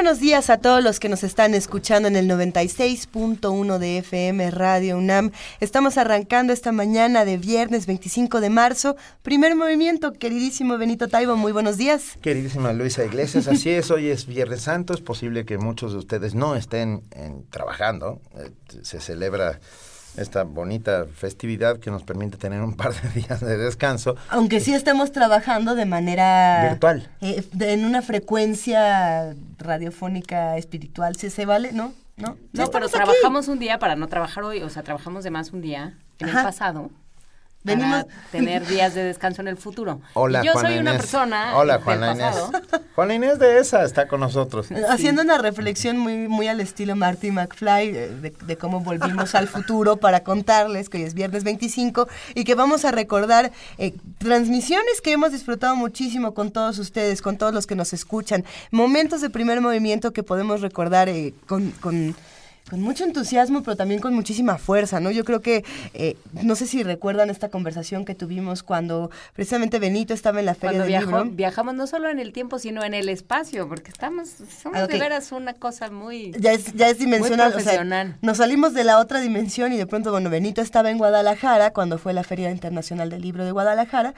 Buenos días a todos los que nos están escuchando en el 96.1 de FM Radio UNAM. Estamos arrancando esta mañana de viernes 25 de marzo. Primer movimiento, queridísimo Benito Taibo, muy buenos días. Queridísima Luisa Iglesias, así es, hoy es Viernes Santo, es posible que muchos de ustedes no estén trabajando, eh, se celebra esta bonita festividad que nos permite tener un par de días de descanso. Aunque sí estemos trabajando de manera virtual. Eh, en una frecuencia radiofónica espiritual, si se vale, ¿no? No, no pero trabajamos un día para no trabajar hoy, o sea, trabajamos de más un día en el pasado Venimos... para tener días de descanso en el futuro. Hola, yo soy una persona Hola, Juana Inés. Juana Inés de esa está con nosotros. Haciendo una reflexión muy, muy al estilo Marty McFly eh, de, cómo volvimos al futuro para contarles que hoy es viernes 25 y que vamos a recordar eh, transmisiones que hemos disfrutado muchísimo con todos ustedes, con todos los que nos escuchan, momentos de primer movimiento que podemos recordar eh, con, con con mucho entusiasmo, pero también con muchísima fuerza, ¿no? Yo creo que, eh, no sé si recuerdan esta conversación que tuvimos cuando precisamente Benito estaba en la Feria del Libro. Viajamos no solo en el tiempo, sino en el espacio, porque estamos, somos ah, de veras una cosa muy Ya es, ya es dimensional, o sea, nos salimos de la otra dimensión y de pronto, bueno, Benito estaba en Guadalajara cuando fue la Feria Internacional del Libro de Guadalajara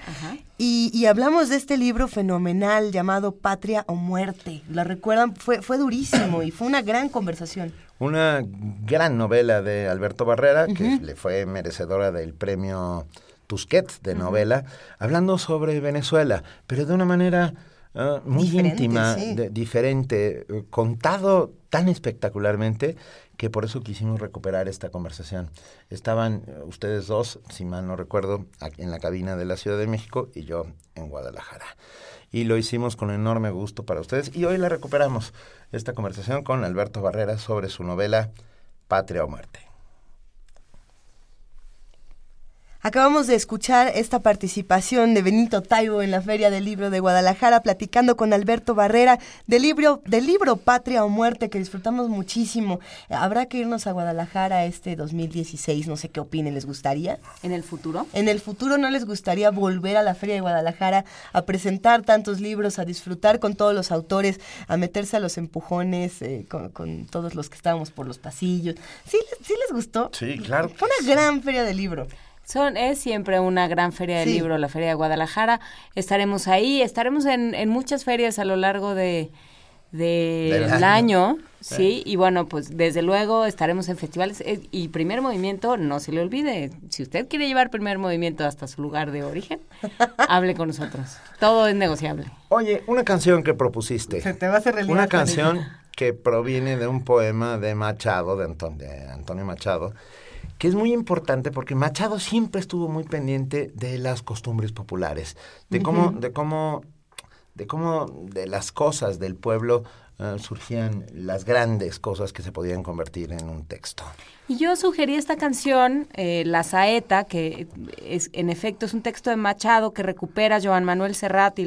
y, y, hablamos de este libro fenomenal llamado Patria o Muerte. ¿La recuerdan? Fue, fue durísimo y fue una gran conversación una gran novela de Alberto Barrera, que le fue merecedora del premio Tusquets de novela, hablando sobre Venezuela, pero de una manera ah, muy íntima, diferente, contado tan espectacularmente que por eso quisimos recuperar esta conversación. Estaban eh, ustedes dos, si mal no recuerdo, en la cabina de la Ciudad de México y yo en Guadalajara. Y lo hicimos con enorme gusto para ustedes y hoy la recuperamos, esta conversación con Alberto Barrera sobre su novela Patria o Muerte. Acabamos de escuchar esta participación de Benito Taibo en la Feria del Libro de Guadalajara, platicando con Alberto Barrera del libro, del libro Patria o Muerte, que disfrutamos muchísimo. Habrá que irnos a Guadalajara este 2016, no sé qué opinen, ¿les gustaría? ¿En el futuro? En el futuro no les gustaría volver a la Feria de Guadalajara a presentar tantos libros, a disfrutar con todos los autores, a meterse a los empujones eh, con, todos los que estábamos por los pasillos. ¿Sí, ¿Sí les gustó? Sí, claro. Fue una gran feria de libro. Son, es siempre una gran feria del libro, la Feria de Guadalajara. Estaremos ahí, estaremos en, en muchas ferias a lo largo de, del año. sí, y bueno, pues desde luego estaremos en festivales eh, y primer movimiento, no se le olvide, si usted quiere llevar primer movimiento hasta su lugar de origen, hable con nosotros, todo es negociable. Oye, una canción que propusiste. Se te va a hacer Una canción que proviene de un poema de Machado, de, de Antonio Machado, que es muy importante porque Machado siempre estuvo muy pendiente de las costumbres populares, de cómo, de cómo, de cómo de las cosas del pueblo eh, surgían las grandes cosas que se podían convertir en un texto. Y yo sugerí esta canción, eh, La Saeta, que es, en efecto es un texto de Machado que recupera Joan Manuel Serrat y,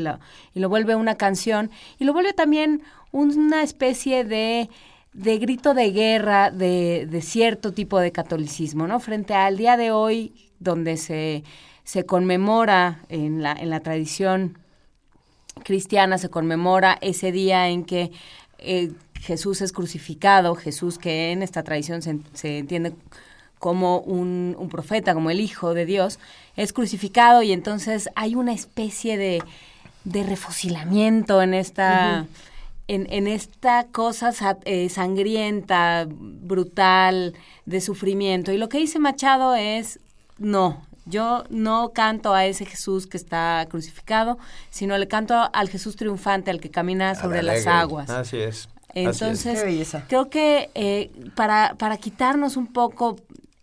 y lo vuelve una canción, y lo vuelve también una especie de de grito de guerra de, de, cierto tipo de catolicismo, ¿no? Frente al día de hoy, donde se, se conmemora en la, en la tradición cristiana, se conmemora ese día en que eh, Jesús es crucificado, Jesús que en esta tradición se, se entiende como un, un, profeta, como el Hijo de Dios, es crucificado y entonces hay una especie de, de refusilamiento en esta en, en esta cosa eh, sangrienta, brutal, de sufrimiento. Y lo que dice Machado es, no, yo no canto a ese Jesús que está crucificado, sino le canto al Jesús triunfante, al que camina sobre las aguas. Así es. Entonces, creo que eh, para, para quitarnos un poco,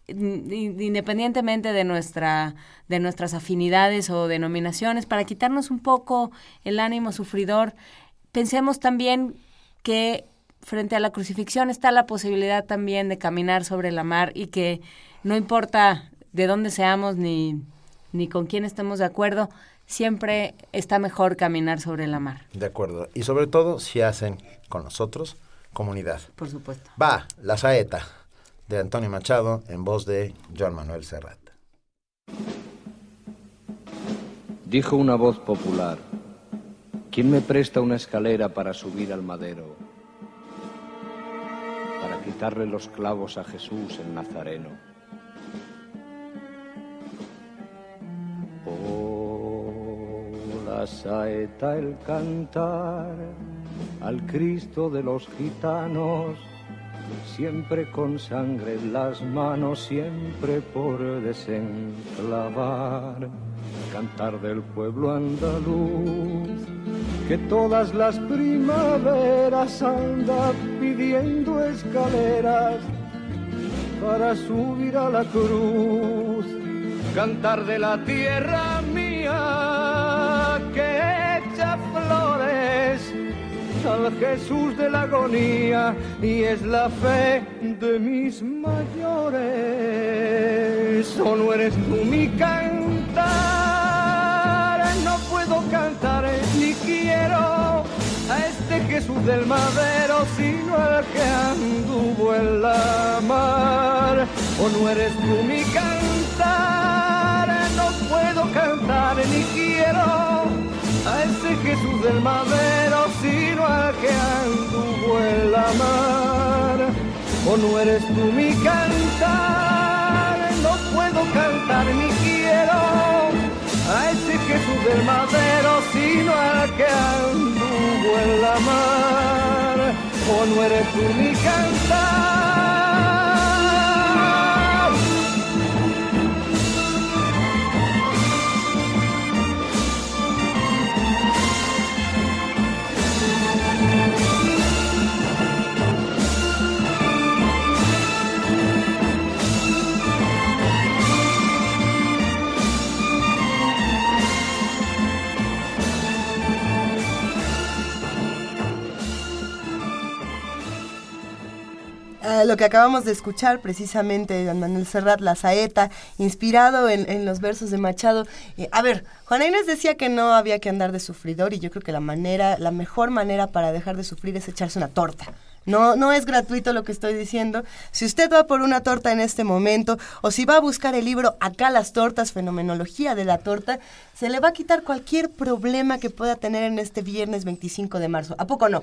independientemente de nuestra de nuestras afinidades o denominaciones, para quitarnos un poco el ánimo sufridor, pensemos también que frente a la crucifixión está la posibilidad también de caminar sobre la mar y que no importa de dónde seamos ni, ni con quién estemos de acuerdo, siempre está mejor caminar sobre la mar. De acuerdo. Y sobre todo si hacen con nosotros comunidad. Por supuesto. Va, La Saeta, de Antonio Machado, en voz de Joan Manuel Serrat. Dijo una voz popular, ¿quién me presta una escalera para subir al madero? Para quitarle los clavos a Jesús el Nazareno. Oh, la saeta el cantar al Cristo de los gitanos, siempre con sangre en las manos, siempre por desenclavar cantar del pueblo andaluz, que todas las primaveras anda pidiendo escaleras para subir a la cruz, cantar de la tierra mía que echa flores al Jesús de la agonía y es la fe de mis mayores. O no eres tú mi cantar, no puedo cantar ni a este Jesús del madero, sino al que anduvo en la mar. O no eres tú mi cantar, no puedo cantar ni quiero a ese Jesús del madero, sino al que anduvo en la mar. O no eres tú mi cantar, no puedo cantar ni quiero ese Jesús del madero, sino al que anduvo en la mar. O no eres tú mi cantar. Lo que acabamos de escuchar precisamente de Manuel Serrat, La Saeta, inspirado en, los versos de Machado. Eh, a ver, Juana Inés decía que no había que andar de sufridor y yo creo que la manera, la mejor manera para dejar de sufrir es echarse una torta. No, no es gratuito lo que estoy diciendo. Si usted va por una torta en este momento o si va a buscar el libro Acá las tortas, fenomenología de la torta, se le va a quitar cualquier problema que pueda tener en este viernes 25 de marzo. ¿A poco no?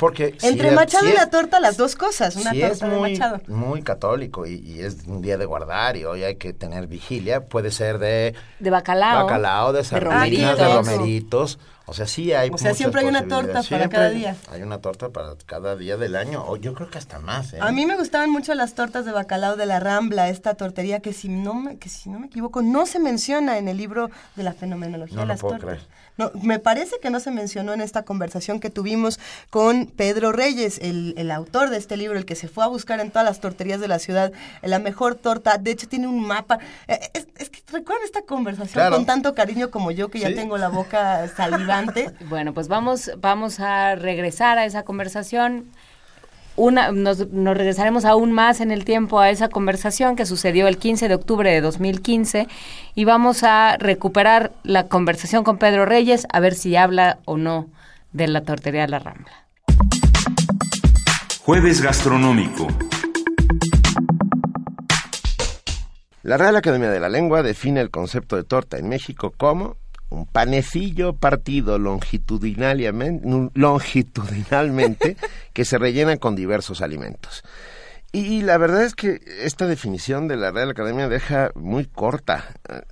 Porque Entre Machado y la torta, las dos cosas. Una torta es muy, de Machado. muy católico y, es un día de guardar y hoy hay que tener vigilia. Puede ser de... De bacalao. Bacalao, de sardinas, de romeritos. O sea, sí hay O sea, siempre hay una torta para cada día. Hay una torta para cada día del año. O yo creo que hasta más, ¿eh? A mí me gustaban mucho las tortas de bacalao de la Rambla, esta tortería que si no me, que si no me equivoco, no se menciona en el libro de la fenomenología no de las puedo tortas. Creer. No, me parece que no se mencionó en esta conversación que tuvimos con Pedro Reyes, el, el, autor de este libro, el que se fue a buscar en todas las torterías de la ciudad la mejor torta. De hecho, tiene un mapa. Eh, es, es que recuerden esta conversación Claro. con tanto cariño como yo, que ya tengo la boca salivante. Bueno, pues vamos, vamos a regresar a esa conversación. Una, nos, nos regresaremos aún más en el tiempo a esa conversación que sucedió el 15 de octubre de 2015 y vamos a recuperar la conversación con Pedro Reyes a ver si habla o no de la tortería de la Rambla. Jueves gastronómico. La Real Academia de la Lengua define el concepto de torta en México como un panecillo partido longitudinalmente, que se rellena con diversos alimentos. Y la verdad es que esta definición de la Real Academia deja muy corta eh,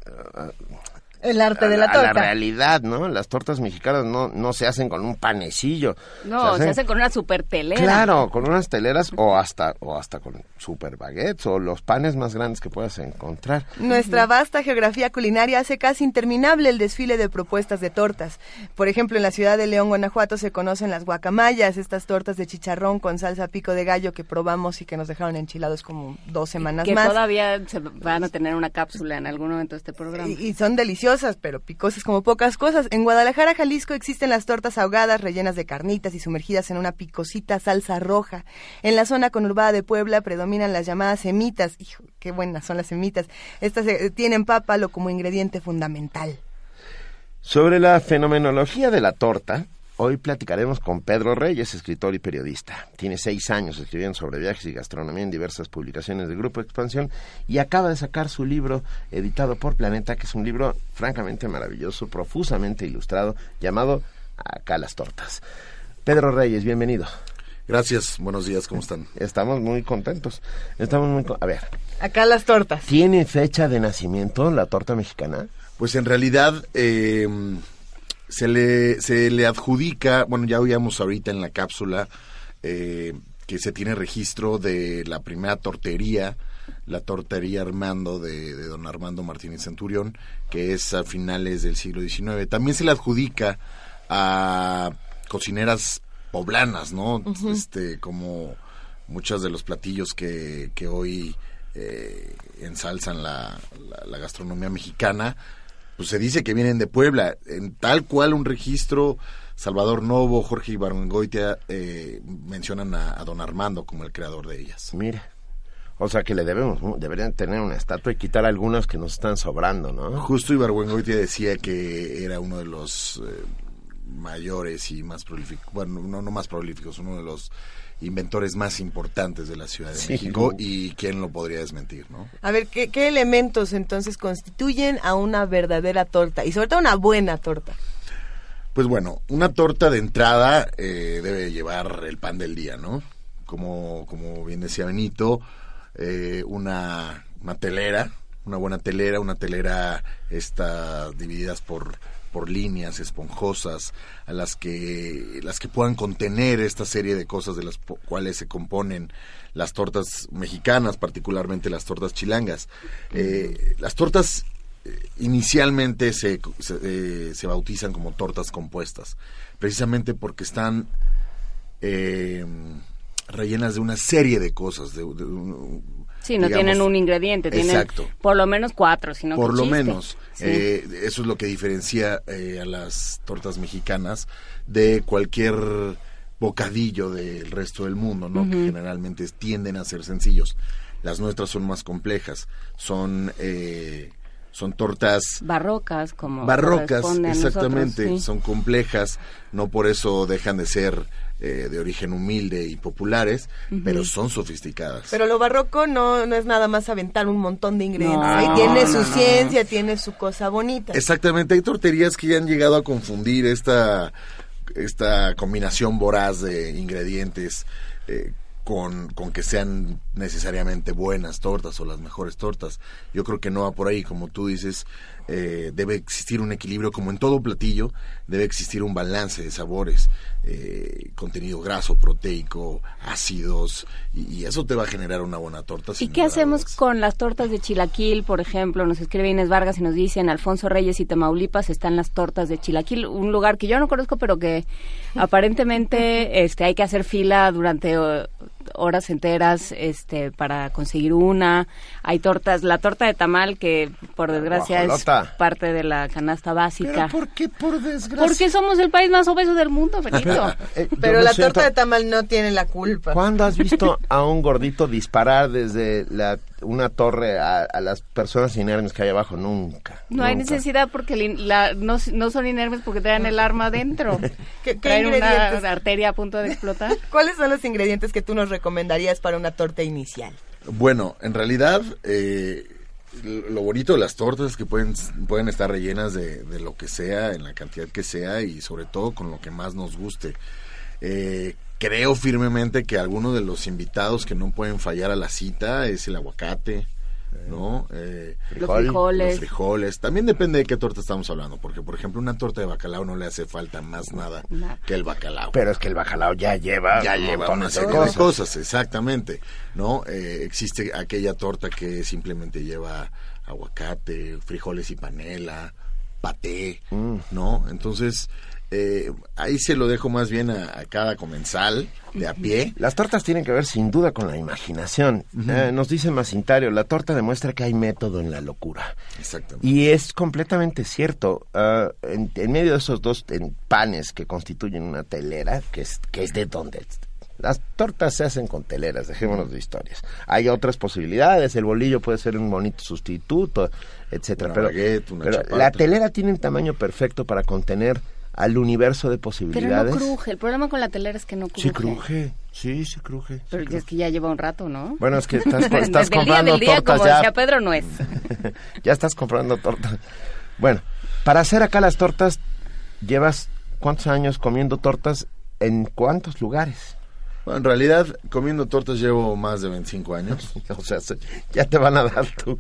El arte a, de la a la torta. realidad, ¿no? Las tortas mexicanas no, no se hacen con un panecillo. No, se hace con una super telera. Claro, con unas teleras o hasta, o hasta con super baguettes o los panes más grandes que puedas encontrar. Nuestra vasta geografía culinaria hace casi interminable el desfile de propuestas de tortas. Por ejemplo, en la ciudad de León, Guanajuato, se conocen las guacamayas, estas tortas de chicharrón con salsa pico de gallo que probamos y que nos dejaron enchilados como dos semanas que más. todavía se van a tener una cápsula en algún momento de este programa. Y, y son deliciosas, pero picosas como pocas cosas. En Guadalajara, Jalisco, existen las tortas ahogadas rellenas de carnitas y sumergidas en una picosita salsa roja. En la zona conurbada de Puebla predominan las llamadas semitas. Hijo, qué buenas son las semitas. Estas eh, tienen pápalo como ingrediente fundamental. Sobre la fenomenología de la torta, Hoy platicaremos con Pedro Reyes, escritor y periodista. Tiene seis años escribiendo sobre viajes y gastronomía en diversas publicaciones del Grupo Expansión y acaba de sacar su libro editado por Planeta, que es un libro francamente maravilloso, profusamente ilustrado, llamado Acá las tortas. Pedro Reyes, bienvenido. Gracias, buenos días, ¿cómo están? Estamos muy contentos. Estamos muy... a ver. Acá las tortas. ¿Tiene fecha de nacimiento la torta mexicana? Pues en realidad eh, se, le, se le adjudica, bueno, ya oíamos ahorita en la cápsula eh, que se tiene registro de la primera tortería, la tortería Armando de, de don Armando Martínez Centurión, que es a finales del siglo XIX. También se le adjudica a cocineras poblanas, ¿no? Este, como muchos de los platillos que, que hoy eh, ensalzan la, la, gastronomía mexicana, pues se dice que vienen de Puebla. En tal cual un registro, Salvador Novo, Jorge Ibargüengoitia eh, mencionan a, don Armando como el creador de ellas. Mira. O sea que le debemos, deberían tener una estatua y quitar algunos que nos están sobrando, ¿no? Justo Ibargüengoitia decía que era uno de los eh, mayores y más prolíficos, bueno, no, no más prolíficos, uno de los inventores más importantes de la Ciudad de México y quién lo podría desmentir, ¿no? A ver, ¿qué, ¿qué, elementos entonces constituyen a una verdadera torta y sobre todo una buena torta? Pues bueno, una torta de entrada eh, debe llevar el pan del día, ¿no? Como, como bien decía Benito, eh, una, una telera, una buena telera, una telera está divididas por por líneas esponjosas a las que las que puedan contener esta serie de cosas de las cuales se componen las tortas mexicanas particularmente las tortas chilangas. Eh, las tortas eh, inicialmente se, eh, se, bautizan como tortas compuestas precisamente porque están rellenas de una serie de cosas de, Sí, no tienen un ingrediente, tienen por lo menos cuatro, sino Por lo menos. Eh, eso es lo que diferencia eh, a las tortas mexicanas de cualquier bocadillo del resto del mundo, ¿no? Que generalmente tienden a ser sencillos. Las nuestras son más complejas, son eh, son tortas barrocas como barrocas exactamente son complejas no por eso dejan de ser eh, de origen humilde y populares, pero son sofisticadas. Pero lo barroco no, no es nada más aventar un montón de ingredientes. tiene su ciencia, tiene su cosa bonita. Exactamente, hay torterías que ya han llegado a confundir esta, esta combinación voraz de ingredientes. Eh, con, con, que sean necesariamente buenas tortas o las mejores tortas. Yo creo que no va por ahí, como tú dices, eh, debe existir un equilibrio, como en todo platillo, debe existir un balance de sabores, eh, contenido graso, proteico, ácidos, y, eso te va a generar una buena torta. ¿Y qué hacemos con las tortas de chilaquil, por ejemplo? Nos escribe Inés Vargas y nos dice, en Alfonso Reyes y Tamaulipas están las tortas de chilaquil, un lugar que yo no conozco, pero que aparentemente este, hay que hacer fila durante horas enteras este, para conseguir una. Hay tortas, la torta de tamal que por desgracia es parte de la canasta básica. ¿Por qué por desgracia? Porque somos el país más obeso del mundo, Benito. Eh, Pero la torta de tamal no tiene la culpa. ¿Cuándo has visto a un gordito disparar desde la una torre a, las personas inermes que hay abajo, nunca. No hay necesidad porque la, no, no, son inermes porque traen el arma adentro. ¿Qué, traen una arteria a punto de explotar. ¿Cuáles son los ingredientes que tú nos recomendarías para una torta inicial? Bueno, en realidad... Eh, lo bonito de las tortas es que pueden, pueden estar rellenas de, de, lo que sea, en la cantidad que sea y sobre todo con lo que más nos guste. Eh, creo firmemente que alguno de los invitados que no pueden fallar a la cita es el aguacate. ¿no? Eh, los frijoles. Los frijoles. También depende de qué torta estamos hablando, porque por ejemplo una torta de bacalao no le hace falta más nada que el bacalao. Pero es que el bacalao ya lleva, ya lleva una serie de cosas. exactamente, ¿no? Eh, existe aquella torta que simplemente lleva aguacate, frijoles y panela, paté, mm. ¿no? Entonces eh, ahí se lo dejo más bien a, cada comensal de a pie. Las tortas tienen que ver sin duda con la imaginación. Eh, nos dice Macintario, la torta demuestra que hay método en la locura. Exactamente. Y es completamente cierto. Ah, en, medio de esos dos panes que constituyen una telera, que es, que es de donde las tortas se hacen con teleras, dejémonos de historias. Hay otras posibilidades, el bolillo puede ser un bonito sustituto, etcétera. Pero, pero la telera tiene un tamaño perfecto para contener al universo de Pero posibilidades. no cruje. El problema con la telera es que no cruje. Sí cruje, sí, sí cruje. sí Pero cruje. es que ya lleva un rato, ¿no? Bueno, es que estás, estás Desde el día comprando del día, tortas como ya. decía Pedro, no es. ya estás comprando tortas. Bueno, para hacer acá las tortas, llevas cuántos años comiendo tortas en cuántos lugares. Bueno, en realidad, comiendo tortas llevo más de 25 años. O sea, se- ya te van a dar tú.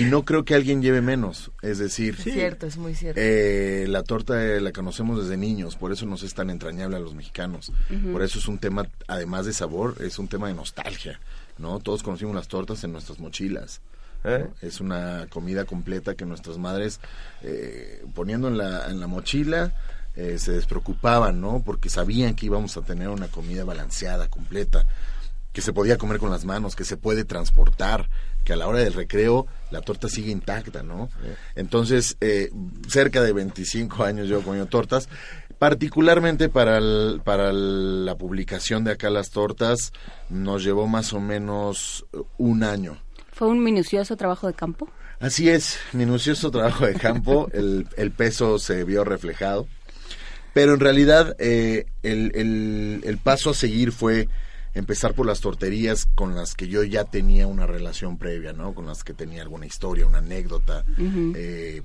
Y no creo que alguien lleve menos. Es decir, cierto, es muy cierto. eh, la torta eh, la conocemos desde niños, por eso nos es tan entrañable a los mexicanos. Por eso es un tema, además de sabor, es un tema de nostalgia. ¿no? Todos conocimos las tortas en nuestras mochilas. ¿no? ¿Eh? Es una comida completa que nuestras madres, eh, poniendo en la, en la mochila, eh, se despreocupaban, ¿no? Porque sabían que íbamos a tener una comida balanceada, completa, que se podía comer con las manos, que se puede transportar, que a la hora del recreo la torta sigue intacta, ¿no? Entonces, eh, cerca de 25 años yo comiendo tortas, particularmente para, el- para el- la publicación de acá las tortas, nos llevó más o menos eh, un año. Fue un minucioso trabajo de campo. Así es, minucioso trabajo de campo, el, el peso se vio reflejado, pero en realidad eh, el, el- el paso a seguir fue empezar por las torterías con las que yo ya tenía una relación previa, ¿no? Con las que tenía alguna historia, una anécdota, eh,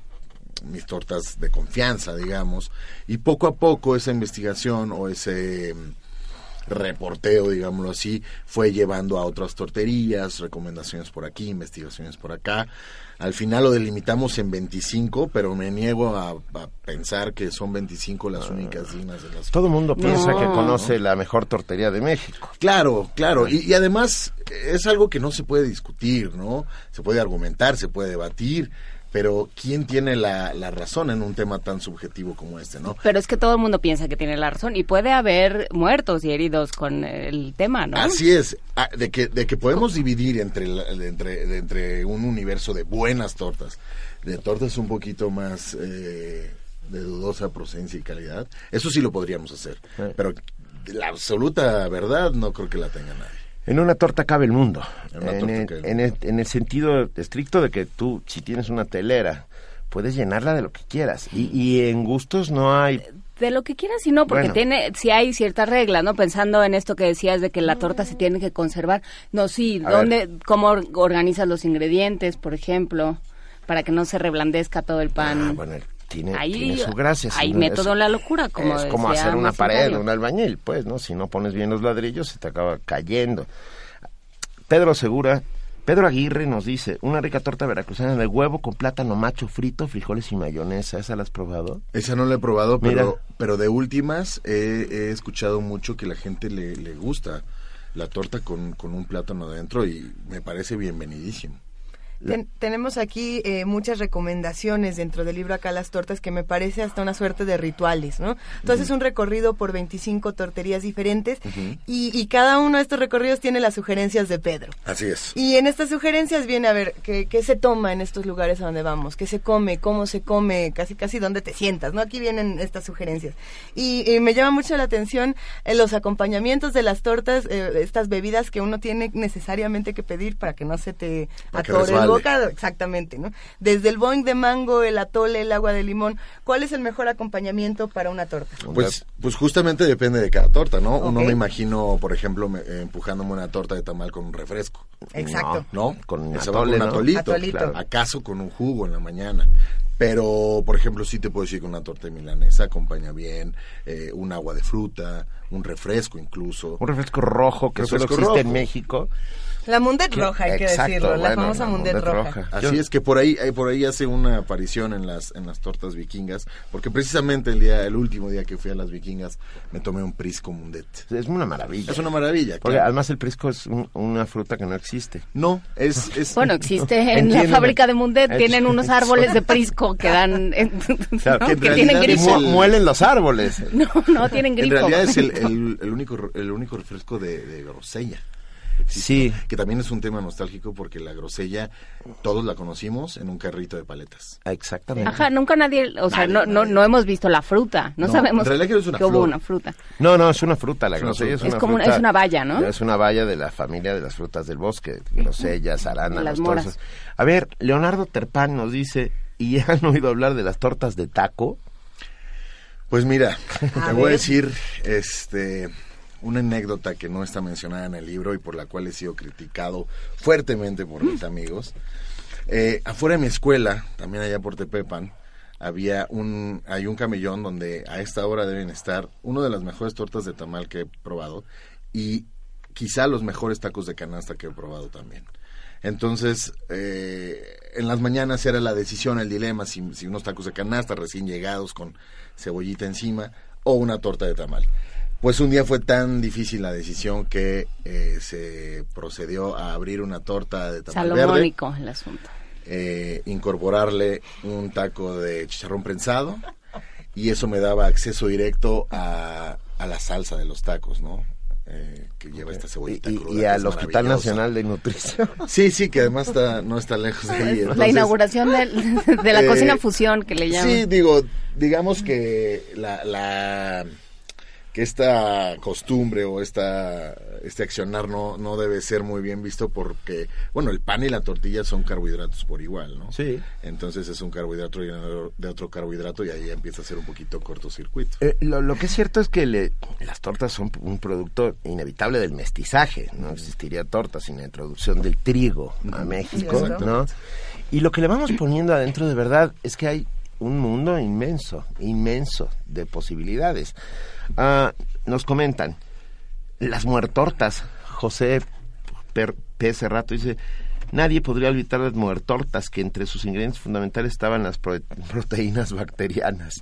mis tortas de confianza, digamos, y poco a poco esa investigación o ese reporteo, digámoslo así, fue llevando a otras torterías, recomendaciones por aquí, investigaciones por acá. Al final lo delimitamos en 25, pero me niego a, a pensar que son 25 las únicas dignas de las Todo el mundo piensa No. que conoce la mejor tortería de México. Claro, claro. Y, y además es algo que no se puede discutir, ¿no? Se puede argumentar, se puede debatir, pero ¿quién tiene la, la razón en un tema tan subjetivo como este, no? Pero es que todo el mundo piensa que tiene la razón y puede haber muertos y heridos con el tema, ¿no? Así es, ah, de que, de que podemos dividir entre, entre, entre un universo de buenas tortas, de tortas un poquito más eh, de dudosa procedencia y calidad, eso sí lo podríamos hacer, pero la absoluta verdad no creo que la tenga nadie. En una torta cabe el mundo. En En, torta el, cabe el en el- en el sentido estricto de que tú, si tienes una telera, puedes llenarla de lo que quieras. Y, y en gustos no hay... De lo que quieras y no, porque Bueno. tiene, si hay ciertas reglas, ¿no? Pensando en esto que decías de que la torta se tiene que conservar. No, sí, A ¿dónde, cómo or- organizas los ingredientes, por ejemplo, para que no se reblandezca todo el pan? Ah, bueno, tiene, Ahí tiene su gracia. hay método es- en la locura, como Es como hacer una pared, un albañil, pues, ¿no? Si no pones bien los ladrillos, se te acaba cayendo. Pedro Segura, Pedro Aguirre nos dice, una rica torta veracruzana de huevo con plátano macho frito, frijoles y mayonesa. ¿Esa la has probado? Esa no la he probado, Mira. pero, pero de últimas he, he escuchado mucho que la gente le, le gusta la torta con, con un plátano adentro y me parece bienvenidísimo. Ten- tenemos aquí eh, muchas recomendaciones dentro del libro Acá las tortas que me parece hasta una suerte de rituales, ¿no? Entonces un recorrido por 25 torterías diferentes y, y cada uno de estos recorridos tiene las sugerencias de Pedro. Así es. Y en estas sugerencias viene a ver qué, qué se toma en estos lugares a donde vamos, qué se come, cómo se come, casi casi dónde te sientas, ¿no? Aquí vienen estas sugerencias. Y, y me llama mucho la atención eh, los acompañamientos de las tortas, eh, estas bebidas que uno tiene necesariamente que pedir para que no se te atore exactamente, ¿no? Desde el boing de mango, el atole, el agua de limón, ¿cuál es el mejor acompañamiento para una torta? Pues, pues justamente depende de cada torta, ¿no? Uno me imagino, por ejemplo, me- eh, empujándome una torta de tamal con un refresco. Exacto. ¿no? Con va atole, con un ¿no? atolito. Atolito. claro. ¿Acaso con un jugo en la mañana? Pero, por ejemplo, sí te puedo decir que una torta de milanesa acompaña bien eh, un agua de fruta, un refresco incluso. Un refresco rojo que solo Refresco existe en. México. La mundet roja, hay que exacto, decirlo, la famosa la mundet, mundet roja. roja. Así Yo- es que por ahí, eh, por ahí hace una aparición en las, en las tortas vikingas, porque precisamente el día, el último día que fui a las vikingas, me tomé un prisco mundet. Es una maravilla. Es una maravilla. Porque claro. además el prisco es un- una fruta que no existe. No, es, es Bueno, existe en la fábrica de Mundet, tienen unos árboles de prisco que dan, Claro, ¿no? que en que tienen grifo. el- Mu- Muelen los árboles. No, no tienen En grifo. realidad es el, el- el único el único refresco de, de grosella. Sí. Que también es un tema nostálgico porque la grosella todos la conocimos en un carrito de paletas. Exactamente. Ajá, nunca nadie, o sea, Nadie, no, no, nadie. no hemos visto la fruta, no, No, sabemos en realidad que es una que hubo una fruta. No, no, es una fruta, la Es una grosella es una Es como una- fruta- es una valla, ¿no? Es una valla de la familia de las frutas del bosque, grosellas, arándanos, Las moras. A ver, Leonardo Terpán nos dice, ¿y han oído hablar de las tortas de taco? Pues mira, A te voy a decir este una anécdota que no está mencionada en el libro y por la cual he sido criticado fuertemente por mis amigos. Eh, afuera de mi escuela, también allá por Tepepan, había un hay un camellón donde a esta hora deben estar una de las mejores tortas de tamal que he probado y quizá los mejores tacos de canasta que he probado también. Entonces, eh, en las mañanas era la decisión, el dilema, si, si unos tacos de canasta recién llegados con cebollita encima o una torta de tamal. Pues un día fue tan difícil la decisión que eh, se procedió a abrir una torta de tamal verde Salomónico el asunto. eh, incorporarle un taco de chicharrón prensado y eso me daba acceso directo a, a la salsa de los tacos, ¿no? Eh, que lleva esta Y, cebollita y- cruda, y al Hospital. Nacional de Nutrición. Sí, sí, que además está, no está lejos de ahí. la inauguración de la Eh, cocina fusión que le llaman. Sí, digo, digamos que la, la que esta costumbre o esta este accionar no, no debe ser muy bien visto porque, bueno, el pan y la tortilla son carbohidratos por igual, ¿no? Sí. Entonces es un carbohidrato llenador de otro carbohidrato y ahí empieza a ser un poquito cortocircuito. Eh, lo, lo que es cierto es que le- las tortas son un producto inevitable del mestizaje. No existiría torta sin la introducción del trigo a México, Exacto. ¿no? Y lo que le vamos poniendo adentro de verdad es que hay un mundo inmenso, inmenso de posibilidades. Ah, nos comentan, las muertortas, José Per- P. Cerrato dice, nadie podría olvidar las muertortas, que entre sus ingredientes fundamentales estaban las prote- proteínas bacterianas.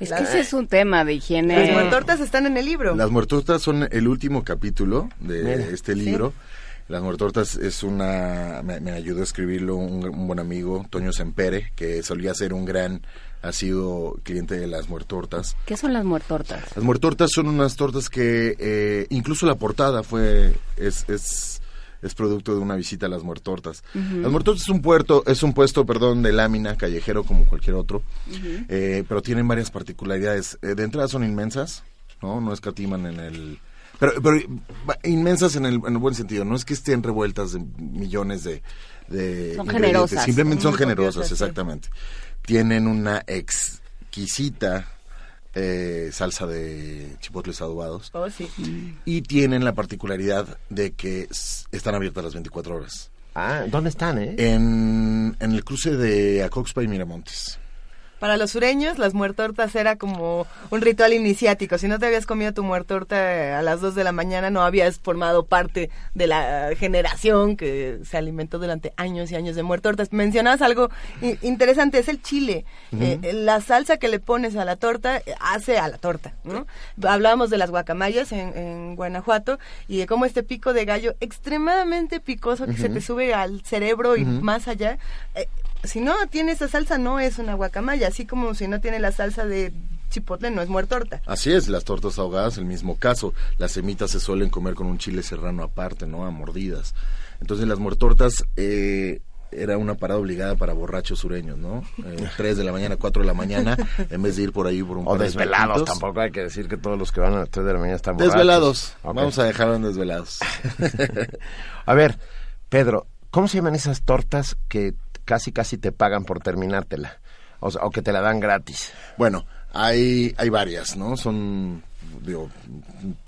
Es que ese es un tema de higiene. Las muertortas están en el libro. Las muertortas son el último capítulo de Mira. este libro. Las muertortas es una... Me, me ayudó a escribirlo un, un buen amigo, Toño Sempere, que solía ser un gran... Ha sido cliente de las muertortas. ¿Qué son las muertortas? Las muertortas son unas tortas que eh, incluso la portada fue es, es es producto de una visita a las muertortas. Las muertortas es un puerto, es un puesto, perdón, de lámina callejero como cualquier otro, eh, pero tienen varias particularidades. Eh, de entrada son inmensas, no, no escatiman en el pero, pero inmensas en el, en el buen sentido. No es que estén revueltas de millones de, de Son ingredientes, generosas. Simplemente son generosas, exactamente. Tienen una exquisita eh, salsa de chipotles adobados Oh, sí. y tienen la particularidad de que están abiertas las 24 horas. Ah, ¿dónde están, eh? En, en el cruce de Acoxpa y Miramontes. Para los sureños, las muertortas era como un ritual iniciático. Si no te habías comido tu muertorta a las 2 de la mañana, no habías formado parte de la generación que se alimentó durante años y años de muertortas. Mencionabas algo interesante, es el chile. Eh, la salsa que le pones a la torta hace a la torta. ¿no? Hablábamos de las guacamayas en, en Guanajuato y de cómo este pico de gallo extremadamente picoso que se te sube al cerebro y más allá. eh, si no tiene esa salsa no es una guacamaya, así como si no tiene la salsa de chipotle no es muertorta. Así es, las tortas ahogadas, el mismo caso. Las semitas se suelen comer con un chile serrano aparte, ¿no? A mordidas. Entonces las muertortas eh, era una parada obligada para borrachos sureños, ¿no? Eh, Tres de la mañana, cuatro de la mañana, en vez de ir por ahí por un O de desvelados, tampoco hay que decir que todos los que van a las 3 de la mañana están borrachos. Desvelados. Vamos a dejarlo en desvelados. A ver, Pedro, ¿cómo se llaman esas tortas que casi casi te pagan por terminártela? O, sea, o que te la dan gratis. Bueno, hay, hay varias, ¿no? Son, digo,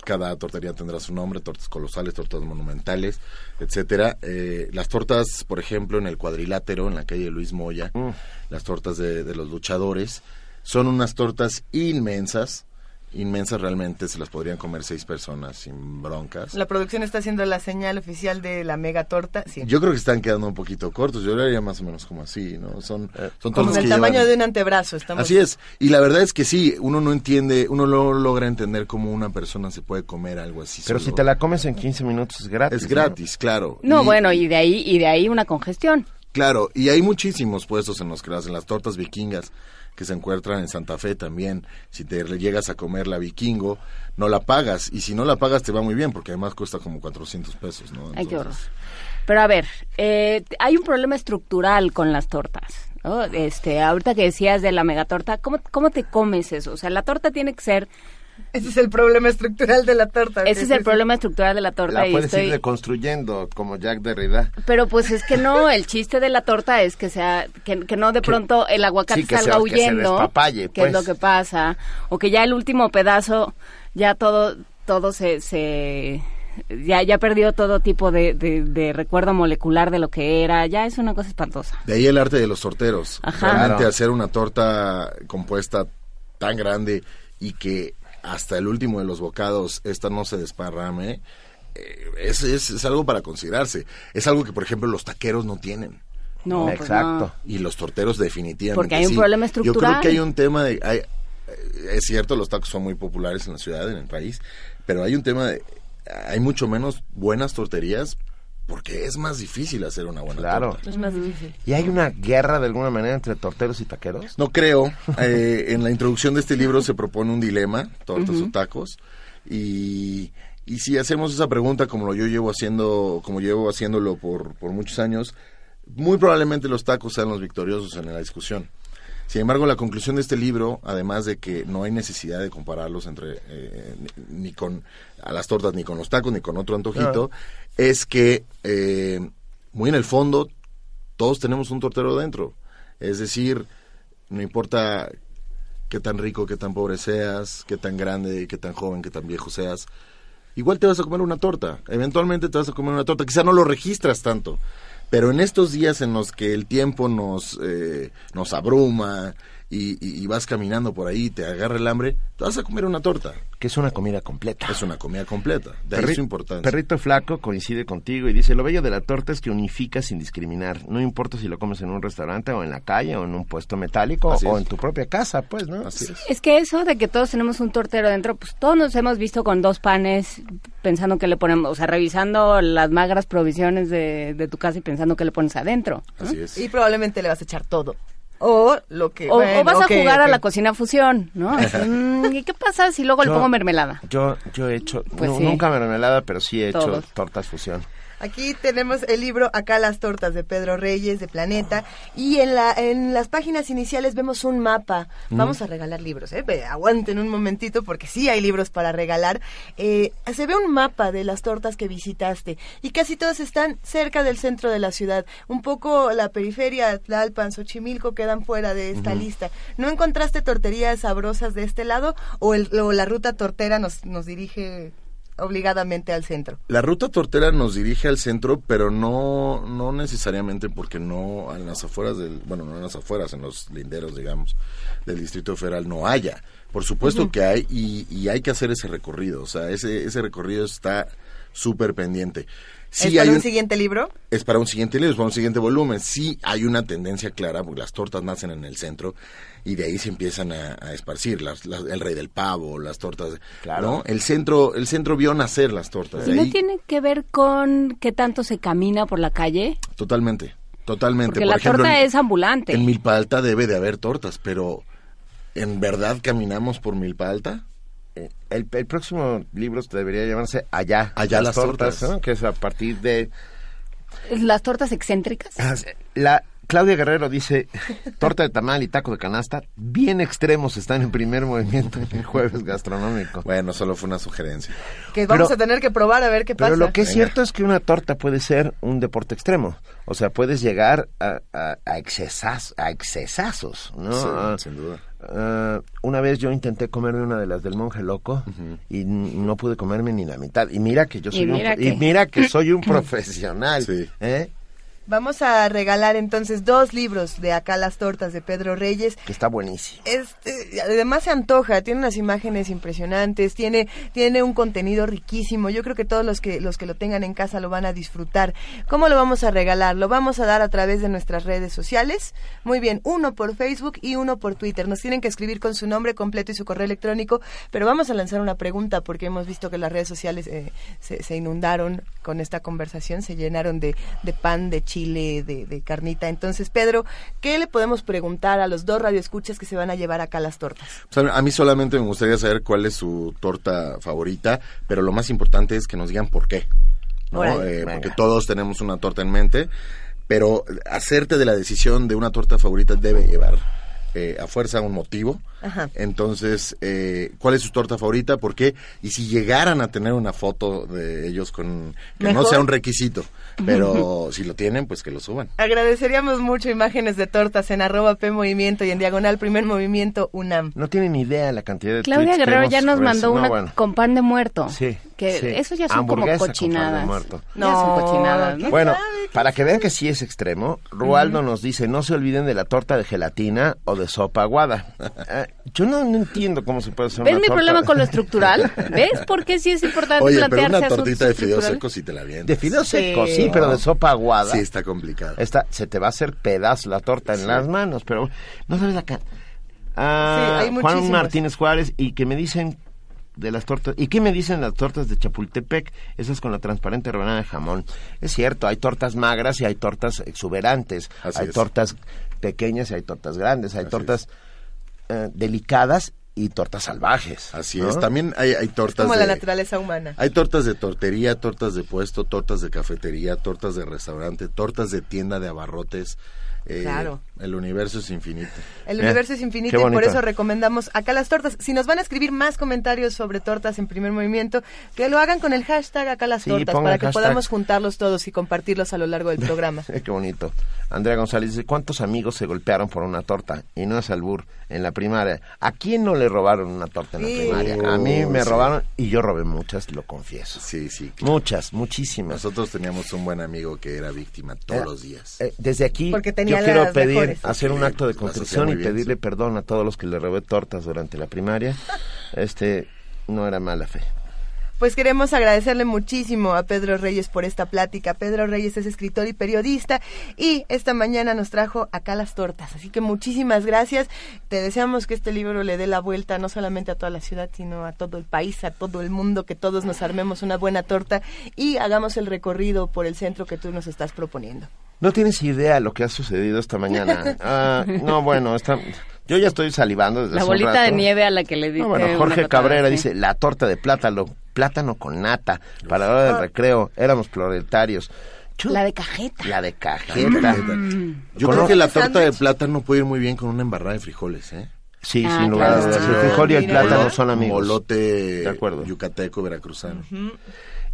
cada tortería tendrá su nombre, tortas colosales, tortas monumentales, etcétera. Eh, las tortas, por ejemplo, en el cuadrilátero, en la calle Luis Moya, Mm. las tortas de, de los luchadores, son unas tortas inmensas, inmensas realmente, se las podrían comer seis personas sin broncas. La producción está haciendo la señal oficial de la mega torta, sí. Yo creo que están quedando un poquito cortos, yo lo haría más o menos como así, ¿no? Son, son como tortas del que tamaño llevan- de un antebrazo, estamos. Así es, y la verdad es que sí, uno no entiende, uno no logra entender cómo una persona se puede comer algo así. Pero solo. si te la comes en 15 minutos es gratis. Es ¿no? gratis, claro. No, Y- bueno, y de ahí y de ahí una congestión. Claro, y hay muchísimos puestos en los que hacen las tortas vikingas que se encuentran en Santa Fe también. Si te le llegas a comer la vikingo, no la pagas. Y si no la pagas, te va muy bien, porque además cuesta como 400 pesos, ¿no? Ay, qué horror. Entonces, Pero a ver, eh, hay un problema estructural con las tortas. ¿no? Este, ahorita que decías de la megatorta, ¿cómo, ¿cómo te comes eso? O sea, la torta tiene que ser Ese es el problema estructural de la torta. Ese es el problema estructural de la torta. La y puedes estoy- ir reconstruyendo como Jack Derrida. Pero pues es que no, el chiste de la torta es que sea, que, que no de pronto el aguacate sí, que salga se- que se huyendo, que es pues. lo que pasa, o que ya el último pedazo, ya todo, todo se, se ya, ya perdió todo tipo de, de, de recuerdo molecular de lo que era, ya es una cosa espantosa. De ahí el arte de los torteros. Ajá. Realmente Claro. hacer una torta compuesta tan grande y que hasta el último de los bocados esta no se desparrame, eh, es, es, es algo para considerarse. Es algo que, por ejemplo, los taqueros no tienen. No, pues Exacto. no. Y los torteros definitivamente Porque hay un sí. problema Yo estructural. creo que hay un tema de... hay- eh, es cierto, los tacos son muy populares en la ciudad, en el país, pero hay un tema de... Hay mucho menos buenas torterías porque es más difícil hacer una buena Claro. torta. Es más difícil. ¿Y hay una guerra de alguna manera entre torteros y taqueros? No creo. Eh, en la introducción de este libro se propone un dilema, tortas o tacos, y, y si hacemos esa pregunta como lo yo llevo haciendo, como llevo haciéndolo por, por muchos años, muy probablemente los tacos sean los victoriosos en la discusión. Sin embargo, la conclusión de este libro, además de que no hay necesidad de compararlos entre eh, ni, ni con a las tortas, ni con los tacos, ni con otro antojito, es que eh, muy en el fondo todos tenemos un tortero dentro. Es decir, no importa qué tan rico, qué tan pobre seas, qué tan grande, qué tan joven, qué tan viejo seas, igual te vas a comer una torta. Eventualmente te vas a comer una torta. Quizá no lo registras tanto, pero en estos días en los que el tiempo nos, eh, nos abruma y, y- y vas caminando por ahí, te agarra el hambre, te vas a comer una torta. Que es una comida completa. Es una comida completa. De ahí Perri- su importancia. Perrito Flaco coincide contigo y dice, lo bello de la torta es que unifica sin discriminar. No importa si lo comes en un restaurante o en la calle o en un puesto metálico Así o es. en tu propia casa, pues, ¿no? Así es. Es que eso de que todos tenemos un tortero dentro, pues todos nos hemos visto con dos panes pensando que le ponemos, o sea, revisando las magras provisiones de, de tu casa y pensando que le pones adentro. ¿no? Así es. Y probablemente le vas a echar todo. O lo que... O, bueno, o vas a jugar a la cocina fusión, ¿no? Mm, ¿Y qué pasa si luego le pongo mermelada? Yo, yo he hecho, Pues sí. nunca mermelada, pero sí he hecho tortas fusión. Aquí tenemos el libro Acá las tortas de Pedro Reyes de Planeta y en la en las páginas iniciales vemos un mapa. Vamos a regalar libros, ¿eh? Aguanten un momentito porque sí hay libros para regalar. Eh, se ve un mapa de las tortas que visitaste y casi todas están cerca del centro de la ciudad. Un poco la periferia, Tlalpan, Xochimilco quedan fuera de esta lista. ¿No encontraste torterías sabrosas de este lado o, el, o la ruta tortera nos, nos dirige obligadamente al centro? La ruta tortera nos dirige al centro, pero no, no necesariamente porque no en las afueras del, bueno, no en las afueras, en los linderos, digamos, del Distrito Federal no haya. Por supuesto que hay y, y hay que hacer ese recorrido, o sea, ese, ese recorrido está súper pendiente. Sí ¿Es para hay un un- siguiente libro? es para un siguiente libro, es para un siguiente volumen. Sí hay una tendencia clara, porque las tortas nacen en el centro y de ahí se empiezan a, a esparcir. Las, las- el rey del pavo, las tortas. Claro. ¿no? El centro, el centro vio nacer las tortas. ¿Y de no ahí- tiene que ver con qué tanto se camina por la calle? Totalmente, totalmente. Porque Por la ejemplo, torta en- es ambulante. En Milpa Alta debe de haber tortas, pero ¿en verdad caminamos por Milpa Alta? El, el próximo libro debería llamarse Allá. Allá las tortas. ¿no? Que es a partir de... ¿Las tortas excéntricas? La Claudia Guerrero dice, torta de tamal y taco de canasta, bien extremos están en primer movimiento en el jueves gastronómico. Bueno, solo fue una sugerencia. Que vamos Pero- a tener que probar a ver qué pasa. Pero lo que es Venga. cierto es que una torta puede ser un deporte extremo. O sea, puedes llegar a, a, a, excesazos, ¿no? Sí, Ah, sin duda. ah, una vez yo intenté comerme una de las del monje loco y no pude comerme ni la mitad. Y mira que yo soy Y mira un, y que- mira que soy un profesional. Sí. ¿eh? Vamos a regalar entonces dos libros de Acá las tortas de Pedro Reyes. Que está buenísimo. Este, además se antoja, tiene unas imágenes impresionantes, tiene, tiene un contenido riquísimo. Yo creo que todos los que, los que lo tengan en casa lo van a disfrutar. ¿Cómo lo vamos a regalar? Lo vamos a dar a través de nuestras redes sociales. Muy bien, uno por Facebook y uno por Twitter. Nos tienen que escribir con su nombre completo y su correo electrónico, pero vamos a lanzar una pregunta porque hemos visto que las redes sociales eh, se, se inundaron con esta conversación, se llenaron de, de pan, de chile, de, de carnita. Entonces, Pedro, ¿qué le podemos preguntar a los dos radioescuchas que se van a llevar acá las tortas? Sea, a mí solamente me gustaría saber cuál es su torta favorita, pero lo más importante es que nos digan por qué. Eh, porque todos tenemos una torta en mente, pero hacerte de la decisión de una torta favorita debe llevar eh, a fuerza un motivo Ajá. Entonces, eh, ¿cuál es su torta favorita? ¿Por qué? Y si llegaran a tener una foto de ellos con... Que no sea un requisito, pero si lo tienen, pues que lo suban. Agradeceríamos mucho imágenes de tortas en arroba P Movimiento y en diagonal Primer Movimiento UNAM. No tienen ni idea la cantidad de Claudia tweets Guerrero ya nos mandó no, una bueno. con pan de muerto. Sí, Que sí. eso ya son como con pan de cochinadas. muerto. Ya son cochinadas, ¿no? Bueno, para que vean que sí es extremo, Rualdo nos dice, no se olviden de la torta de gelatina o de sopa aguada. Eh, yo no, no entiendo cómo se puede hacer ¿Ves una mi torta problema con lo estructural? ¿Ves por qué sí es importante Oye, pero plantearse una asuntos tortita de fideos secos sí te la vienes. De fideos Sí. secos, sí, pero de sopa aguada. Sí, está complicado. Esta, se te va a hacer pedazo la torta en las manos, pero no sabes la ca- Ah, Sí, hay Juan. Martínez Juárez y que me dicen de las tortas y qué me dicen las tortas de Chapultepec, esas con la transparente rebanada de jamón. Es cierto, hay tortas magras y hay tortas exuberantes, Así hay es. tortas pequeñas y hay tortas grandes, hay Así tortas eh, delicadas y tortas salvajes. Así ¿no? es. También hay, hay tortas Como de... la naturaleza humana. Hay tortas de tortería, tortas de puesto, tortas de cafetería, tortas de restaurante, tortas de tienda de abarrotes. Eh, Claro. El universo es infinito. El Eh, universo es infinito y por eso recomendamos acá las tortas. Si nos van a escribir más comentarios sobre tortas en primer movimiento, que lo hagan con el hashtag acá las Sí, tortas para que hashtag. podamos juntarlos todos y compartirlos a lo largo del programa. Qué bonito. Andrea González dice, ¿cuántos amigos se golpearon por una torta? Y no es albur, en la primaria. ¿A quién no le robaron una torta en la Sí. primaria? A mí me Sí. robaron y yo robé muchas, lo confieso. Sí, sí. claro. Muchas, muchísimas. Nosotros teníamos un buen amigo que era víctima todos Eh, los días. Eh, desde aquí Porque tenía yo quiero pedir, mejores. hacer un acto de contrición y bien, pedirle perdón a todos los que le robé tortas durante la primaria. Este, no era mala fe. Pues queremos agradecerle muchísimo a Pedro Reyes por esta plática. Pedro Reyes es escritor y periodista y esta mañana nos trajo acá las tortas. Así que muchísimas gracias. Te deseamos que este libro le dé la vuelta no solamente a toda la ciudad, sino a todo el país, a todo el mundo, que todos nos armemos una buena torta y hagamos el recorrido por el centro que tú nos estás proponiendo. No tienes idea lo que ha sucedido esta mañana. Ah, no, bueno, está, yo ya estoy salivando desde La hace un bolita de rato. nieve a la que le di. No, bueno, eh, Jorge Cabrera dice, la torta de plátano, plátano con nata, para la hora del recreo, éramos proletarios. Yo- La de cajeta. La de cajeta. Yo creo un que la torta de plátano puede ir muy bien con una embarrada de frijoles, ¿eh? Sí, Ah, sin lugar a dudas. El frijol y el plátano son amigos. Molote De acuerdo. yucateco, veracruzano.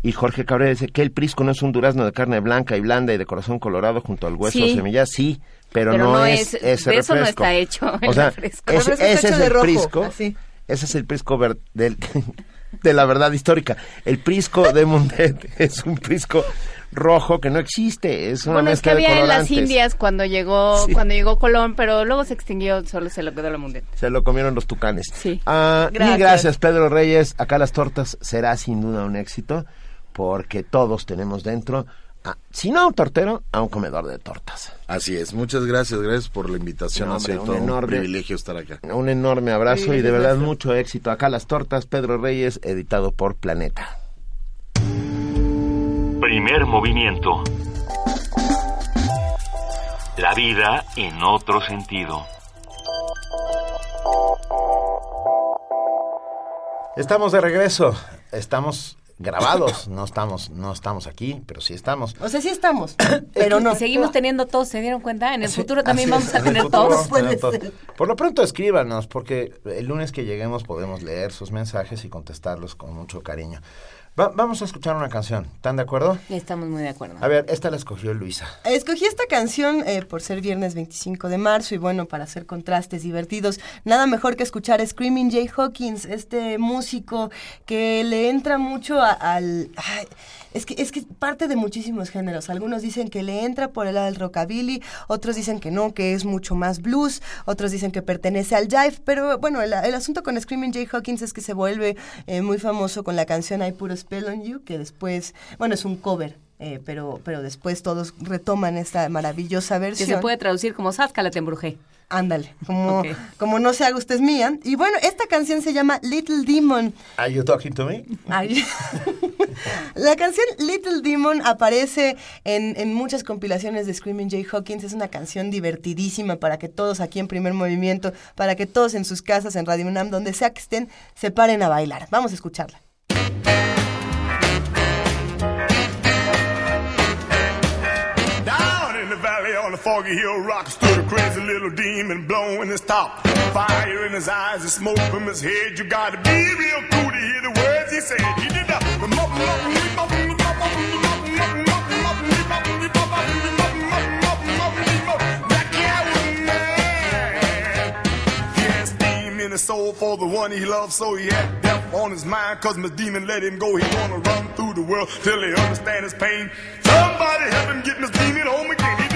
Y Jorge Cabrera dice que el prisco no es un durazno de carne blanca y blanda y de corazón colorado junto al hueso Sí. o semilla, sí, pero, Pero no, no es, es- ese de eso no está hecho el O sea, refresco. El ese, está hecho es de el rojo, prisco. así. Ese es el prisco ver- del, de la verdad histórica. El prisco de Mundet es un prisco rojo que no existe, es una Bueno, es que mezcla de había en las. Indias cuando llegó, Sí. cuando llegó Colón, pero luego se extinguió, solo se lo quedó la mundial. Se lo comieron los tucanes. Sí. Ah, Mil Gracias. gracias, Pedro Reyes. Acá las tortas será sin duda un éxito porque todos tenemos dentro, a- si no a un tortero, a un comedor de tortas. Así es. Muchas gracias, gracias por la invitación. No, ha hombre, sido un todo un enorme- privilegio estar acá. Un enorme abrazo y de verdad mucho éxito. Acá las tortas, Pedro Reyes, editado por Planeta. Primer movimiento. La vida en otro sentido. Estamos de regreso. Estamos grabados. No estamos, no estamos aquí, pero sí estamos. O sea, sí estamos, pero no. Seguimos teniendo tos, ¿se dieron cuenta? En el Sí, futuro también vamos es, a tener futuro tos. vamos a tener ser. Por lo pronto escríbanos, porque el lunes que lleguemos podemos leer sus mensajes y contestarlos con mucho cariño. Va- vamos a escuchar una canción. ¿Están de acuerdo? Estamos muy de acuerdo. A ver, esta la escogió Luisa. Escogí esta canción eh, por ser viernes 25 de marzo y bueno, para hacer contrastes divertidos, nada mejor que escuchar a Screaming Jay Hawkins, este músico que le entra mucho a- al... ay, es que es que parte de muchísimos géneros. Algunos dicen que le entra por el lado del rockabilly, otros dicen que no, que es mucho más blues, otros dicen que pertenece al jive, pero bueno, el, asunto con Screaming Jay Hawkins es que se vuelve eh, muy famoso con la canción I Put a Spell on You, que después, bueno, es un cover. Eh, pero, pero después todos retoman esta maravillosa Que versión. se puede traducir como Sáscala te embrujé. Ándale, como, como no se haga usted mía. Y bueno, esta canción se llama Little Demon. Are you talking to me? Ay. La canción Little Demon aparece en, en muchas compilaciones de Screaming Jay Hawkins. Es una canción divertidísima para que todos aquí en primer movimiento, para que todos en sus casas, en Radio UNAM, donde sea que estén, se paren a bailar. Vamos a escucharla. On the foggy hill rock stood a crazy little demon blowing his top. Fire in his eyes and smoke from his head. You gotta be real cool to hear the words he said. He did that his soul for the one he loved, so he had death on his mind. Cause Miss Demon let him go. He gonna run through the world till he understand his pain. Somebody help him get Miss Demon home again. He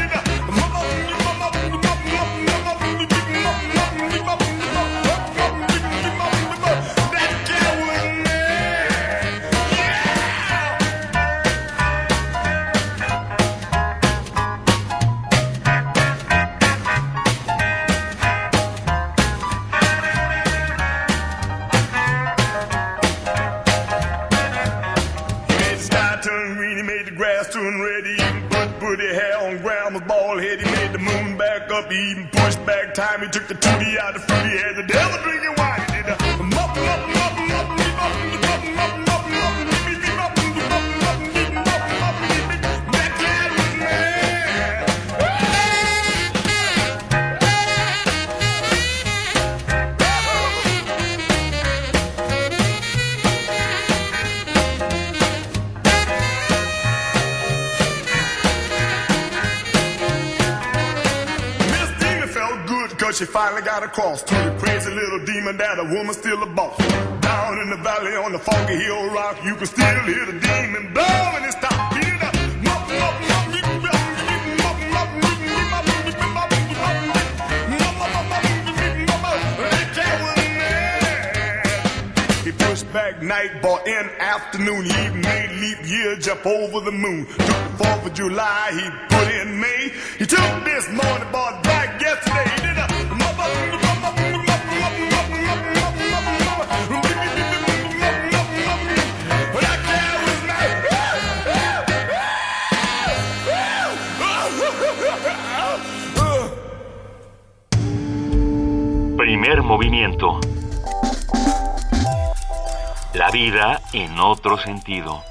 up, pushed back time. He took the tootie out of fruit, he had the devil drinking she finally got across to the crazy little demon that a woman's still a boss. Down in the valley on the foggy hill rock, you can still hear the demon blowing his top. He did a mup, mup, mup, beep, beep, mup, mup, mup, beep, beep, mup, beep, beep, mup, beep, beep, mup, beep, mup, mup, mup, mup, beep, beep, beep, mup, mup. That pushed back night, bought in afternoon. He made leap year jump over the moon. Took the 4th of July, he put in May. He took this morning, bought back yesterday. He did a Primer movimiento. La vida en otro sentido.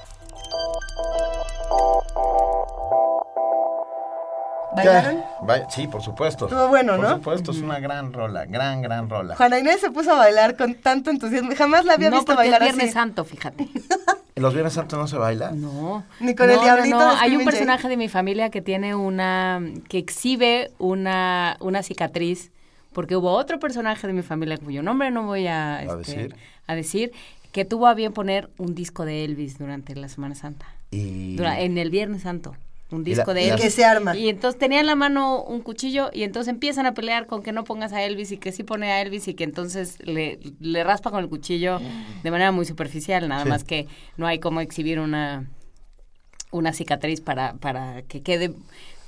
¿Bailaron? Sí, por supuesto. Estuvo bueno, Por ¿no? supuesto, es una gran rola, gran, gran rola. Juana Inés se puso a bailar con tanto entusiasmo. Jamás la había no, visto porque es bailar Viernes así. Santo, fíjate. ¿En los Viernes Santos no se baila? No. Ni con el No, no, diablito no. de Hay un personaje de mi familia que tiene una, que exhibe una, una cicatriz, porque hubo otro personaje de mi familia cuyo nombre no voy a, este, decir? a decir, que tuvo a bien poner un disco de Elvis durante la Semana Santa, Y... Dura- en el Viernes Santo. Un la- disco de Elvis. Que se arma. Y entonces tenía en la mano un cuchillo y entonces empiezan a pelear con que no pongas a Elvis y que sí pone a Elvis y que entonces le, le raspa con el cuchillo de manera muy superficial, nada Sí. más que no hay como exhibir una una cicatriz para, para que quede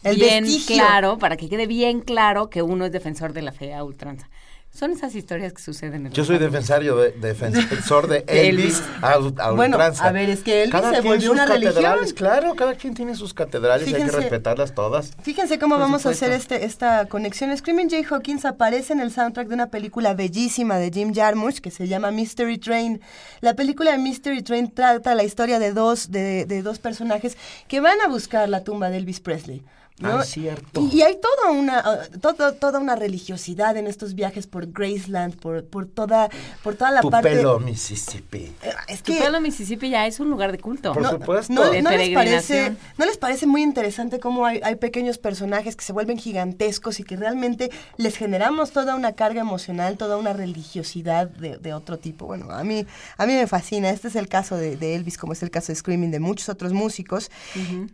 El bien vestigio. claro, para que quede bien claro que uno es defensor de la fe a ultranza. Son esas historias que suceden en Yo los soy casos. defensario de, defensor de Elvis, Elvis. a, a Bueno, ultranza. a ver, es que Elvis Cada se quien volvió sus una religión. catedrales, Claro, cada quien tiene sus catedrales y hay que Fíjense. respetarlas todas. Fíjense cómo Por vamos a hacer este, esta conexión. Screaming Jay Hawkins aparece en el soundtrack de una película bellísima de Jim Jarmusch que se llama Mystery Train. La película de Mystery Train trata la historia de dos, de, de dos personajes que van a buscar la tumba de Elvis Presley. ¿No? Ah, es cierto. Y, y hay toda una, uh, todo- toda una religiosidad en estos viajes por Graceland, por, por, toda, por toda la tu parte... pelo, Mississippi. Eh, Es Tu pueblo Mississippi ya es un lugar de culto. Por supuesto. No, De ¿no les parece. ¿No les parece muy interesante cómo hay, hay pequeños personajes que se vuelven gigantescos y que realmente les generamos toda una carga emocional, toda una religiosidad de, de otro tipo? Bueno, a mí, a mí me fascina. Este es el caso de, de Elvis, como es el caso de Screaming, de muchos otros músicos.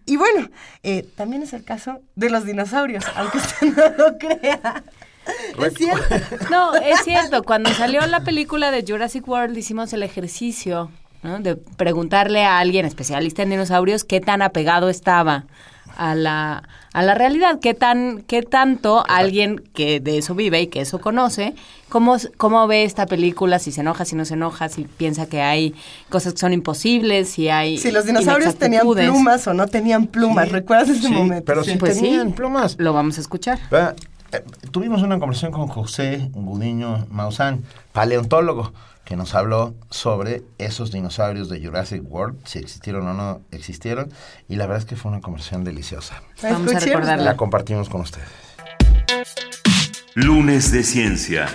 Y bueno, eh, también es el caso de los dinosaurios, aunque usted no lo crea. Es cierto. No, es cierto. Cuando salió la película de Jurassic World hicimos el ejercicio ¿no? de preguntarle a alguien especialista en dinosaurios qué tan apegado estaba a la, a la realidad, qué tan, qué tanto alguien que de eso vive y que eso conoce, cómo, cómo ve esta película, si se enoja, si no se enoja, si piensa que hay cosas que son imposibles, si hay Si los dinosaurios tenían plumas o no tenían plumas, ¿recuerdas ese Sí, momento? pero sí, Pues sí. tenían plumas. Lo vamos a escuchar. Eh, tuvimos una conversación con José Gudiño Maussan, paleontólogo, que nos habló sobre esos dinosaurios de Jurassic World, si existieron o no existieron, y la verdad es que fue una conversación deliciosa. Vamos a recordarla. La compartimos con ustedes. Lunes de Ciencia.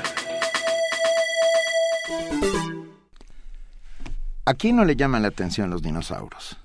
¿A quién no le llaman la atención los dinosaurios?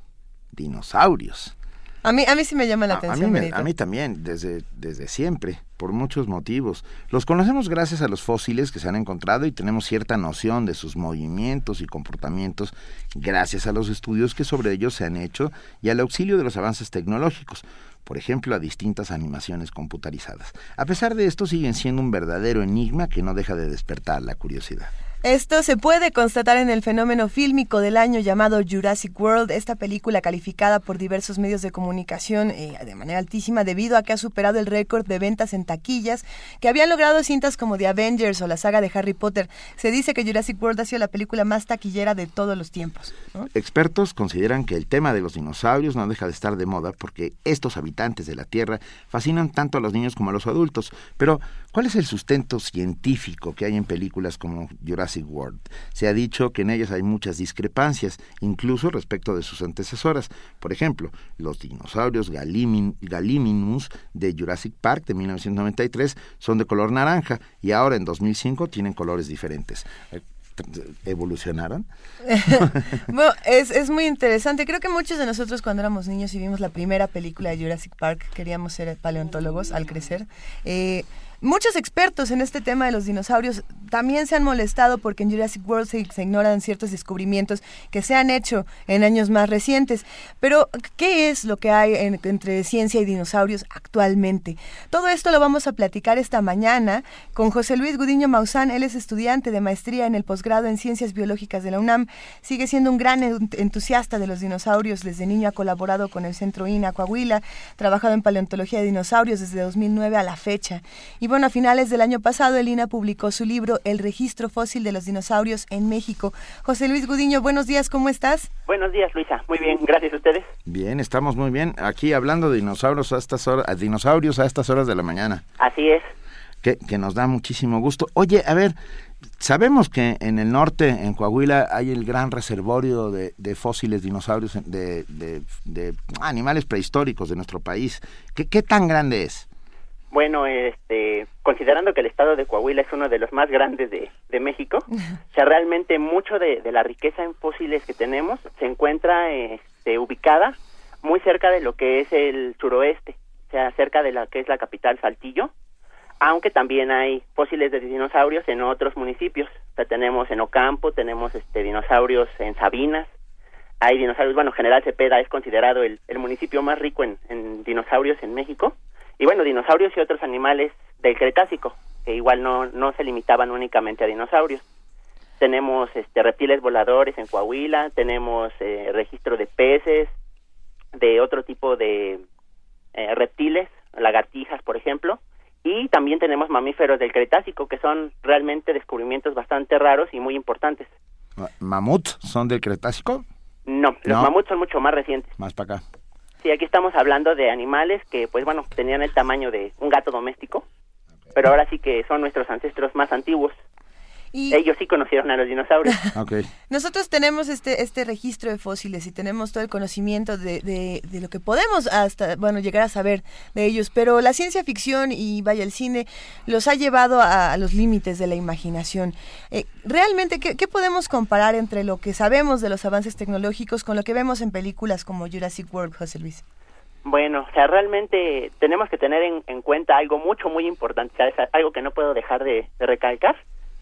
Dinosaurios. A mí, a mí sí me llama la A- a, atención, mí me- a mí también, desde, desde siempre, por muchos motivos. Los conocemos gracias a los fósiles que se han encontrado y tenemos cierta noción de sus movimientos y comportamientos gracias a los estudios que sobre ellos se han hecho y al auxilio de los avances tecnológicos, por ejemplo, a distintas animaciones computarizadas. A pesar de esto, siguen siendo un verdadero enigma que no deja de despertar la curiosidad. Esto se puede constatar en el fenómeno fílmico del año llamado Jurassic World, esta película calificada por diversos medios de comunicación eh, de manera altísima debido a que ha superado el récord de ventas en taquillas que habían logrado cintas como The Avengers o la saga de Harry Potter. Se dice que Jurassic World ha sido la película más taquillera de todos los tiempos. Expertos consideran que el tema de los dinosaurios no deja de estar de moda porque estos habitantes de la Tierra fascinan tanto a los niños como a los adultos. Pero, ¿cuál es el sustento científico que hay en películas como Jurassic World? Se ha dicho que en ellas hay muchas discrepancias, incluso respecto de sus antecesoras. Por ejemplo, los dinosaurios Galimin- Gallimimus de Jurassic Park de 1993 son de color naranja y ahora en 2005 tienen colores diferentes. Eh, ¿Evolucionaron? Bueno, es, es muy interesante. Creo que muchos de nosotros cuando éramos niños y vimos la primera película de Jurassic Park queríamos ser paleontólogos al crecer. Eh, muchos expertos en este tema de los dinosaurios también se han molestado porque en Jurassic World se, ignoran ciertos descubrimientos que se han hecho en años más recientes. Pero, ¿qué es lo que hay en- entre ciencia y dinosaurios actualmente? Todo esto lo vamos a platicar esta mañana con José Luis Gudiño Maussan. Él es estudiante de maestría en el posgrado en Ciencias Biológicas de la UNAM. Sigue siendo un gran en- entusiasta de los dinosaurios. Desde niño ha colaborado con el Centro INA Coahuila, trabajado en paleontología de dinosaurios desde 2009 a la fecha. Y bueno, a finales del año pasado, el INA publicó su libro El registro fósil de los dinosaurios en México. José Luis Gudiño, buenos días, ¿cómo estás? Buenos días, Luisa. Muy bien, gracias a ustedes. Bien, estamos muy bien. Aquí hablando de dinosaurios a estas horas, a dinosaurios a estas horas de la mañana, Así es. que, que nos da muchísimo gusto. Oye, a ver, sabemos que en el norte, en Coahuila, hay el gran reservorio de, de fósiles dinosaurios, de, de- de animales prehistóricos de nuestro país. ¿Qué, qué tan grande es? Bueno, este, considerando que el estado de Coahuila es uno de los más grandes de, de México, o sea, realmente mucho de, de la riqueza en fósiles que tenemos se encuentra este, ubicada muy cerca de lo que es el suroeste, o sea, cerca de la que es la capital Saltillo, aunque también hay fósiles de dinosaurios en otros municipios. O sea, tenemos en Ocampo, tenemos este, dinosaurios en Sabinas, hay dinosaurios, bueno, General Cepeda es considerado el, el municipio más rico en, en dinosaurios en México. Y bueno, dinosaurios y otros animales del Cretácico, que igual no, no se limitaban únicamente a dinosaurios. Tenemos este, reptiles voladores en Coahuila, tenemos eh, registro de peces, de otro tipo de eh, reptiles, lagartijas, por ejemplo, y también tenemos mamíferos del Cretácico, que son realmente descubrimientos bastante raros y muy importantes. Ma- ¿Mamut son del Cretácico? No, los No. mamuts son mucho más recientes. Más para acá. Sí, aquí estamos hablando de animales que, pues bueno, tenían el tamaño de un gato doméstico, pero ahora sí que son nuestros ancestros más antiguos. Y Ellos sí conocieron a los dinosaurios. Nosotros tenemos este, este registro de fósiles y tenemos todo el conocimiento de, de, de lo que podemos hasta, bueno, llegar a saber de ellos, pero la ciencia ficción y vaya el cine los ha llevado a, a los límites de la imaginación. Eh, realmente, ¿qué, ¿qué podemos comparar entre lo que sabemos de los avances tecnológicos con lo que vemos en películas como Jurassic World, José Luis? Bueno, o sea, realmente tenemos que tener en, en cuenta algo mucho, muy importante, o sea, es algo que no puedo dejar de, de recalcar.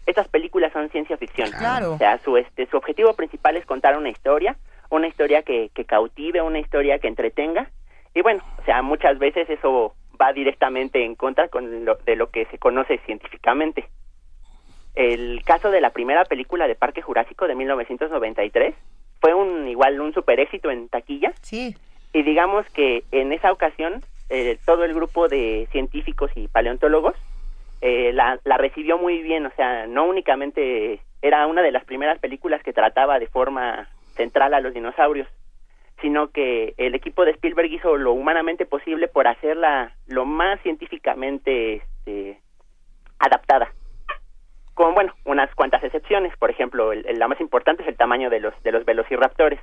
Estas películas son ciencia ficción. Claro. O sea, su, este, su objetivo principal es contar una historia, una historia que, que cautive, una historia que entretenga. Y bueno, o sea, muchas veces eso va directamente en contra con lo, de lo que se conoce científicamente. El caso de la primera película de Parque Jurásico de 1993 fue un igual un super éxito en taquilla Sí. y digamos que en esa ocasión eh, todo el grupo de científicos y paleontólogos eh, la, la recibió muy bien, o sea, no únicamente era una de las primeras películas que trataba de forma central a los dinosaurios, sino que el equipo de Spielberg hizo lo humanamente posible por hacerla lo más científicamente este, adaptada. Con, bueno, unas cuantas excepciones. Por ejemplo, el- el- la más importante es el tamaño de los, de los velociraptores.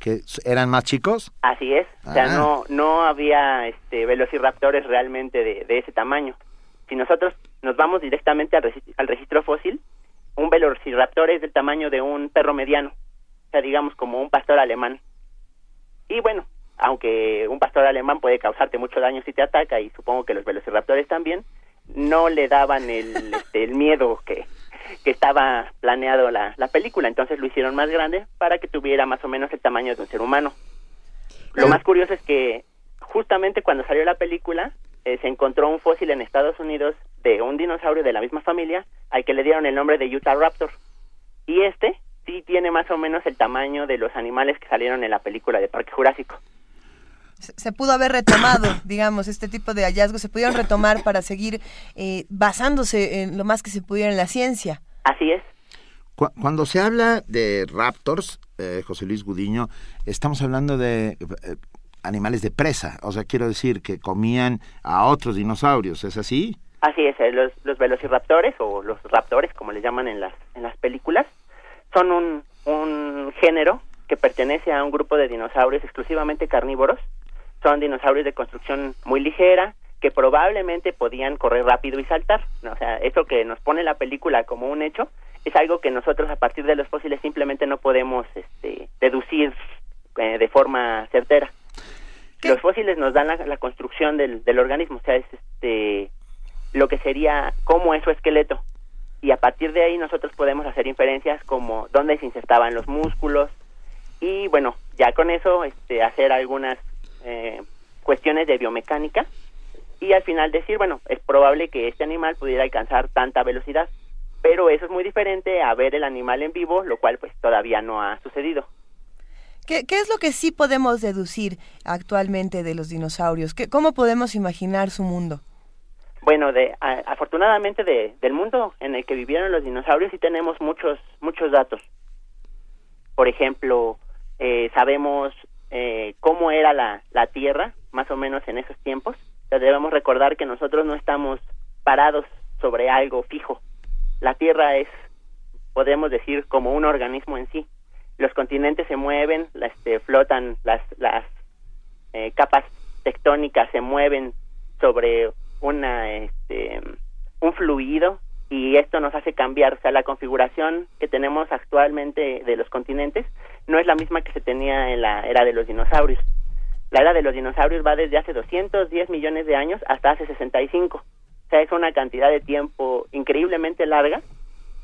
¿Que eran más chicos? Así es. O sea, Ah. no, no había este, velociraptores realmente de, de ese tamaño. Si nosotros nos vamos directamente al, regi- al registro fósil, un velociraptor es del tamaño de un perro mediano. O sea, digamos como un pastor alemán. Y bueno, aunque un pastor alemán puede causarte mucho daño si te ataca, y supongo que los velociraptores también, no le daban el, este, el miedo que, que estaba planeado la, la película. Entonces lo hicieron más grande para que tuviera más o menos el tamaño de un ser humano. Lo más curioso es que justamente cuando salió la película eh, se encontró un fósil en Estados Unidos de un dinosaurio de la misma familia al que le dieron el nombre de Utah Raptor. Y este sí tiene más o menos el tamaño de los animales que salieron en la película de Parque Jurásico. Se, pudo haber retomado, digamos, este tipo de hallazgos se pudieron retomar para seguir eh, basándose en lo más que se pudiera en la ciencia. Así es. Cu- Cuando se habla de raptors, eh, José Luis Gudiño, estamos hablando de eh, animales de presa. O sea, quiero decir que comían a otros dinosaurios, ¿es así? Así es, eh, los, los velociraptores o los raptores, como les llaman en las, en las películas, son un, un género que pertenece a un grupo de dinosaurios exclusivamente carnívoros. Son dinosaurios de construcción muy ligera que probablemente podían correr rápido y saltar. O sea, eso que nos pone la película como un hecho es algo que nosotros a partir de los fósiles simplemente no podemos este, deducir eh, de forma certera. Los fósiles nos dan la, construcción del, del organismo, o sea, es este lo que sería cómo es su esqueleto. Y a partir de ahí nosotros podemos hacer inferencias como dónde se insertaban los músculos y bueno, ya con eso este, hacer algunas eh, cuestiones de biomecánica y al final decir, bueno, es probable que este animal pudiera alcanzar tanta velocidad, pero eso es muy diferente a ver el animal en vivo, lo cual pues todavía no ha sucedido. ¿Qué, qué es lo que sí podemos deducir actualmente de los dinosaurios? ¿Qué, ¿Cómo podemos imaginar su mundo? Bueno, de, a- afortunadamente de, del mundo en el que vivieron los dinosaurios sí tenemos muchos muchos datos. Por ejemplo, eh, sabemos eh, cómo era la, la Tierra, más o menos en esos tiempos. Debemos recordar que nosotros no estamos parados sobre algo fijo. La Tierra es, podemos decir, como un organismo en sí. Los continentes se mueven, este, flotan, las, las eh, capas tectónicas se mueven sobre una este, un fluido y esto nos hace cambiar, o sea, la configuración que tenemos actualmente de los continentes no es la misma que se tenía en la era de los dinosaurios. La era de los dinosaurios va desde hace 210 millones de años hasta hace 65. O sea, es una cantidad de tiempo increíblemente larga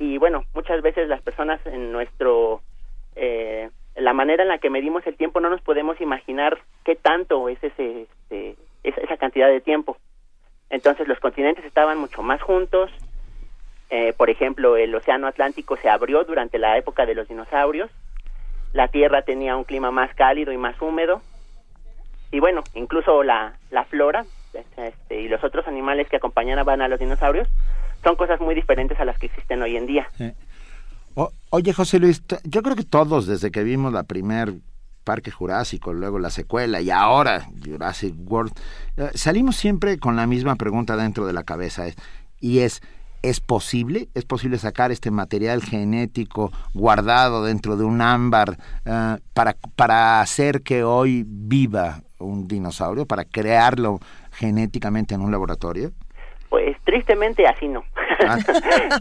y bueno, muchas veces las personas en nuestro eh, la manera en la que medimos el tiempo no nos podemos imaginar qué tanto es ese, este, esa, cantidad de tiempo. Entonces los continentes estaban mucho más juntos. Eh, por ejemplo, el Océano Atlántico se abrió durante la época de los dinosaurios. La Tierra tenía un clima más cálido y más húmedo. Y bueno, incluso la, la flora este, y los otros animales que acompañaban a los dinosaurios son cosas muy diferentes a las que existen hoy en día. Oye, José Luis, yo creo que todos, desde que vimos la primer Parque Jurásico, luego la secuela y ahora Jurassic World, eh, salimos siempre con la misma pregunta dentro de la cabeza. es- y es, ¿es posible? ¿Es posible sacar este material genético guardado dentro de un ámbar eh, para, para hacer que hoy viva un dinosaurio, para crearlo genéticamente en un laboratorio? Pues tristemente así no. Ah.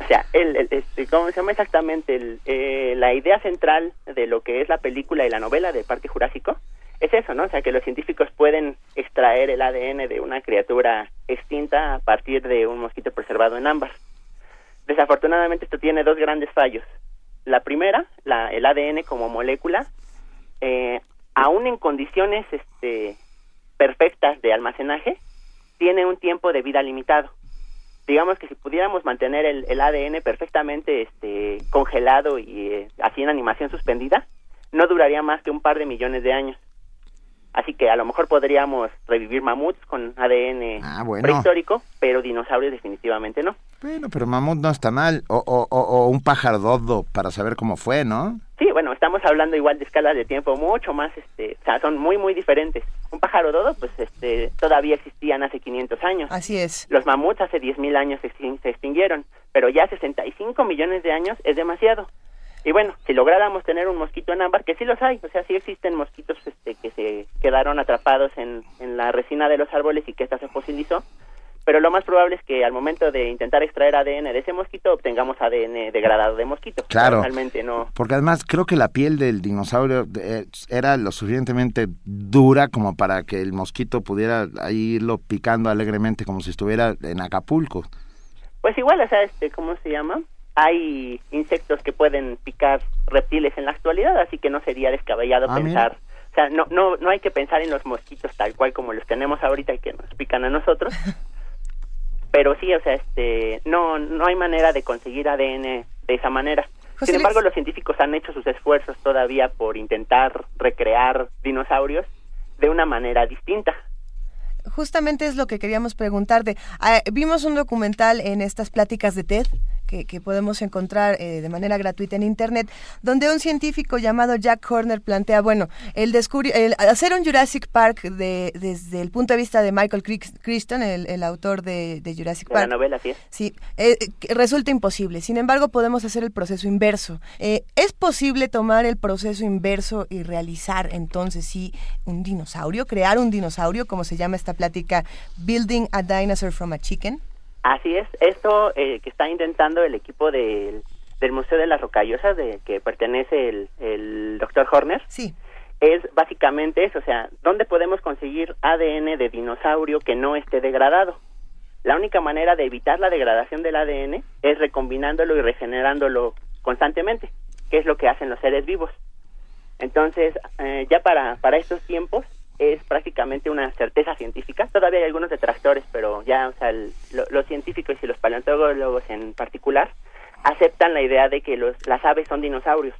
O sea, el, el- este, ¿cómo se llama exactamente? El, eh, la idea central de lo que es la película y la novela de Parque Jurásico es eso, ¿no? O sea, que los científicos pueden extraer el ADN de una criatura extinta a partir de un mosquito preservado en ámbar. Desafortunadamente esto tiene dos grandes fallos. La primera, la, el ADN como molécula, eh, aún en condiciones este, perfectas de almacenaje, tiene un tiempo de vida limitado digamos que si pudiéramos mantener el, el ADN perfectamente este, congelado y eh, así en animación suspendida, no duraría más que un par de millones de años. Así que a lo mejor podríamos revivir mamuts con ADN Ah, bueno. prehistórico, pero dinosaurios definitivamente no. Bueno, pero mamut no está mal. O, o, o, o un pájaro dodo para saber cómo fue, ¿no? Sí, bueno, estamos hablando igual de escalas de tiempo mucho más, este, o sea, son muy, muy diferentes. un pájaro dodo, pues este, todavía existían hace 500 años. Así es. Los mamuts hace 10.000 años se, se extinguieron, pero ya 65 millones de años es demasiado. Y bueno, si lográramos tener un mosquito en ámbar, que sí los hay, o sea, sí existen mosquitos este, que se quedaron atrapados en, en la resina de los árboles y que esta se fosilizó, pero lo más probable es que al momento de intentar extraer ADN de ese mosquito obtengamos ADN degradado de mosquito. Claro. Realmente no. Porque además creo que la piel del dinosaurio eh, era lo suficientemente dura como para que el mosquito pudiera ahí irlo picando alegremente como si estuviera en Acapulco. Pues igual, o sea, este, ¿cómo se llama? Hay insectos que pueden picar reptiles en la actualidad, así que no sería descabellado Ah, pensar. O sea, no, no, no hay que pensar en los mosquitos tal cual como los tenemos ahorita y que nos pican a nosotros. Pero sí, o sea, este, no, no hay manera de conseguir ADN de esa manera. José Sin embargo, Luis. los científicos han hecho sus esfuerzos todavía por intentar recrear dinosaurios de una manera distinta. Justamente es lo que queríamos preguntarte. Ah, vimos un documental en estas pláticas de TED que, que podemos encontrar eh, de manera gratuita en Internet, donde un científico llamado Jack Horner plantea, bueno, el, el hacer un Jurassic Park de, desde el punto de vista de Michael Cric- Crichton, el, el autor de, de Jurassic De la Park. novela, sí. Sí, eh, resulta imposible. Sin embargo, podemos hacer el proceso inverso. Eh, ¿Es posible tomar el proceso inverso y realizar entonces sí un dinosaurio, crear un dinosaurio, como se llama esta plática, Building a Dinosaur from a Chicken? Así es, esto eh, que está intentando el equipo del, del Museo de las Rocallosas, de que pertenece el, el doctor Horner, Sí. es básicamente eso, o sea, ¿dónde podemos conseguir ADN de dinosaurio que no esté degradado? La única manera de evitar la degradación del ADN es recombinándolo y regenerándolo constantemente, que es lo que hacen los seres vivos. Entonces, eh, ya para, para estos tiempos es prácticamente una certeza científica. Todavía hay algunos detractores, pero ya, o sea, el- lo- los científicos y los paleontólogos en particular aceptan la idea de que los, las aves son dinosaurios.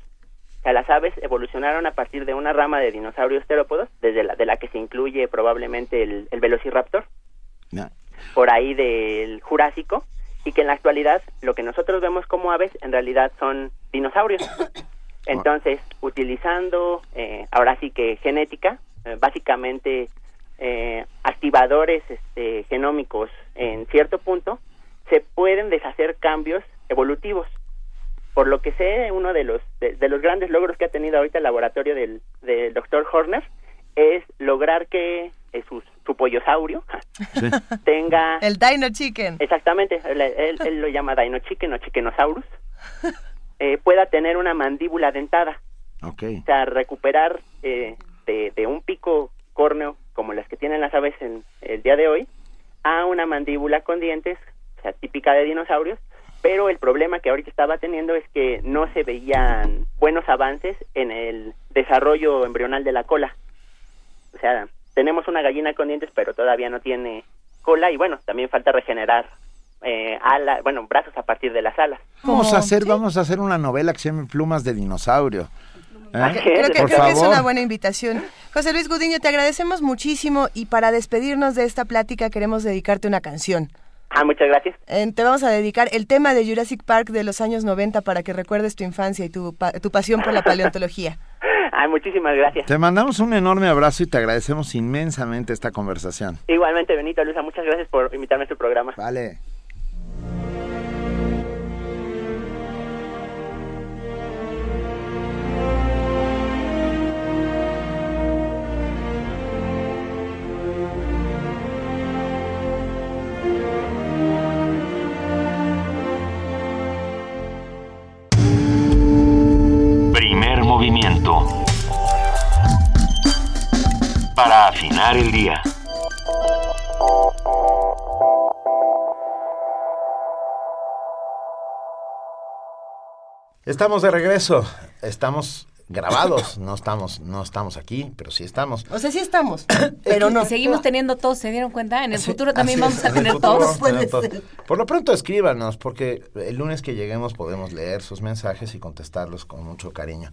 O sea, las aves evolucionaron a partir de una rama de dinosaurios terópodos, desde la, de la que se incluye probablemente el, el velociraptor, por ahí del Jurásico, y que en la actualidad lo que nosotros vemos como aves en realidad son dinosaurios. Entonces, utilizando eh, ahora sí que genética, básicamente eh, activadores este, genómicos en cierto punto, se pueden deshacer cambios evolutivos. Por lo que sé, uno de los de, de los grandes logros que ha tenido ahorita el laboratorio del, del doctor Horner es lograr que eh, su, su pollosaurio tenga El Dino Chicken. Exactamente, él, él- él lo llama Dino Chicken o Chickenosaurus, eh, pueda tener una mandíbula dentada, Ok. o sea, recuperar eh, de, de un pico córneo como las que tienen las aves en el día de hoy a una mandíbula con dientes, o sea, típica de dinosaurios, pero el problema que ahorita estaba teniendo es que no se veían buenos avances en el desarrollo embrional de la cola. O sea, tenemos una gallina con dientes, pero todavía no tiene cola y bueno, también falta regenerar eh, ala, bueno, brazos a partir de las alas. Vamos a hacer, sí. vamos a hacer una novela que se llame Plumas de dinosaurio. ¿Eh? Así Creo, que, Por creo que es una buena invitación. José Luis Gudiño, te agradecemos muchísimo y para despedirnos de esta plática queremos dedicarte una canción. Ah, muchas gracias. Eh, te vamos a dedicar el tema de Jurassic Park de los años 90 para que recuerdes tu infancia y tu, pa- tu pasión por la paleontología. Ah, muchísimas gracias. Te mandamos un enorme abrazo y te agradecemos inmensamente esta conversación. Igualmente, Benito, Luisa, muchas gracias por invitarme a su programa. Vale. Movimiento. Para afinar el día. Estamos de regreso. Estamos grabados. No estamos, no estamos aquí, pero sí estamos. O sea, sí estamos, pero no. Y seguimos teniendo todos, ¿se dieron cuenta? En el Así- futuro también vamos es, a tener todos. vamos a tener Puede todos. ser. Por lo pronto escríbanos, porque el lunes que lleguemos podemos leer sus mensajes y contestarlos con mucho cariño.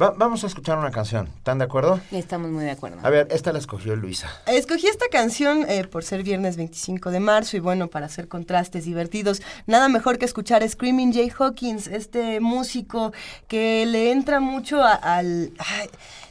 Va- vamos a escuchar una canción. ¿Están de acuerdo? Estamos muy de acuerdo. A ver, esta la escogió Luisa. Escogí esta canción eh, por ser viernes 25 de marzo y bueno, para hacer contrastes divertidos, nada mejor que escuchar a Screaming Jay Hawkins, este músico que le entra mucho a- al... ay,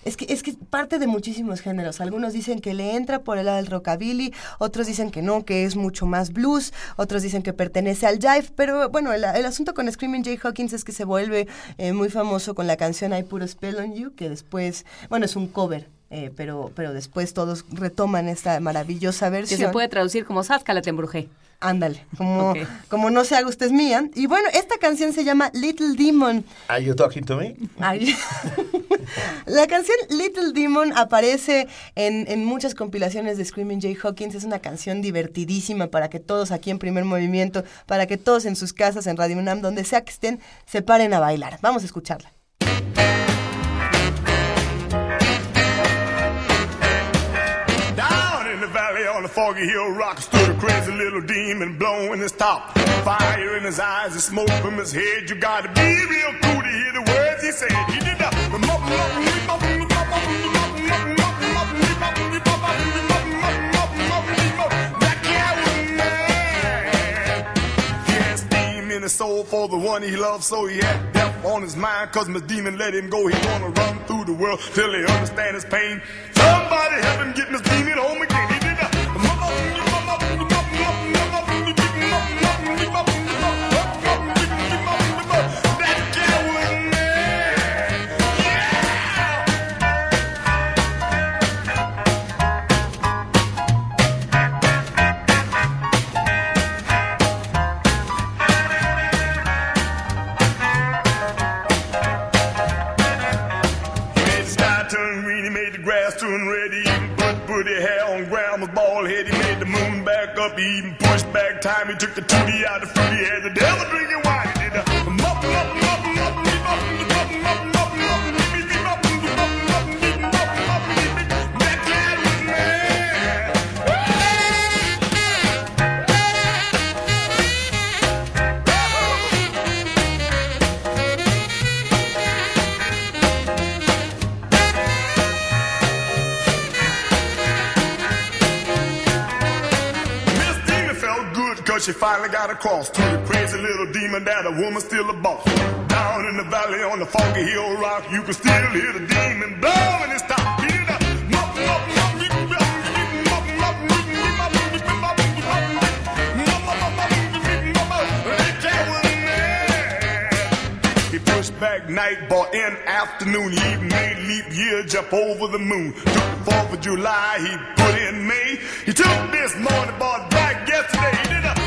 es que, es que parte de muchísimos géneros. Algunos dicen que le entra por el lado del rockabilly, otros dicen que no, que es mucho más blues, otros dicen que pertenece al jive, pero bueno, el, el asunto con Screaming Jay Hawkins es que se vuelve eh, muy famoso con la canción I Put a Spell on You, que después, bueno, es un cover. Eh, pero, pero después todos retoman esta maravillosa Que versión. se puede traducir como Sáscala te embrujé. Ándale, como, como no se haga usted mía. Y bueno, esta canción se llama Little Demon. Are you talking to me? La canción Little Demon aparece en, en muchas compilaciones de Screaming Jay Hawkins. Es una canción divertidísima para que todos aquí en primer movimiento, para que todos en sus casas, en Radio UNAM, donde sea que estén, se paren a bailar. Vamos a escucharla. On the foggy hill rock stood a crazy little demon blowing his top. Fire in his eyes and smoke from his head. You gotta be real cool to hear the words he said. He did That soul for the one he loved, so he had death on his mind. Cause my demon let him go. He gonna run through the world till he understand his pain. Somebody help him get Miss Demon home again. Up, he even pushed back time. He took the tootie out of fruit, he had the devil drinking she finally got across to the crazy little demon that a woman's still a boss. Down in the valley on the foggy hill rock, you can still hear the demon blowing his top. Beat up. Back night, bought in afternoon. He made leap year jump over the moon. Took the 4th of July, he put in May. He took this morning, bought back yesterday. He did a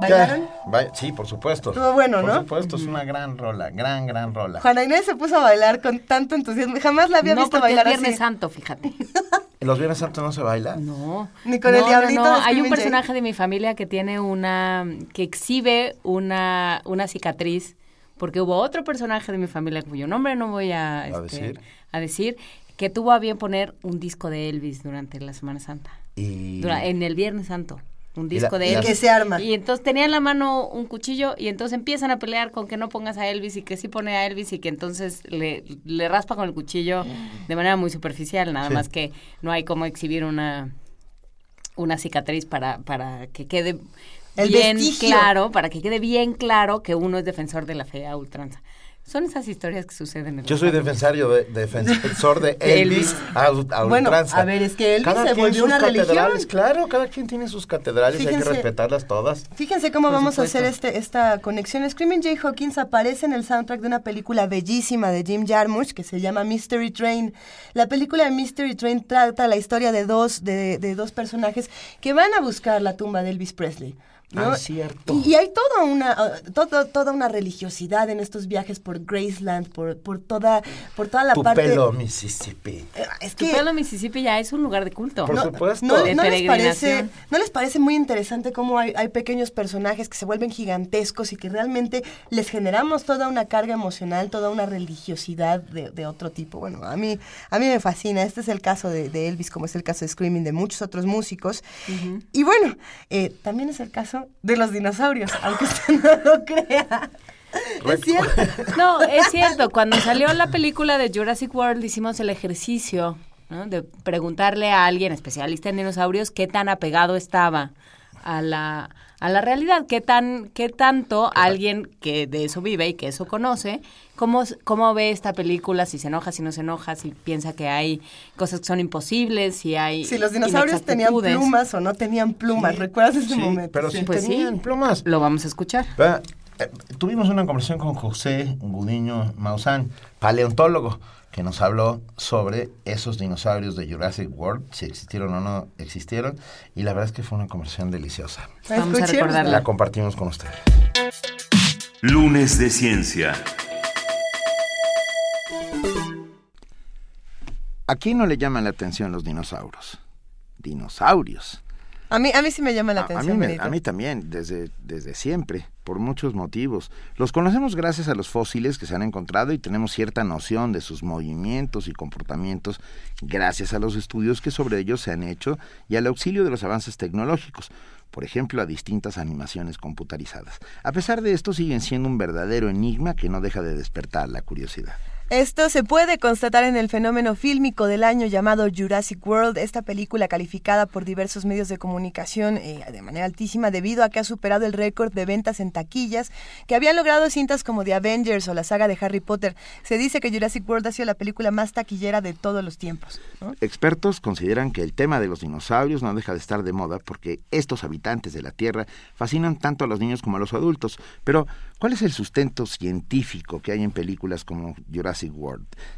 ¿Bailaron? Sí, por supuesto. Estuvo bueno, Por ¿no? supuesto, es una gran rola, gran, gran rola. Juana Inés se puso a bailar con tanto entusiasmo. Jamás la había no, visto porque es bailar Viernes así. Santo, fíjate. ¿Los Viernes Santos no se baila? No. Ni con No, el diablito no. Hay un personaje de mi familia que tiene una, que exhibe una, una cicatriz, porque hubo otro personaje de mi familia cuyo nombre no voy a, este, decir? a decir, que tuvo a bien poner un disco de Elvis durante la Semana Santa, Y... En el Viernes Santo. Un disco la- de Elvis. Que se arma. Y entonces tenía en la mano un cuchillo y entonces empiezan a pelear con que no pongas a Elvis y que sí pone a Elvis y que entonces le, le raspa con el cuchillo de manera muy superficial, nada Sí. más que no hay como exhibir una una cicatriz para, para que quede El bien vestigio. claro, para que quede bien claro que uno es defensor de la fe a ultranza. Son esas historias que suceden en Yo soy defensario de, defensor de Elvis, a, a Bueno, ultranza. a ver, es que Elvis Cada se volvió sus una religión. catedrales, Claro, cada quien tiene sus catedrales y hay que respetarlas todas. Fíjense cómo Por vamos a hacer este, esta conexión. Screaming Jay Hawkins aparece en el soundtrack de una película bellísima de Jim Jarmusch que se llama Mystery Train. La película de Mystery Train trata la historia de dos, de, de dos personajes que van a buscar la tumba de Elvis Presley. ¿No? Ah, es cierto. Y, y hay toda una, uh, todo- toda una religiosidad en estos viajes por Graceland, por, por, toda, por toda la parte... Tupelo, Mississippi. Eh, Es que Tupelo, Mississippi ya es un lugar de culto. Por no, supuesto. no- De no les parece. ¿No les parece muy interesante cómo hay, hay pequeños personajes que se vuelven gigantescos y que realmente les generamos toda una carga emocional, toda una religiosidad de, de otro tipo? Bueno, a mí, a mí me fascina. Este es el caso de, de Elvis, como es el caso de Screaming, de muchos otros músicos. Y bueno, eh, también es el caso de los dinosaurios, aunque usted no lo crea. Es cierto. No, es cierto. Cuando salió la película de Jurassic World hicimos el ejercicio ¿no? de preguntarle a alguien especialista en dinosaurios qué tan apegado estaba a la, a la realidad, qué tan qué tanto alguien que de eso vive y que eso conoce, cómo, cómo ve esta película, si se enoja, si no se enoja, si piensa que hay cosas que son imposibles, si hay Si los dinosaurios tenían plumas o no tenían plumas, ¿recuerdas ese Sí, momento? pero sí, Pues sí. tenían plumas. Lo vamos a escuchar. Eh, Tuvimos una conversación con José Gudiño Maussan, paleontólogo, que nos habló sobre esos dinosaurios de Jurassic World, si existieron o no existieron, y la verdad es que fue una conversación deliciosa. Vamos a recordarla. La compartimos con usted. Lunes de Ciencia. ¿A quién no le llaman la atención los dinosaurios? Dinosaurios. A mí, a mí sí me llama la A- a, atención. mí me- a mí también, desde, desde siempre, por muchos motivos. Los conocemos gracias a los fósiles que se han encontrado y tenemos cierta noción de sus movimientos y comportamientos gracias a los estudios que sobre ellos se han hecho y al auxilio de los avances tecnológicos, por ejemplo, a distintas animaciones computarizadas. A pesar de esto, siguen siendo un verdadero enigma que no deja de despertar la curiosidad. Esto se puede constatar en el fenómeno fílmico del año llamado Jurassic World, esta película calificada por diversos medios de comunicación eh, de manera altísima debido a que ha superado el récord de ventas en taquillas que habían logrado cintas como The Avengers o la saga de Harry Potter. Se dice que Jurassic World ha sido la película más taquillera de todos los tiempos. Expertos consideran que el tema de los dinosaurios no deja de estar de moda porque estos habitantes de la Tierra fascinan tanto a los niños como a los adultos. Pero, ¿cuál es el sustento científico que hay en películas como Jurassic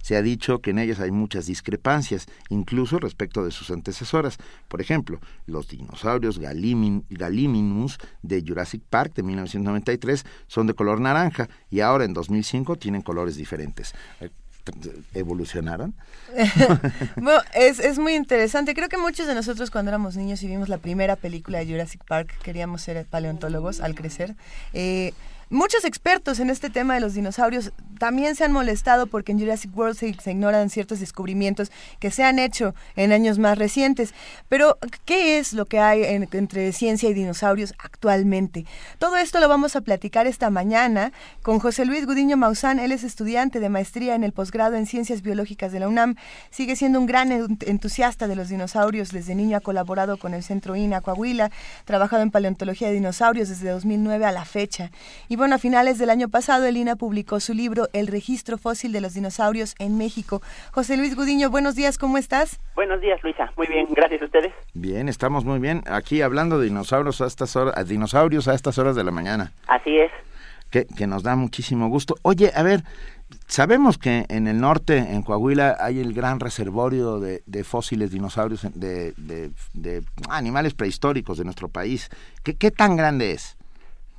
Se ha dicho que en ellas hay muchas discrepancias, incluso respecto de sus antecesoras. Por ejemplo, los dinosaurios Galimin- Gallimimus de Jurassic Park de 1993 son de color naranja y ahora en 2005 tienen colores diferentes. ¿Evolucionaron? Bueno, es, es muy interesante. Creo que muchos de nosotros cuando éramos niños y vimos la primera película de Jurassic Park queríamos ser paleontólogos al crecer. Eh, muchos expertos en este tema de los dinosaurios también se han molestado porque en Jurassic World se, ignoran ciertos descubrimientos que se han hecho en años más recientes. Pero, ¿qué es lo que hay en- entre ciencia y dinosaurios actualmente? Todo esto lo vamos a platicar esta mañana con José Luis Gudiño Maussan. Él es estudiante de maestría en el posgrado en Ciencias Biológicas de la UNAM. Sigue siendo un gran en- entusiasta de los dinosaurios. Desde niño ha colaborado con el Centro INA Coahuila, trabajado en paleontología de dinosaurios desde 2009 a la fecha. Bueno, a finales del año pasado, el INA publicó su libro El registro fósil de los dinosaurios en México. José Luis Gudiño, buenos días, ¿cómo estás? Buenos días, Luisa. Muy bien, gracias a ustedes. Bien, estamos muy bien. Aquí hablando de dinosaurios a estas horas, a dinosaurios a estas horas de la mañana, Así es. que, que nos da muchísimo gusto. Oye, a ver, sabemos que en el norte, en Coahuila, hay el gran reservorio de, de fósiles dinosaurios de, de- de animales prehistóricos de nuestro país. ¿Qué, qué tan grande es?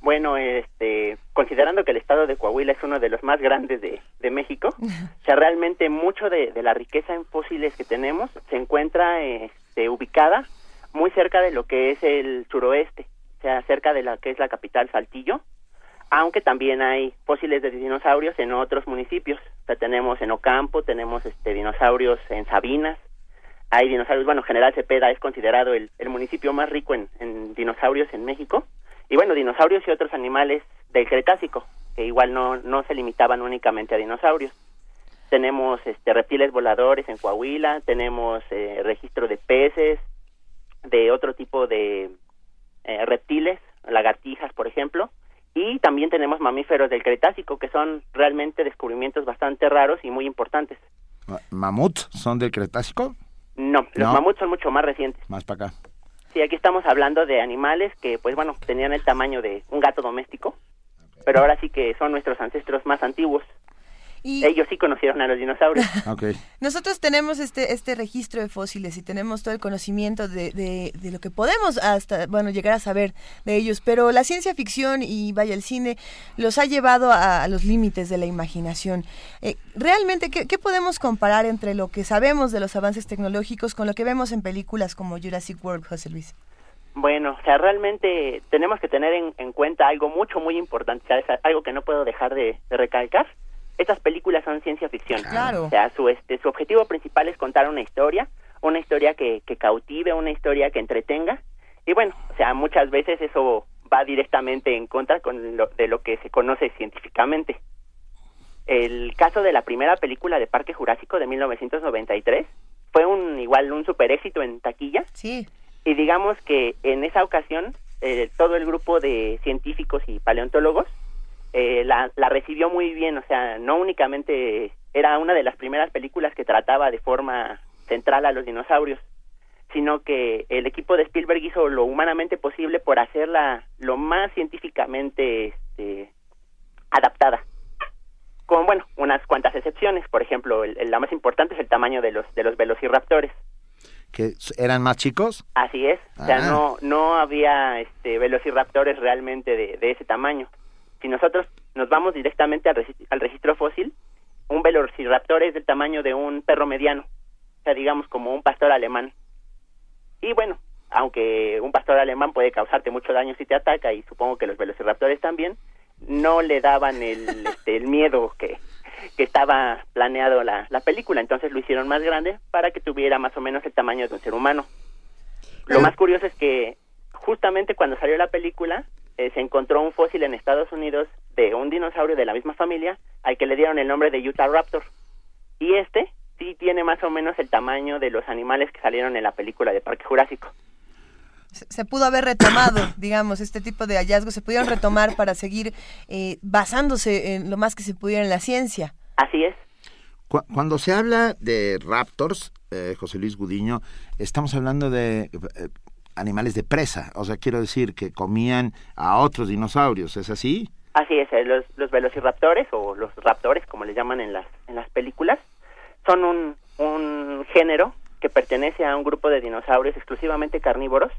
Bueno, este, considerando que el estado de Coahuila es uno de los más grandes de, de México, o sea, realmente mucho de, de la riqueza en fósiles que tenemos se encuentra este, ubicada muy cerca de lo que es el suroeste, o sea, cerca de la que es la capital Saltillo, aunque también hay fósiles de dinosaurios en otros municipios. O sea, tenemos en Ocampo, tenemos este, dinosaurios en Sabinas, hay dinosaurios, bueno, General Cepeda es considerado el, el municipio más rico en, en dinosaurios en México. Y bueno, dinosaurios y otros animales del Cretácico, que igual no, no se limitaban únicamente a dinosaurios. Tenemos este, reptiles voladores en Coahuila, tenemos eh, registro de peces, de otro tipo de eh, reptiles, lagartijas, por ejemplo, y también tenemos mamíferos del Cretácico, que son realmente descubrimientos bastante raros y muy importantes. Ma- ¿Mamuts son del Cretácico? No, los No. mamuts son mucho más recientes. Más para acá. Sí, aquí estamos hablando de animales que, pues bueno, tenían el tamaño de un gato doméstico, pero ahora sí que son nuestros ancestros más antiguos. Y- Ellos sí conocieron a los dinosaurios. Nosotros tenemos este, este registro de fósiles y tenemos todo el conocimiento de, de, de lo que podemos hasta, bueno, llegar a saber de ellos, pero la ciencia ficción y vaya el cine los ha llevado a, a los límites de la imaginación. Eh, realmente, ¿qué, qué podemos comparar entre lo que sabemos de los avances tecnológicos con lo que vemos en películas como Jurassic World, José Luis? Bueno, o sea, realmente tenemos que tener en, en cuenta algo mucho, muy importante, algo que no puedo dejar de, de recalcar. Estas películas son ciencia ficción. Claro. O sea, su, este, su objetivo principal es contar una historia, una historia que, que cautive, una historia que entretenga. Y bueno, o sea, muchas veces eso va directamente en contra con lo, de lo que se conoce científicamente. El caso de la primera película de Parque Jurásico de 1993 fue un igual un super éxito en taquilla. Sí. Y digamos que en esa ocasión eh, todo el grupo de científicos y paleontólogos eh, la, la recibió muy bien, o sea, no únicamente era una de las primeras películas que trataba de forma central a los dinosaurios, sino que el equipo de Spielberg hizo lo humanamente posible por hacerla lo más científicamente este, adaptada. Con, bueno, unas cuantas excepciones, por ejemplo, el- el- la más importante es el tamaño de los, de los velociraptores. ¿Que eran más chicos? Así es, o sea, Ah. no, no había este, velociraptores realmente de, de ese tamaño. Si nosotros nos vamos directamente al, regi- al registro fósil, un velociraptor es del tamaño de un perro mediano, o sea, digamos como un pastor alemán. Y bueno, aunque un pastor alemán puede causarte mucho daño si te ataca, y supongo que los velociraptores también, no le daban el, este, el miedo que, que estaba planeado la, la película, entonces lo hicieron más grande para que tuviera más o menos el tamaño de un ser humano. Lo más curioso es que justamente cuando salió la película eh, se encontró un fósil en Estados Unidos de un dinosaurio de la misma familia al que le dieron el nombre de Utah Raptor. Y este sí tiene más o menos el tamaño de los animales que salieron en la película de Parque Jurásico. se pudo haber retomado, digamos, este tipo de hallazgos se pudieron retomar para seguir eh, basándose en lo más que se pudiera en la ciencia. Así es. Cu- Cuando se habla de raptors, eh, José Luis Gudiño, estamos hablando de eh, animales de presa. O sea, quiero decir que comían a otros dinosaurios, ¿es así? Así es, eh, los, los velociraptores o los raptores, como les llaman en las, en las películas, son un, un género que pertenece a un grupo de dinosaurios exclusivamente carnívoros.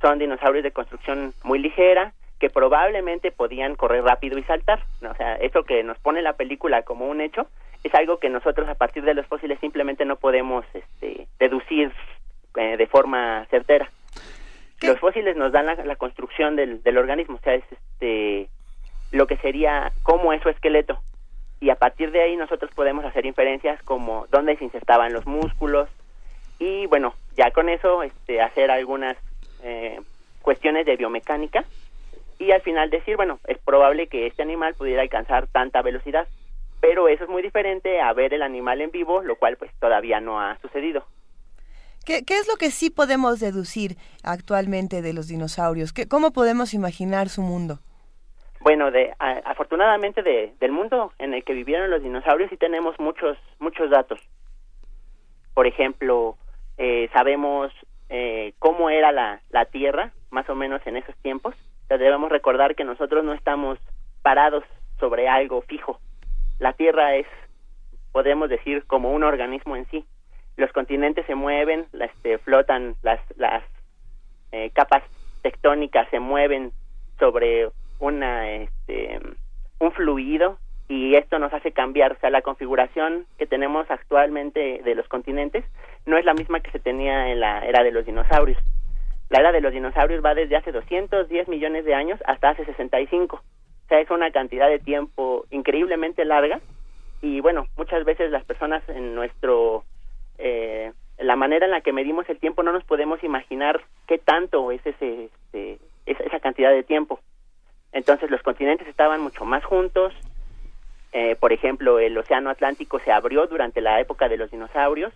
Son dinosaurios de construcción muy ligera que probablemente podían correr rápido y saltar. O sea, eso que nos pone la película como un hecho es algo que nosotros a partir de los fósiles simplemente no podemos este, deducir eh, de forma certera. Los fósiles nos dan la, construcción del, del organismo, o sea, es este lo que sería cómo es su esqueleto. Y a partir de ahí nosotros podemos hacer inferencias como dónde se insertaban los músculos y bueno, ya con eso este, hacer algunas eh, cuestiones de biomecánica y al final decir, bueno, es probable que este animal pudiera alcanzar tanta velocidad, pero eso es muy diferente a ver el animal en vivo, lo cual pues todavía no ha sucedido. ¿Qué, qué es lo que sí podemos deducir actualmente de los dinosaurios? ¿Qué, ¿Cómo podemos imaginar su mundo? Bueno, de, a- afortunadamente de, del mundo en el que vivieron los dinosaurios sí tenemos muchos muchos datos. Por ejemplo, eh, sabemos eh, cómo era la, la Tierra, más o menos en esos tiempos. O sea, debemos recordar que nosotros no estamos parados sobre algo fijo. La Tierra es, podemos decir, como un organismo en sí. Los continentes se mueven, este, flotan, las, las eh, capas tectónicas se mueven sobre una este, un fluido y esto nos hace cambiar, o sea, la configuración que tenemos actualmente de los continentes no es la misma que se tenía en la era de los dinosaurios. La era de los dinosaurios va desde hace 210 millones de años hasta hace 65. O sea, es una cantidad de tiempo increíblemente larga y bueno, muchas veces las personas en nuestro eh, la manera en la que medimos el tiempo no nos podemos imaginar qué tanto es ese, este, esa, cantidad de tiempo. Entonces los continentes estaban mucho más juntos. Eh, por ejemplo, el Océano Atlántico se abrió durante la época de los dinosaurios.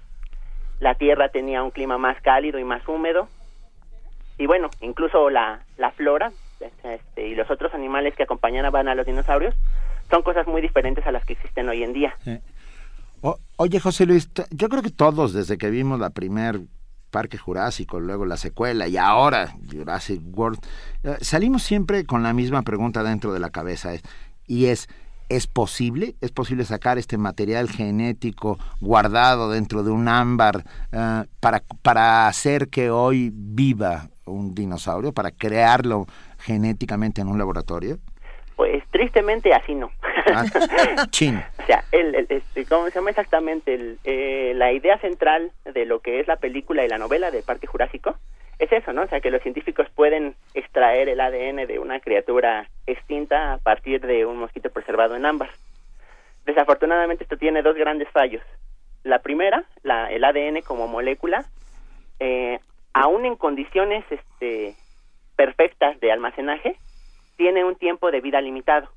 La Tierra tenía un clima más cálido y más húmedo. Y bueno, incluso la, la flora este, y los otros animales que acompañaban a los dinosaurios son cosas muy diferentes a las que existen hoy en día. Oye, José Luis, yo creo que todos, desde que vimos la primer Parque Jurásico, luego la secuela y ahora Jurassic World, eh, salimos siempre con la misma pregunta dentro de la cabeza. y es, ¿Es posible? ¿Es posible sacar este material genético guardado dentro de un ámbar eh, para, para hacer que hoy viva un dinosaurio, para crearlo genéticamente en un laboratorio? Pues tristemente así no. Ah. O sea, el, el- este, ¿cómo se llama exactamente? El, eh, la idea central de lo que es la película y la novela del Parque Jurásico es eso, ¿no? O sea, que los científicos pueden extraer el ADN de una criatura extinta a partir de un mosquito preservado en ámbar. Desafortunadamente esto tiene dos grandes fallos. La primera, la, el ADN como molécula, eh, aún en condiciones este, perfectas de almacenaje, tiene un tiempo de vida limitado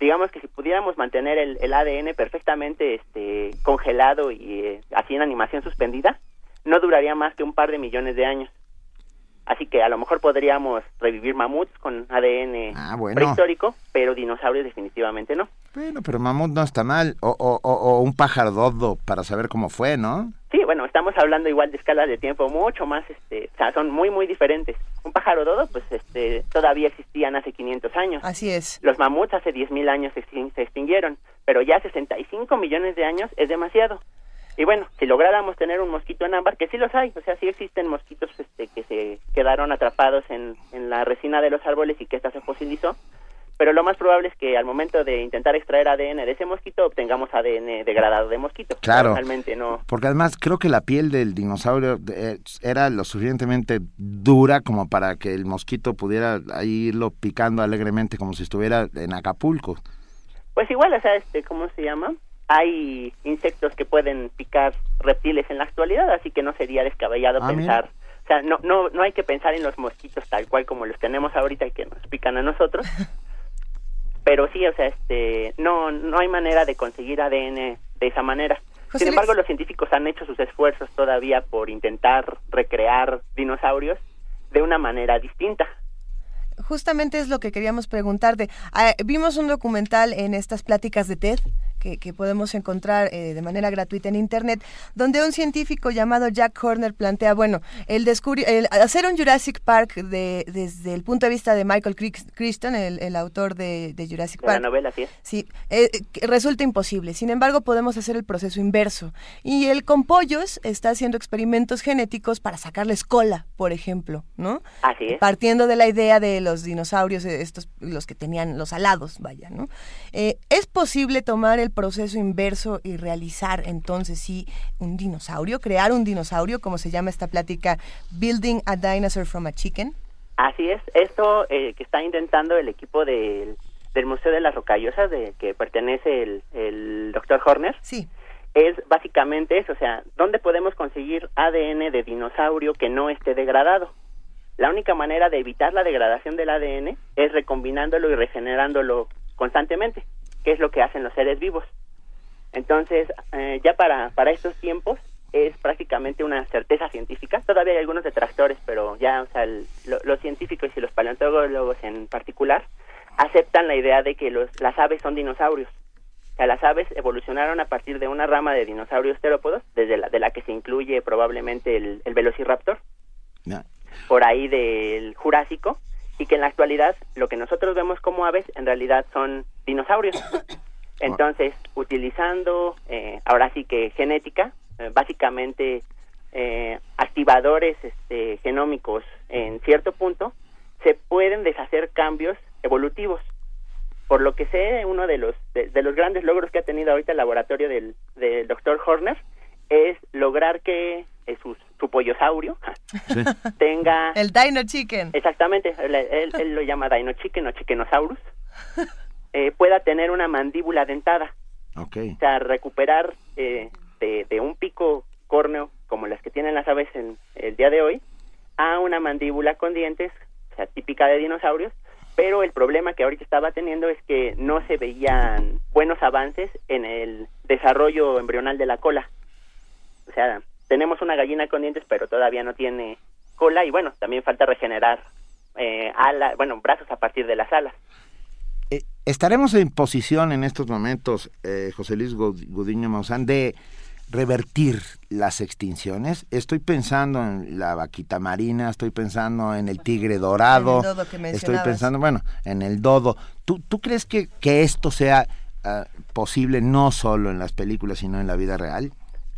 digamos que si pudiéramos mantener el, el ADN perfectamente este, congelado y eh, así en animación suspendida, no duraría más que un par de millones de años. Así que a lo mejor podríamos revivir mamuts con ADN Ah, bueno. prehistórico, pero dinosaurios definitivamente no. Bueno, pero mamut no está mal. O, o, o, o un pájaro dodo para saber cómo fue, ¿no? Sí, bueno, estamos hablando igual de escalas de tiempo mucho más, este, o sea, son muy, muy diferentes. Un pájaro dodo, pues, este, todavía existían hace 500 años. Así es. Los mamuts hace 10.000 años se, se extinguieron, pero ya 65 millones de años es demasiado. Y bueno, si lográramos tener un mosquito en ámbar, que sí los hay, o sea, sí existen mosquitos este, que se quedaron atrapados en, en la resina de los árboles y que ésta se fosilizó, pero lo más probable es que al momento de intentar extraer ADN de ese mosquito obtengamos ADN degradado de mosquito. Claro. Realmente no. Porque además creo que la piel del dinosaurio eh, era lo suficientemente dura como para que el mosquito pudiera ahí irlo picando alegremente como si estuviera en Acapulco. Pues igual, o sea, este, ¿cómo se llama? Hay insectos que pueden picar reptiles en la actualidad, así que no sería descabellado Ah, pensar. O sea, no, no, no hay que pensar en los mosquitos tal cual como los tenemos ahorita y que nos pican a nosotros. Pero sí, o sea, este, no, no hay manera de conseguir ADN de esa manera. José Sin embargo, Luis. los científicos han hecho sus esfuerzos todavía por intentar recrear dinosaurios de una manera distinta. Justamente es lo que queríamos preguntarte. Ah, vimos un documental en estas pláticas de TED que, que podemos encontrar eh, de manera gratuita en Internet, donde un científico llamado Jack Horner plantea, bueno, el, el hacer un Jurassic Park de, desde el punto de vista de Michael Cric- Crichton, el, el autor de, de Jurassic De la Park. novela, sí. Sí, eh, resulta imposible. Sin embargo, podemos hacer el proceso inverso. Y él con pollos está haciendo experimentos genéticos para sacarles cola, por ejemplo, ¿no? Así es. Partiendo de la idea de los dinosaurios, eh, estos, los que tenían los alados, vaya, ¿no? Eh, ¿Es posible tomar el proceso inverso y realizar entonces sí un dinosaurio, crear un dinosaurio, como se llama esta plática, Building a Dinosaur from a Chicken? Así es, esto eh, que está intentando el equipo del, del Museo de las Rocallosas, de que pertenece el, el doctor Horner, Sí. es básicamente eso, o sea, ¿dónde podemos conseguir ADN de dinosaurio que no esté degradado? La única manera de evitar la degradación del ADN es recombinándolo y regenerándolo constantemente, que es lo que hacen los seres vivos. Entonces, eh, ya para, para estos tiempos es prácticamente una certeza científica. Todavía hay algunos detractores, pero ya, o sea, el- lo- los científicos y los paleontólogos en particular aceptan la idea de que los, las aves son dinosaurios. O sea, las aves evolucionaron a partir de una rama de dinosaurios terópodos, desde la, de la que se incluye probablemente el, el velociraptor, por ahí del Jurásico, y que en la actualidad lo que nosotros vemos como aves en realidad son dinosaurios. Entonces, utilizando eh, ahora sí que genética, eh, básicamente eh, activadores este, genómicos en cierto punto, se pueden deshacer cambios evolutivos. Por lo que sé, uno de los de, de los grandes logros que ha tenido ahorita el laboratorio del, del doctor Horner es lograr que eh, su, pollosaurio Sí. tenga El Dino Chicken. Exactamente, él, él- él lo llama Dino Chicken o Chickenosaurus, eh, pueda tener una mandíbula dentada, Ok. o sea, recuperar eh, de, de un pico córneo como las que tienen las aves en el día de hoy a una mandíbula con dientes, o sea, típica de dinosaurios, pero el problema que ahorita estaba teniendo es que no se veían buenos avances en el desarrollo embrional de la cola. O sea, tenemos una gallina con dientes, pero todavía no tiene cola y bueno, también falta regenerar eh, ala, bueno, brazos a partir de las alas. Eh, ¿Estaremos en posición en estos momentos, eh, José Luis Gud- Gudiño Maussan, de revertir las extinciones? Estoy pensando en la vaquita marina, estoy pensando en el tigre dorado, En el dodo que estoy pensando, bueno, en el dodo. ¿Tú, tú crees que, que esto sea ah, posible no solo en las películas, sino en la vida real?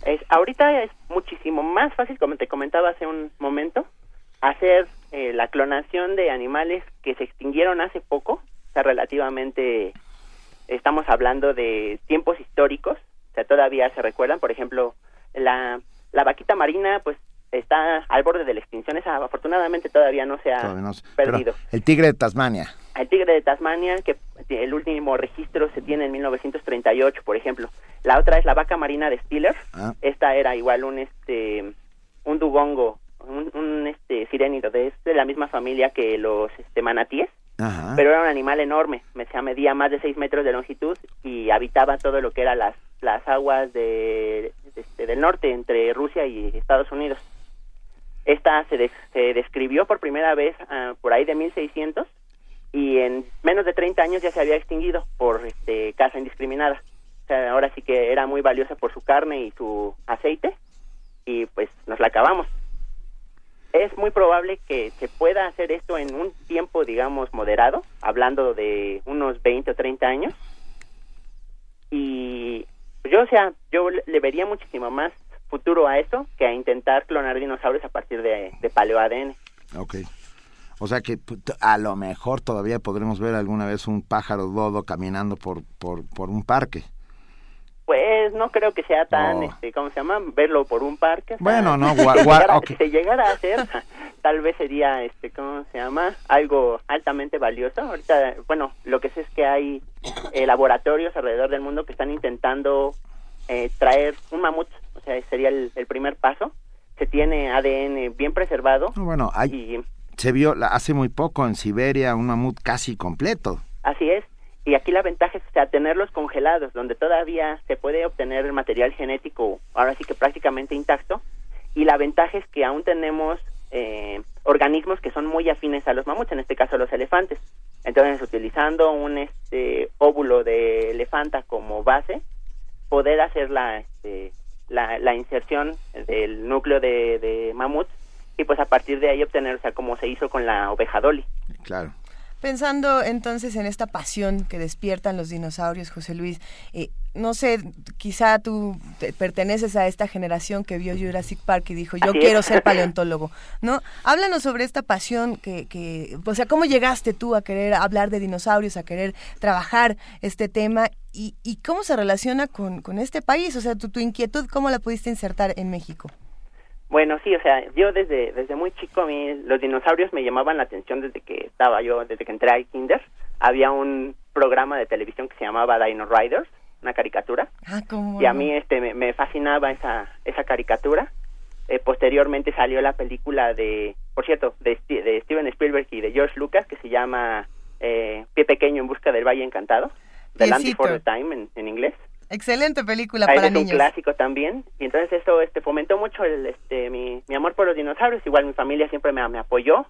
Es, ahorita es muchísimo más fácil, como te comentaba hace un momento, hacer eh, la clonación de animales que se extinguieron hace poco, o sea, relativamente estamos hablando de tiempos históricos, o sea, todavía se recuerdan, por ejemplo, la, la vaquita marina, pues está al borde de la extinción, esa afortunadamente todavía no se ha Todavía no sé. Pero perdido. el tigre de Tasmania. El tigre de Tasmania, que el último registro se tiene en 1938, por ejemplo. La otra es la vaca marina de Stiller. Ah. Esta era igual un este un dugongo, un, un este sirénido de, la misma familia que los este manatíes, Ajá. pero era un animal enorme, me se medía más de 6 metros de longitud y habitaba todo lo que era las las aguas de, de- este, del norte entre Rusia y Estados Unidos. Esta se, des- se describió por primera vez ah, por ahí de 1600 y en menos de 30 años ya se había extinguido por este, caza indiscriminada. O sea, ahora sí que era muy valiosa por su carne y su aceite y pues nos la acabamos. Es muy probable que se pueda hacer esto en un tiempo, digamos, moderado, hablando de unos 20 o 30 años. Y pues, yo, o sea, yo le vería muchísimo más futuro a eso que a intentar clonar dinosaurios a partir de, de paleo-ADN. Ok. O sea que a lo mejor todavía podremos ver alguna vez un pájaro dodo caminando por, por, por un parque. Pues no creo que sea tan, Oh. este, ¿cómo se llama? Verlo por un parque. Bueno, no, si llegara- se llegara a hacer, tal vez sería, este, ¿cómo se llama? Algo altamente valioso. Ahorita, bueno, lo que sé es que hay eh, laboratorios alrededor del mundo que están intentando eh, traer un mamut, o sea, sería el, el primer paso. Se tiene ADN bien preservado. No, bueno, hay, Y se vio hace muy poco en Siberia un mamut casi completo. Así es. Y aquí la ventaja es tenerlos congelados, donde todavía se puede obtener el material genético, ahora sí que prácticamente intacto. Y la ventaja es que aún tenemos eh, organismos que son muy afines a los mamuts, en este caso los elefantes. Entonces, utilizando un este, óvulo de elefanta como base, poder hacer la, este, la, la inserción del núcleo de, de mamut y pues a partir de ahí obtener, o sea, como se hizo con la oveja Dolly. Claro. Pensando entonces en esta pasión que despiertan los dinosaurios, José Luis, eh, no sé, quizá tú te- perteneces a esta generación que vio Jurassic Park y dijo, yo Así es. quiero ser paleontólogo, ¿no? Háblanos sobre esta pasión que, que, o sea, ¿cómo llegaste tú a querer hablar de dinosaurios, a querer trabajar este tema y, y cómo se relaciona con, con este país? O sea, tu, tu inquietud, ¿cómo la pudiste insertar en México? Bueno, sí, o sea, yo desde desde muy chico a mí los dinosaurios me llamaban la atención desde que estaba yo, desde que entré al kinder. Había un programa de televisión que se llamaba Dino Riders, una caricatura, Ah, ¿cómo y a mí este me, me fascinaba esa esa caricatura. Eh, posteriormente salió la película de, por cierto, de, de Steven Spielberg y de George Lucas que se llama eh, Pie Pequeño en busca del Valle Encantado, The Land. Before the Time en, en inglés. Excelente película Ahí para es un niños. clásico también. Y entonces eso este fomentó mucho el este mi, mi amor por los dinosaurios. Igual mi familia siempre me, me apoyó.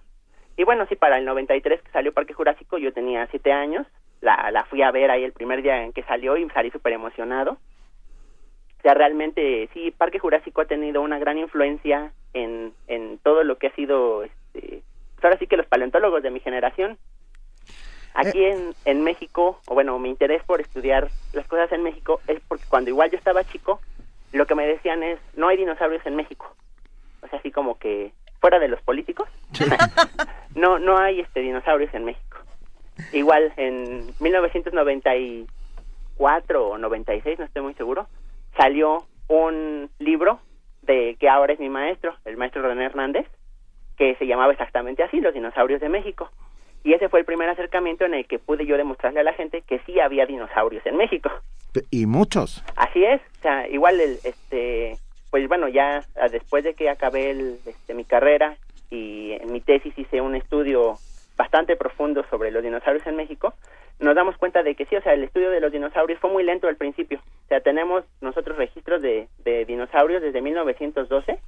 Y bueno sí para el 93 que salió Parque Jurásico yo tenía siete años. La, la fui a ver ahí el primer día en que salió y salí súper emocionado. O sea realmente sí Parque Jurásico ha tenido una gran influencia en, en todo lo que ha sido este pues ahora sí que los paleontólogos de mi generación Aquí en, en México, o bueno, mi interés por estudiar las cosas en México es porque cuando igual yo estaba chico, lo que me decían es, no hay dinosaurios en México. O sea, así como que fuera de los políticos, no no hay este dinosaurios en México. Igual en 1994 o 96, no estoy muy seguro, salió un libro de que ahora es mi maestro, el maestro René Hernández, que se llamaba exactamente así, Los dinosaurios de México. Y ese fue el primer acercamiento en el que pude yo demostrarle a la gente que sí había dinosaurios en México. Y muchos. Así es, o sea, igual el, este, pues bueno, ya ah, después de que acabé el, este, mi carrera y en mi tesis hice un estudio bastante profundo sobre los dinosaurios en México, nos damos cuenta de que sí, o sea, el estudio de los dinosaurios fue muy lento al principio. O sea, tenemos nosotros registros de, de dinosaurios desde 1912,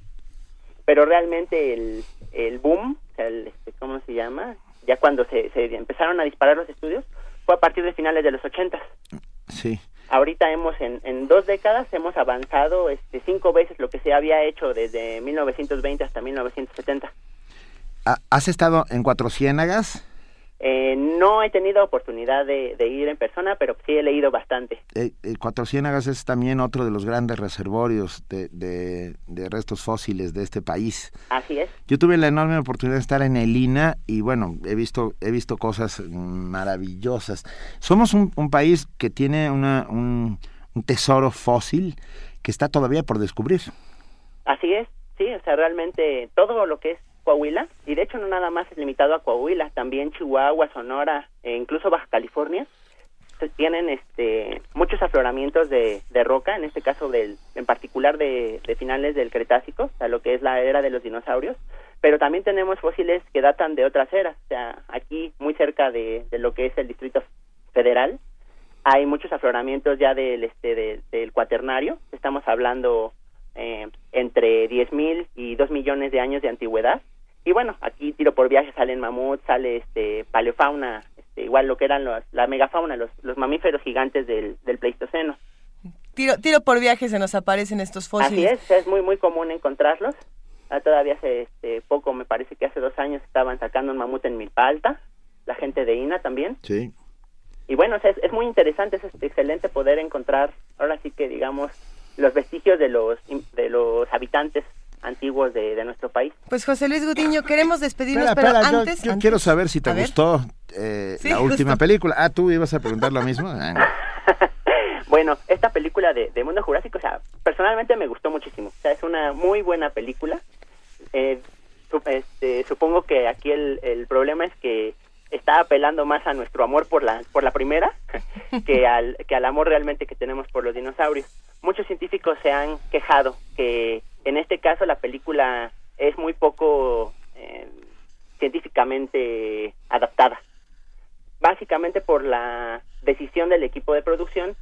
pero realmente el, el boom, o sea, el, este, ¿cómo se llama? Ya cuando se, se empezaron a disparar los estudios, fue a partir de finales de los 80 Sí. ahorita hemos en, en dos décadas hemos avanzado este cinco veces lo que se había hecho desde 1920 hasta 1970 Ah, ¿Has estado en Cuatro Ciénagas? Eh, no he tenido oportunidad de, de ir en persona, pero sí he leído bastante. Eh, eh, Cuatro Ciénagas es también otro de los grandes reservorios de, de- de restos fósiles de este país. Así es. Yo tuve la enorme oportunidad de estar en el INA y bueno, he visto, he visto cosas maravillosas. Somos un, un país que tiene una, un, un tesoro fósil que está todavía por descubrir. Así es, sí, o sea, realmente todo lo que es Coahuila, y de hecho no nada más es limitado a Coahuila, también Chihuahua, Sonora, e incluso Baja California, tienen este muchos afloramientos de, de roca, en este caso del, en particular de, finales del Cretácico, o sea, lo que es la era de los dinosaurios, pero también tenemos fósiles que datan de otras eras, o sea, aquí muy cerca de, lo que es el Distrito Federal, hay muchos afloramientos ya del este de- del cuaternario, estamos hablando eh, entre 10.000 y 2 millones de años de antigüedad. Y bueno, aquí tiro por viaje salen mamuts, sale este paleofauna, este, igual lo que eran los, la megafauna, los, los mamíferos gigantes del, del Pleistoceno. Tiro, tiro por viaje se nos aparecen estos Así fósiles. es, es muy muy común encontrarlos. Ah, todavía hace este, poco, me parece que hace dos años estaban sacando un mamut en Milpa Alta, la gente de INA también. Sí. Y bueno, es, es muy interesante, es este, excelente poder encontrar, ahora sí que digamos, los vestigios de los, de los habitantes antiguos de, de nuestro país. Pues José Luis Gudiño, queremos despedirnos, Espera, pero espera, antes... yo, antes- quiero saber si te gustó eh, Sí, la última justo. película. Ah, tú ibas a preguntar lo mismo. Bueno, esta película de, de Mundo Jurásico, o sea, personalmente me gustó muchísimo. O sea, es una muy buena película. Eh, su- este, supongo que aquí el, el problema es que está apelando más a nuestro amor por la por la primera que al que al amor realmente que tenemos por los dinosaurios. Muchos científicos se han quejado que en este caso la película es muy poco eh, científicamente adaptada básicamente por la decisión del equipo de producción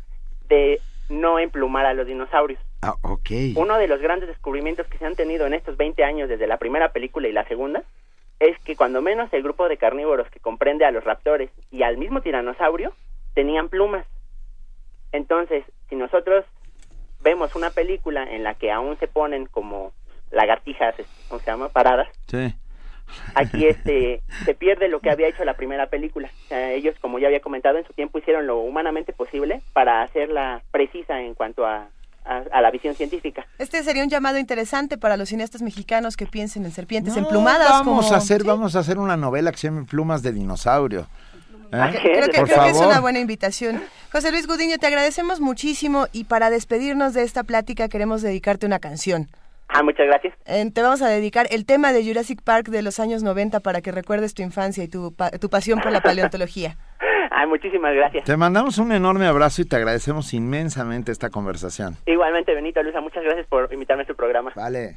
de no emplumar a los dinosaurios. ah, ok. Uno de los grandes descubrimientos que se han tenido en estos 20 años desde la primera película y la segunda es que cuando menos el grupo de carnívoros que comprende a los raptores y al mismo tiranosaurio tenían plumas. Entonces, si nosotros vemos una película en la que aún se ponen como lagartijas, ¿cómo se llama? Paradas, Sí. aquí este se pierde lo que había hecho la primera película. O sea, ellos, como ya había comentado, en su tiempo hicieron lo humanamente posible para hacerla precisa en cuanto a, a, a la visión científica. Este sería un llamado interesante para los cineastas mexicanos que piensen en serpientes No, emplumadas. Vamos como- a hacer, Sí, vamos a hacer una novela que se llame Plumas de dinosaurio. ¿Eh? Es, Creo que, Por creo que es una buena invitación. José Luis Gudiño, te agradecemos muchísimo y para despedirnos de esta plática queremos dedicarte una canción. Ah, muchas gracias. Eh, te vamos a dedicar el tema de Jurassic Park de los años 90 para que recuerdes tu infancia y tu, pa- tu pasión por la paleontología. Ah, muchísimas gracias. Te mandamos un enorme abrazo y te agradecemos inmensamente esta conversación. Igualmente, Benito, Luisa, muchas gracias por invitarme a su programa. Vale.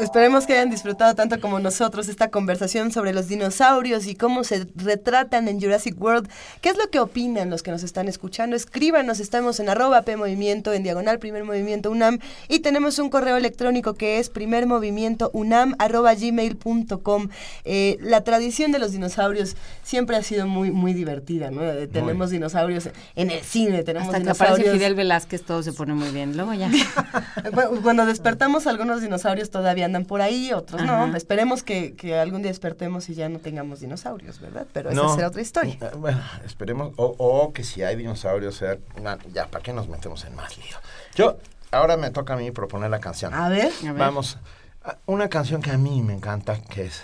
Esperemos que hayan disfrutado tanto como nosotros esta conversación sobre los dinosaurios y cómo se retratan en Jurassic World. ¿Qué es lo que opinan los que nos están escuchando? Escríbanos, estamos en arroba P Movimiento, en diagonal Primer Movimiento UNAM y tenemos un correo electrónico que es primermovimientounam arroba gmail.com. Eh, la tradición de los dinosaurios siempre ha sido muy, muy divertida, ¿no? Eh, tenemos dinosaurios en el cine, tenemos Hasta que dinosaurios... aparece Fidel Velázquez todo se pone muy bien. Luego ya. Bueno, Cuando despertamos, algunos dinosaurios todavía andan por ahí, otros no. Esperemos que, que algún día despertemos y ya no tengamos dinosaurios, ¿verdad? Pero esa No. será otra historia. Eh, Bueno, esperemos. O, o que si hay dinosaurios, sea, na- ya, ¿para qué nos metemos en más lío? Yo, ahora me toca a mí proponer la canción. A ver. A ver. Vamos. Una canción que a mí me encanta, que es.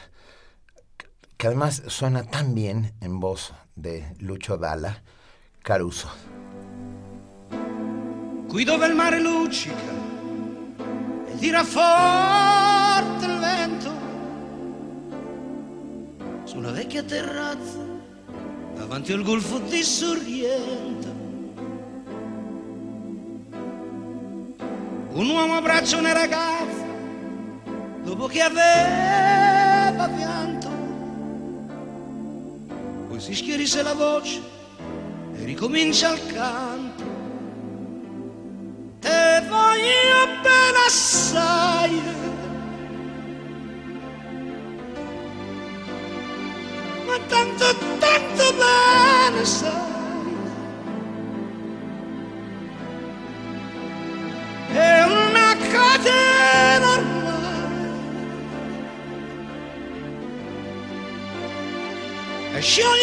que además suena tan bien en voz de Lucho Dalla, Caruso. qui dove il mare luccica e tira forte il vento su una vecchia terrazza davanti al golfo di Sorrento. Un uomo abbraccia una ragazza dopo che aveva pianto. Poi si schierisse la voce e ricomincia il canto. Te voglio bene assai. Tanto, tanto bene sai. È una catena. E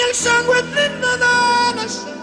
il sangue dentro da una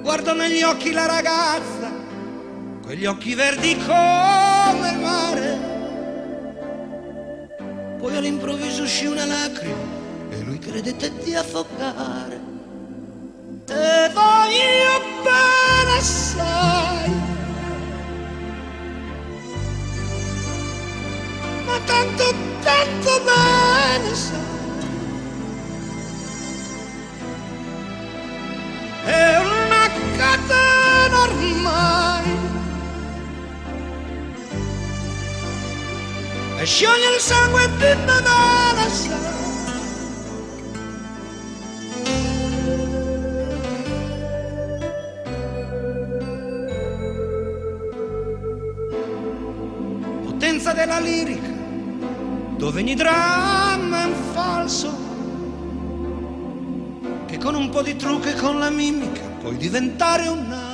guardò negli occhi la ragazza, quegli occhi verdi come il mare. Poi all'improvviso uscì una lacrima e lui credette di affogare. Te voglio bene assai, ma tanto, tanto bene sai. catena ormai e scioglie il sangue di Nadala potenza della lirica dove ogni dramma è un falso che con un po' di trucco e con la mimica puoi diventare un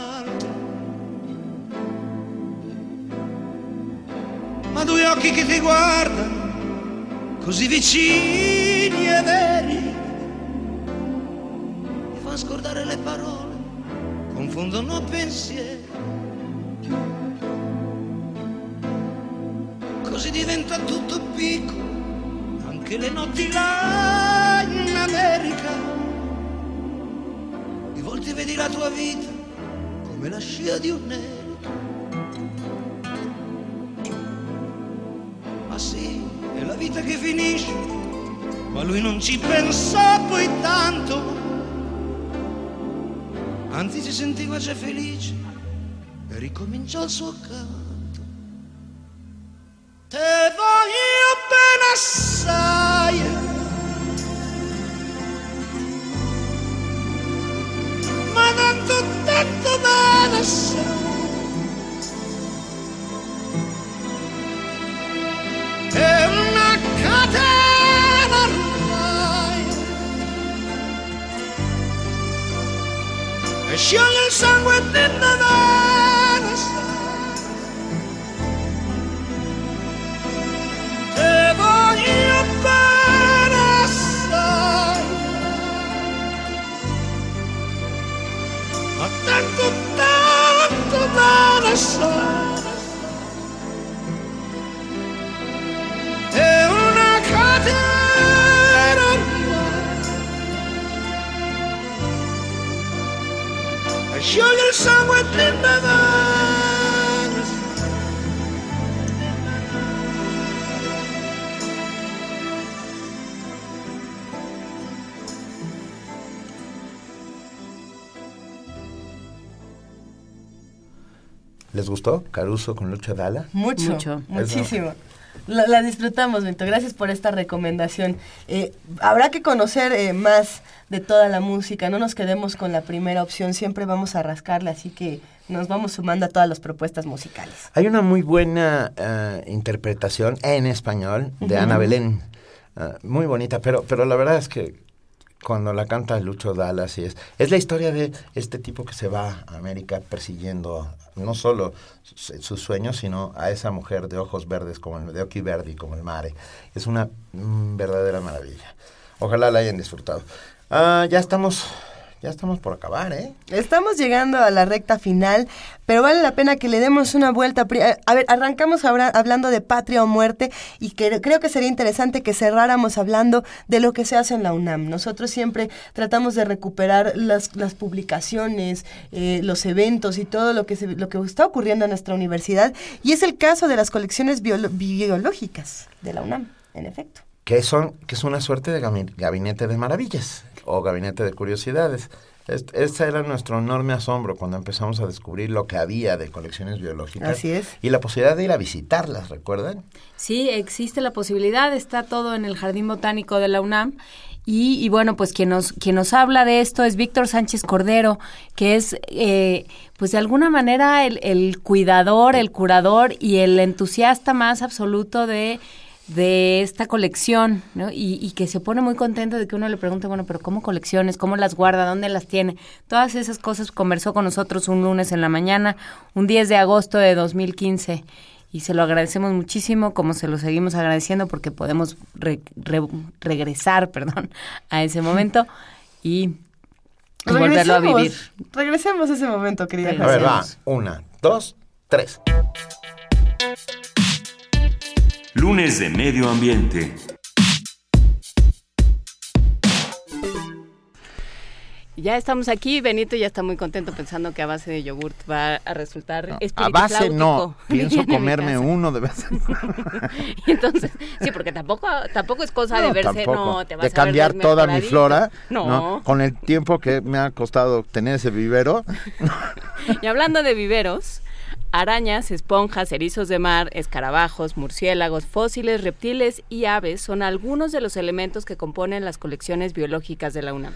due occhi che ti guardano, così vicini e veri, ti fanno scordare le parole, confondono pensieri. Così diventa tutto piccolo, anche le notti là in America di volte vedi la tua vita come la scia di un'elica. Ma vita che finisce, ma lui non ci pensò poi tanto. Anzi si sentiva già felice e ricominciò il suo canto. Te voglio bene assai. ma tanto, tanto bene sai. Catena ormai scioglie il sangue ¿Les gustó Caruso con Lucho Dalla? Mucho, Mucho. muchísimo. La, la disfrutamos, Bento. Gracias por esta recomendación. Eh, habrá que conocer eh, más de toda la música. No nos quedemos con la primera opción. Siempre vamos a rascarle, así que nos vamos sumando a todas las propuestas musicales. Hay una muy buena eh, interpretación en español de Ana Belén. Ah, muy bonita, pero, pero la verdad es que cuando la canta Lucho Dallas y es, es la historia de este tipo que se va a América persiguiendo no solo su- sus sueños, sino a esa mujer de ojos verdes, como el de Occhi Verdi, como el mare. Es una mm, verdadera maravilla. Ojalá la hayan disfrutado. Ah, ya estamos, ya estamos por acabar, ¿eh? Estamos llegando a la recta final, pero vale la pena que le demos una vuelta. Eh, A ver, arrancamos ahora hablando de patria o muerte y que creo que sería interesante que cerráramos hablando de lo que se hace en la UNAM. Nosotros siempre tratamos de recuperar las, las publicaciones, eh, los eventos y todo lo que, se- lo que está ocurriendo en nuestra universidad. Y es el caso de las colecciones biolo- biológicas de la UNAM, en efecto. que son que es una suerte de gabi- gabinete de maravillas o gabinete de curiosidades. Est- Este era nuestro enorme asombro cuando empezamos a descubrir lo que había de colecciones biológicas. Así es. Y la posibilidad de ir a visitarlas, ¿recuerdan? Sí, existe la posibilidad, está todo en el Jardín Botánico de la UNAM. Y, y bueno, pues quien nos, quien nos habla de esto es Víctor Sánchez Cordero, que es, eh, pues de alguna manera, el, el cuidador, el curador y el entusiasta más absoluto de, de esta colección, ¿no? Y, y que se pone muy contento de que uno le pregunte, bueno, pero ¿cómo colecciones? ¿Cómo las guarda? ¿Dónde las tiene? Todas esas cosas conversó con nosotros un lunes en la mañana, un 10 de agosto de 2015 y se lo agradecemos muchísimo, como se lo seguimos agradeciendo porque podemos re- re- regresar, perdón, a ese momento y, y volverlo a vivir. Regresemos a ese momento, querida. A ver, va. Una, dos, tres. Lunes de Medio Ambiente. Ya estamos aquí, Benito ya está muy contento pensando que a base de yogurt va a resultar A espíritu base no, pienso comerme uno de vez en cuando. Y entonces, sí, porque tampoco, tampoco es cosa de No, verse, tampoco. no, te vas de a ver cambiar toda mi flora, No. Con el tiempo que me ha costado tener ese vivero, Y hablando de viveros, arañas, esponjas, erizos de mar, escarabajos, murciélagos, fósiles, reptiles y aves son algunos de los elementos que componen las colecciones biológicas de la UNAM.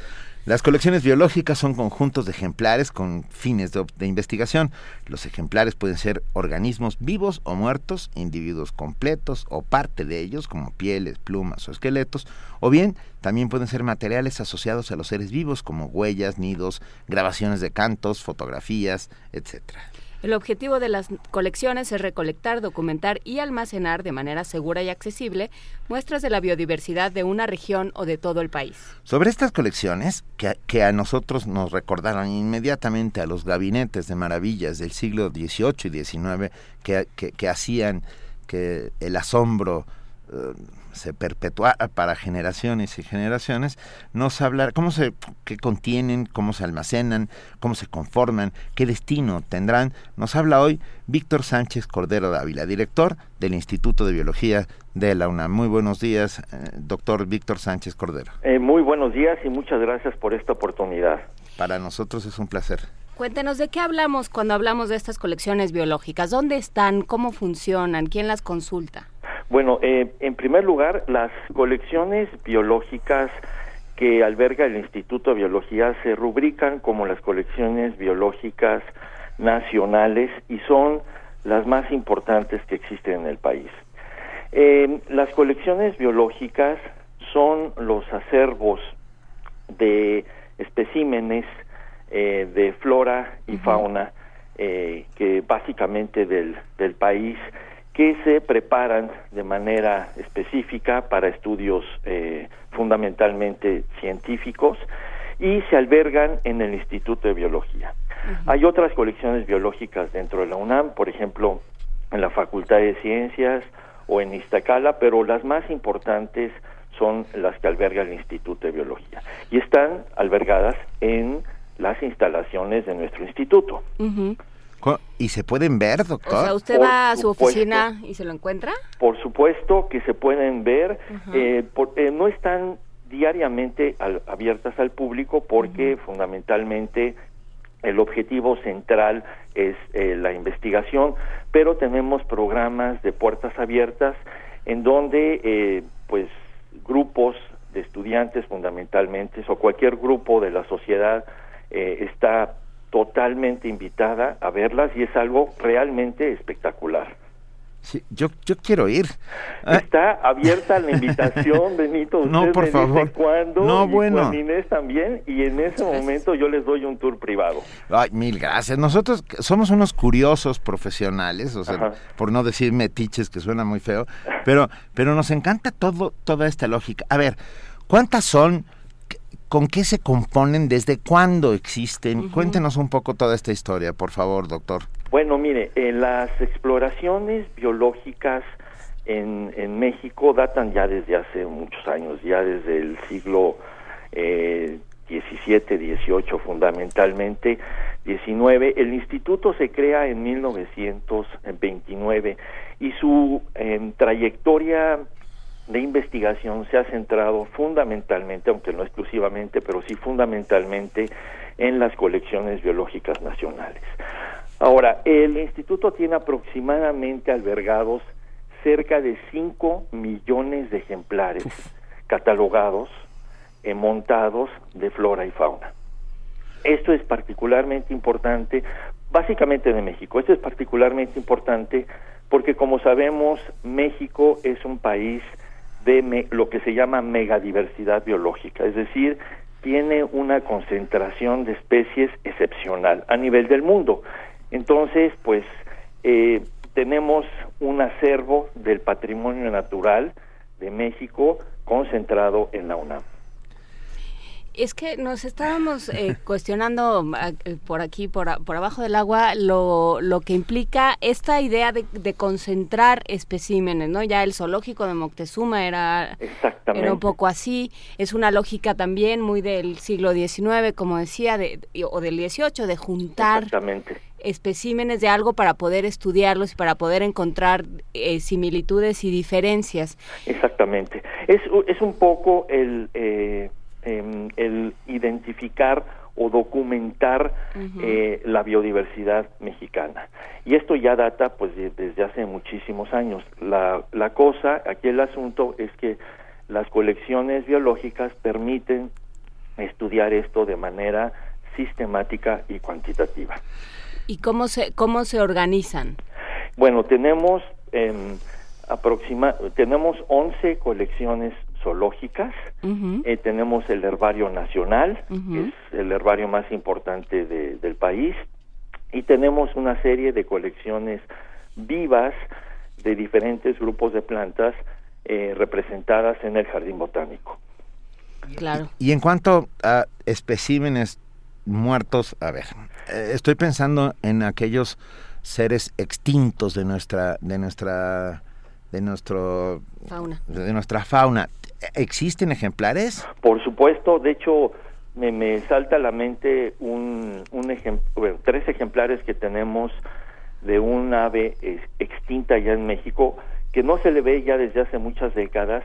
Las colecciones biológicas son conjuntos de ejemplares con fines de, investigación. Los ejemplares pueden ser organismos vivos o muertos, individuos completos o parte de ellos, como pieles, plumas o esqueletos, o bien también pueden ser materiales asociados a los seres vivos, como huellas, nidos, grabaciones de cantos, fotografías, etcétera. El objetivo de las colecciones es recolectar, documentar y almacenar de manera segura y accesible muestras de la biodiversidad de una región o de todo el país. Sobre estas colecciones, que, a- nosotros nos recordaron inmediatamente a los gabinetes de maravillas del siglo XVIII y XIX que, que- que hacían que el asombro eh, se perpetuara para generaciones y generaciones, nos hablar cómo se qué contienen, cómo se almacenan, cómo se conforman, qué destino tendrán. Nos habla hoy Víctor Sánchez Cordero Dávila, director del Instituto de Biología de la UNAM. Muy buenos días, eh, doctor Víctor Sánchez Cordero. Eh, muy buenos días y muchas gracias por esta oportunidad. Para nosotros es un placer. Cuéntenos de qué hablamos cuando hablamos de estas colecciones biológicas. ¿Dónde están? ¿Cómo funcionan? ¿Quién las consulta? Bueno, eh, en primer lugar, las colecciones biológicas que alberga el Instituto de Biología se rubrican como las colecciones biológicas nacionales y son las más importantes que existen en el país. Eh, las colecciones biológicas son los acervos de especímenes eh, de flora y fauna eh, que básicamente del, del país que se preparan de manera específica para estudios eh, fundamentalmente científicos y se albergan en el Instituto de Biología. Hay otras colecciones biológicas dentro de la UNAM, por ejemplo, en la Facultad de Ciencias o en Iztacala, pero las más importantes son las que alberga el Instituto de Biología y están albergadas en las instalaciones de nuestro instituto. ¿Y se pueden ver, doctor? O sea, usted Por va a su supuesto. oficina y se lo encuentra. Por supuesto que se pueden ver, Ajá. eh, por- eh, no están diariamente al- abiertas al público porque fundamentalmente el objetivo central es eh, la investigación, pero tenemos programas de puertas abiertas en donde eh, pues grupos de estudiantes fundamentalmente o cualquier grupo de la sociedad eh, está totalmente invitada a verlas y es algo realmente espectacular. Sí, yo, yo quiero ir. Ah, Está abierta la invitación, Benito. No, por me dice favor. cuándo, No, y bueno. Juan Inés también, y en ese momento yo les doy un tour privado. Ay, mil gracias. Nosotros somos unos curiosos profesionales, o sea, Ajá. por no decir metiches, que suena muy feo, pero, pero nos encanta todo, toda esta lógica. A ver, ¿cuántas son? ¿Qué- ¿Con qué se componen? ¿Desde cuándo existen? Cuéntenos un poco toda esta historia, por favor, doctor. Bueno, mire, eh, las exploraciones biológicas en, en México datan ya desde hace muchos años, ya desde el siglo eh, XVII, XVIII fundamentalmente, XIX. El instituto se crea en 1929 y su em, trayectoria de investigación se ha centrado fundamentalmente, aunque no exclusivamente, pero sí fundamentalmente en las colecciones biológicas nacionales. Ahora, el instituto tiene aproximadamente albergados cerca de 5 millones de ejemplares catalogados, eh, montados de flora y fauna. Esto es particularmente importante, básicamente de México. Esto es particularmente importante porque, como sabemos, México es un país de me- lo que se llama megadiversidad biológica, es decir, tiene una concentración de especies excepcional a nivel del mundo. Entonces, pues, eh, tenemos un acervo del patrimonio natural de México concentrado en la UNAM. Es que nos estábamos eh, cuestionando ah, eh, por aquí, por, a- por abajo del agua, lo, lo que implica esta idea de, de concentrar especímenes, ¿no? Ya el zoológico de Moctezuma era, Exactamente. era un poco así. Es una lógica también muy del siglo XIX, como decía, de, o del XVIII, de juntar especímenes de algo para poder estudiarlos y para poder encontrar eh, similitudes y diferencias. Exactamente. Es, es un poco el, eh, em, el identificar o documentar eh, la biodiversidad mexicana. Y esto ya data pues de- desde hace muchísimos años. La, la cosa, aquí el asunto es que las colecciones biológicas permiten estudiar esto de manera sistemática y cuantitativa. ¿Y cómo se, cómo se organizan? Bueno, tenemos em, aproxima tenemos 11 colecciones zoológicas. Eh, tenemos el herbario nacional, que es el herbario más importante de- del país, y tenemos una serie de colecciones vivas de diferentes grupos de plantas eh, representadas en el jardín botánico. Claro. Y en cuanto a especímenes muertos, a ver, eh, estoy pensando en aquellos seres extintos de nuestra, de nuestra, de nuestro, Fauna. de nuestra fauna. ¿Existen ejemplares? Por supuesto, de hecho, me, me salta a la mente un, un tres ejemplares que tenemos de un ave extinta ya en México, que no se le ve ya desde hace muchas décadas,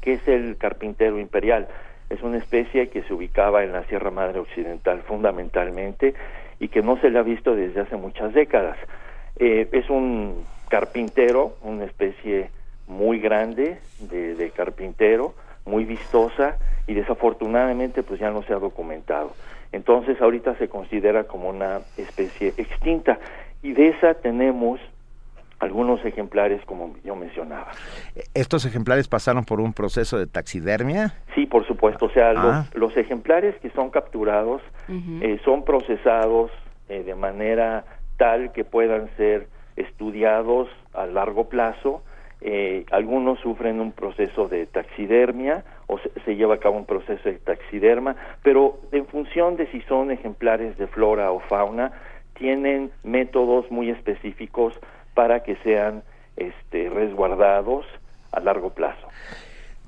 que es el carpintero imperial. Es una especie que se ubicaba en la Sierra Madre Occidental fundamentalmente y que no se le ha visto desde hace muchas décadas. Eh, es un carpintero, una especie muy grande de, de carpintero, muy vistosa y desafortunadamente pues ya no se ha documentado. Entonces ahorita se considera como una especie extinta y de esa tenemos algunos ejemplares como yo mencionaba. ¿Estos ejemplares pasaron por un proceso de taxidermia? Sí, por supuesto. O sea, Ah. los, los ejemplares que son capturados eh, son procesados eh, de manera tal que puedan ser estudiados a largo plazo. Eh, algunos sufren un proceso de taxidermia o se, se lleva a cabo un proceso de taxiderma, pero en función de si son ejemplares de flora o fauna, tienen métodos muy específicos para que sean este, resguardados a largo plazo.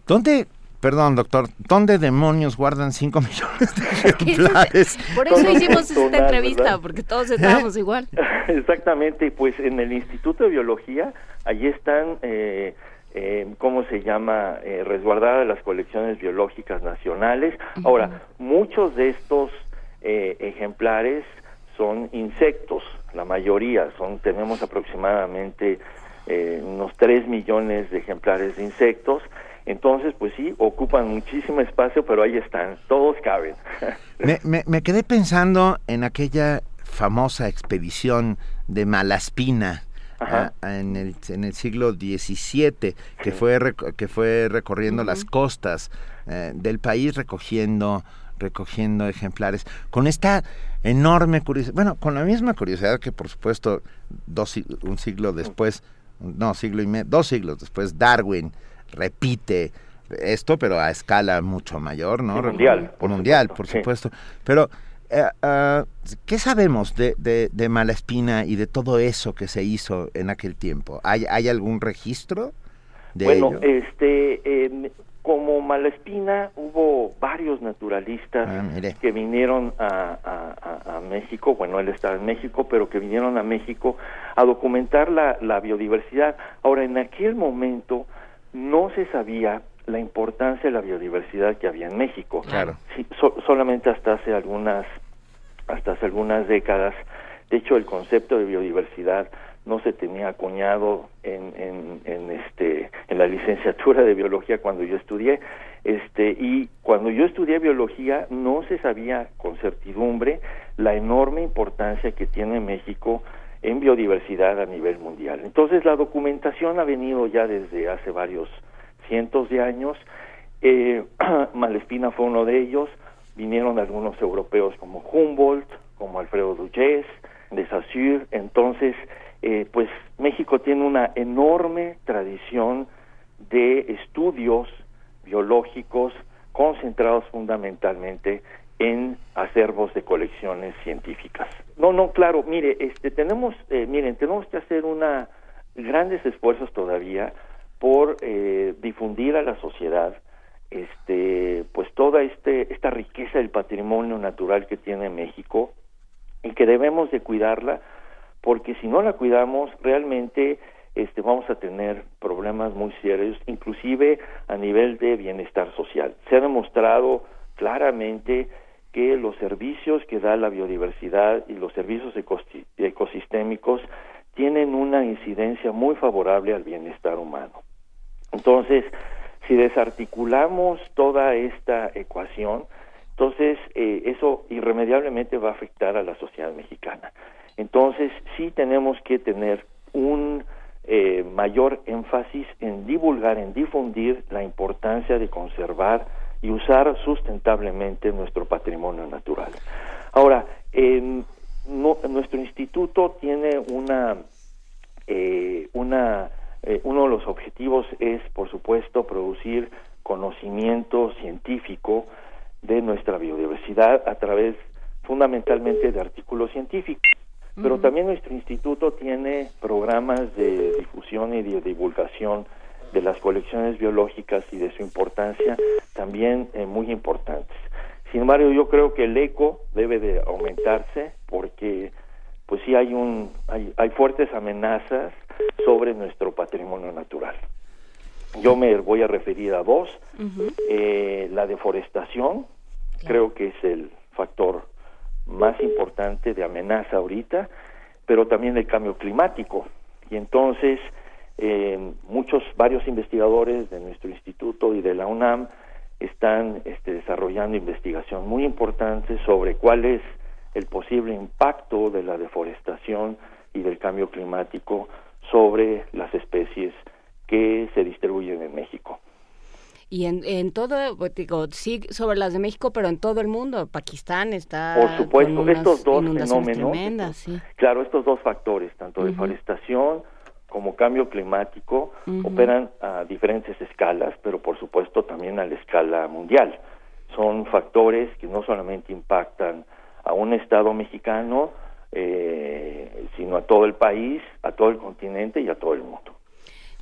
¿Dónde, perdón doctor, dónde demonios guardan 5 millones de ejemplares? Por eso hicimos esta entrevista, ¿verdad? porque todos estábamos igual. Exactamente, pues en el Instituto de Biología, allí están, eh, eh, ¿cómo se llama?, eh, resguardadas las colecciones biológicas nacionales. Ahora, muchos de estos eh, ejemplares son insectos, la mayoría, son tenemos aproximadamente eh, unos 3 millones de ejemplares de insectos. Entonces, pues sí, ocupan muchísimo espacio, pero ahí están, todos caben. Me, me- me quedé pensando en aquella famosa expedición de Malaspina En, el, en el siglo XVII, que, fue, que fue recorriendo las costas eh, del país recogiendo recogiendo ejemplares con esta enorme curiosidad, bueno, con la misma curiosidad que por supuesto dos, un siglo después, no, siglo y medio, dos siglos después Darwin repite esto, pero a escala mucho mayor, ¿no? Sí, mundial, por mundial, supuesto, por sí. supuesto. Pero, ah, ¿qué sabemos de, de, de Malaspina y de todo eso que se hizo en aquel tiempo? ¿Hay, hay algún registro de bueno, ello? este, como Malespina hubo varios naturalistas Ah, que vinieron a, a- a- a México, bueno, él estaba en México, pero que vinieron a México a documentar la, la biodiversidad. Ahora, en aquel momento no se sabía la importancia de la biodiversidad que había en México. Claro. Sí, so- solamente hasta hace algunas hasta hace algunas décadas. De hecho, el concepto de biodiversidad no se tenía acuñado en, en, en, este en la licenciatura de biología cuando yo estudié este y cuando yo estudié biología no se sabía con certidumbre la enorme importancia que tiene México en biodiversidad a nivel mundial. Entonces la documentación ha venido ya desde hace varios cientos de años. Eh, Malespina fue uno de ellos. Vinieron algunos europeos como Humboldt, como Alfredo Duyes, de Saussure. Entonces, eh, pues México tiene una enorme tradición de estudios biológicos concentrados fundamentalmente en acervos de colecciones científicas. No, no, claro, mire, este, tenemos, eh, miren, tenemos que hacer una grandes esfuerzos todavía por eh, difundir a la sociedad este pues toda este esta riqueza del patrimonio natural que tiene México y que debemos de cuidarla porque si no la cuidamos realmente este vamos a tener problemas muy serios inclusive a nivel de bienestar social. Se ha demostrado claramente que los servicios que da la biodiversidad y los servicios ecosi- ecosistémicos tienen una incidencia muy favorable al bienestar humano. Entonces, si desarticulamos toda esta ecuación, entonces eh, eso irremediablemente va a afectar a la sociedad mexicana. Entonces, sí tenemos que tener un eh, mayor énfasis en divulgar, en difundir la importancia de conservar y usar sustentablemente nuestro patrimonio natural. Ahora, en no- nuestro instituto tiene una eh, una eh, uno de los objetivos es, por supuesto, producir conocimiento científico de nuestra biodiversidad a través fundamentalmente de artículos científicos. Pero también nuestro instituto tiene programas de difusión y de divulgación de las colecciones biológicas y de su importancia también eh, muy importantes. Sin embargo, yo creo que el eco debe de aumentarse porque pues sí hay un hay, hay fuertes amenazas sobre nuestro patrimonio natural. Yo me voy a referir a dos. Eh, la deforestación, creo que es el factor más importante de amenaza ahorita, pero también el cambio climático. Y entonces, eh, muchos, varios investigadores de nuestro instituto y de la UNAM están este, desarrollando investigación muy importante sobre cuál es el posible impacto de la deforestación y del cambio climático sobre las especies que se distribuyen en México. Y en, en todo, pues, digo, sí sobre las de México, pero en todo el mundo. Pakistán está. Por supuesto, con unas estos dos fenómenos, sí. Claro, estos dos factores, tanto deforestación como cambio climático, operan a diferentes escalas, pero por supuesto también a la escala mundial. Son factores que no solamente impactan a un Estado mexicano, eh, sino a todo el país, a todo el continente y a todo el mundo.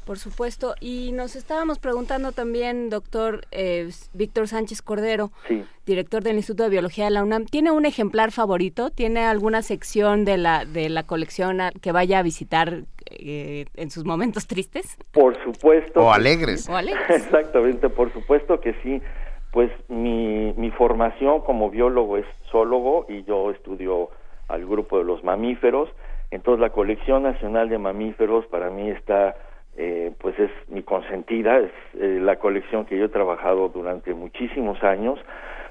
Por supuesto. Y nos estábamos preguntando también, doctor eh, Víctor Sánchez Cordero, Sí. director del Instituto de Biología de la UNAM, ¿tiene un ejemplar favorito? ¿Tiene alguna sección de la, de la colección a- que vaya a visitar eh, en sus momentos tristes? Por supuesto. O alegres. sí. O alegres. Exactamente, por supuesto que sí. Pues mi, mi formación como biólogo es zoólogo y yo estudio al grupo de los mamíferos. Entonces la colección nacional de mamíferos para mí está, eh, pues es mi consentida, es eh, la colección que yo he trabajado durante muchísimos años,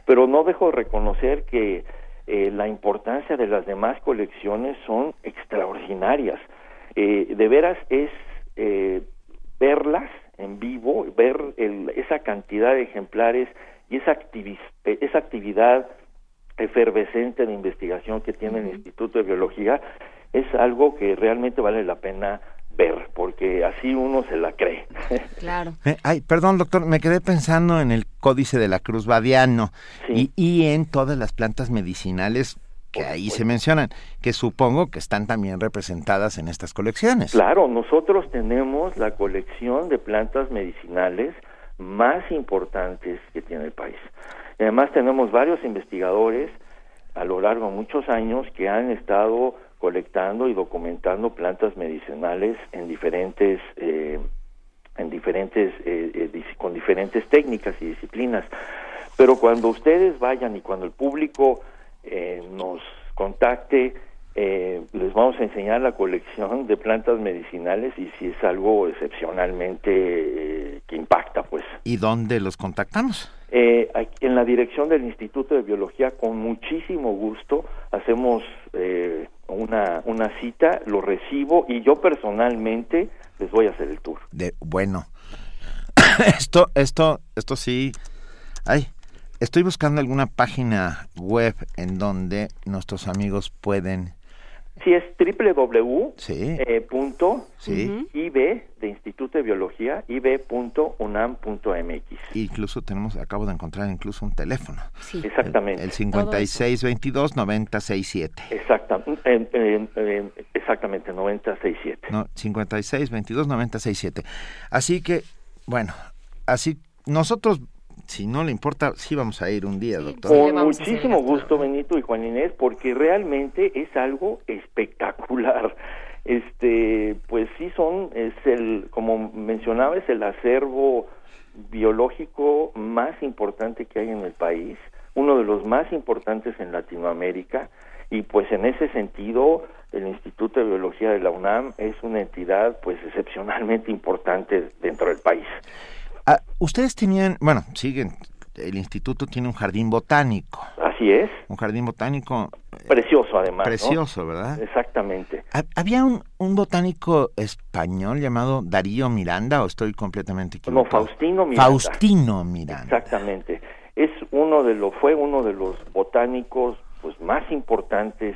pero no dejo de reconocer que eh, la importancia de las demás colecciones son extraordinarias. Eh, de veras es verlas en vivo, ver el- esa cantidad de ejemplares y esa, esa actividad efervescente de investigación que tiene el Instituto de Biología, es algo que realmente vale la pena ver, porque así uno se la cree. Claro. Eh, ay, perdón, doctor, me quedé pensando en el Códice de la Cruz Badiano y, y en todas las plantas medicinales que ahí se mencionan, que supongo que están también representadas en estas colecciones. Claro, nosotros tenemos la colección de plantas medicinales más importantes que tiene el país. Además tenemos varios investigadores a lo largo de muchos años que han estado colectando y documentando plantas medicinales en diferentes eh, en diferentes eh, eh, con diferentes técnicas y disciplinas. Pero cuando ustedes vayan y cuando el público eh, nos contacte, eh, les vamos a enseñar la colección de plantas medicinales y si es algo excepcionalmente eh, que impacta, pues. ¿Y dónde los contactamos? Eh, en la dirección del Instituto de Biología, con muchísimo gusto, hacemos eh, una, una cita, lo recibo y yo personalmente les voy a hacer el tour. De bueno. esto esto esto sí. Ay, estoy buscando alguna página web en donde nuestros amigos pueden Sí, es www. Sí. eh, Sí. de Instituto de Biología, ib.unam.mx. incluso tenemos acabo de encontrar incluso un teléfono. Exactamente. El, el 5622 967. Exacta, en- en- en- exactamente, 967. No, 56 22 967. Así que, bueno, así nosotros, si no le importa, sí vamos a ir un día, doctor. Con muchísimo gusto, Benito y Juan Inés, porque realmente es algo espectacular. Este, pues sí son, es el, como mencionaba, es el acervo biológico más importante que hay en el país, uno de los más importantes en Latinoamérica, y pues en ese sentido el Instituto de Biología de la UNAM es una entidad pues excepcionalmente importante dentro del país. Ah, Ustedes tenían, bueno, siguen, el instituto tiene un jardín botánico. Así es. Un jardín botánico Precioso además. ¿no? precioso, ¿verdad? Exactamente. Ha- ¿Había un, un botánico español llamado Darío Miranda o estoy completamente No, equivocado? Faustino Miranda. Faustino Miranda. Exactamente. Es uno de los, fue uno de los botánicos pues más importantes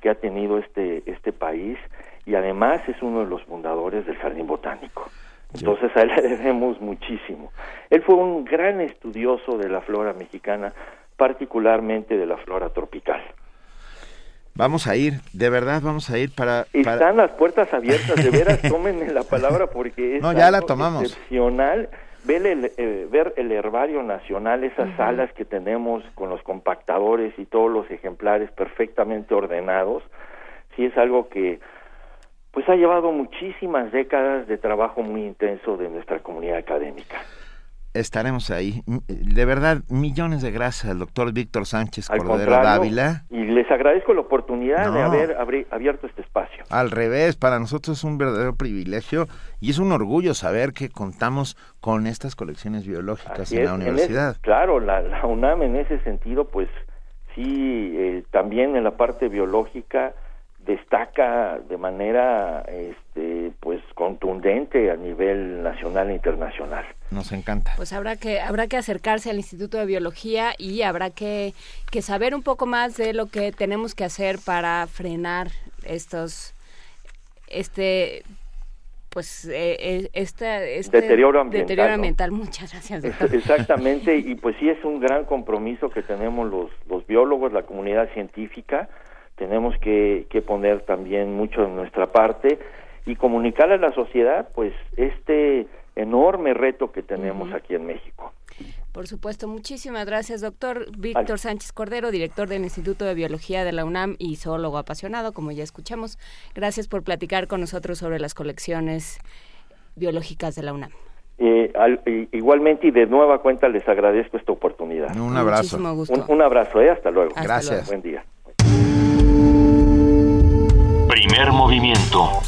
que ha tenido este, este país y además es uno de los fundadores del Jardín Botánico. Entonces a él le debemos muchísimo. Él fue un gran estudioso de la flora mexicana, particularmente de la flora tropical. Vamos a ir, de verdad vamos a ir para... para- Están las puertas abiertas, de veras, tómenme la palabra porque es No, ya la tomamos. excepcional. Ver el, eh, ver el herbario nacional, esas salas que tenemos con los compactadores y todos los ejemplares perfectamente ordenados, sí es algo que pues ha llevado muchísimas décadas de trabajo muy intenso de nuestra comunidad académica. Estaremos ahí. M- De verdad, millones de gracias al doctor Víctor Sánchez Al Cordero Dávila. y les agradezco la oportunidad de haber abri- abierto este espacio. Al revés, para nosotros es un verdadero privilegio y es un orgullo saber que contamos con estas colecciones biológicas Así en es, la en universidad. ese- claro, la, la UNAM en ese sentido, pues sí, eh, también en la parte biológica destaca de manera, este, pues contundente a nivel nacional e internacional. Nos encanta. Pues habrá que habrá que acercarse al Instituto de Biología y habrá que, que saber un poco más de lo que tenemos que hacer para frenar estos este pues eh, eh, este, este Deterioro ambiental, deterioro ¿no? ambiental. Muchas gracias. doctor. Exactamente, y pues sí es un gran compromiso que tenemos los, los biólogos, la comunidad científica, tenemos que, que poner también mucho de nuestra parte y comunicar a la sociedad pues este enorme reto que tenemos aquí en México. Por supuesto, muchísimas gracias, doctor Víctor Sánchez Cordero, director del Instituto de Biología de la UNAM y zoólogo apasionado, como ya escuchamos. Gracias por platicar con nosotros sobre las colecciones biológicas de la UNAM. Eh, al- igualmente y de nueva cuenta les agradezco esta oportunidad. Un abrazo. Muchísimo gusto. Un, un abrazo, ¿eh? hasta luego. Hasta Gracias. Buen día. Primer movimiento.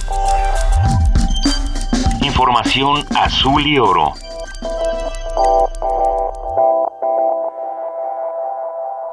Información azul y oro.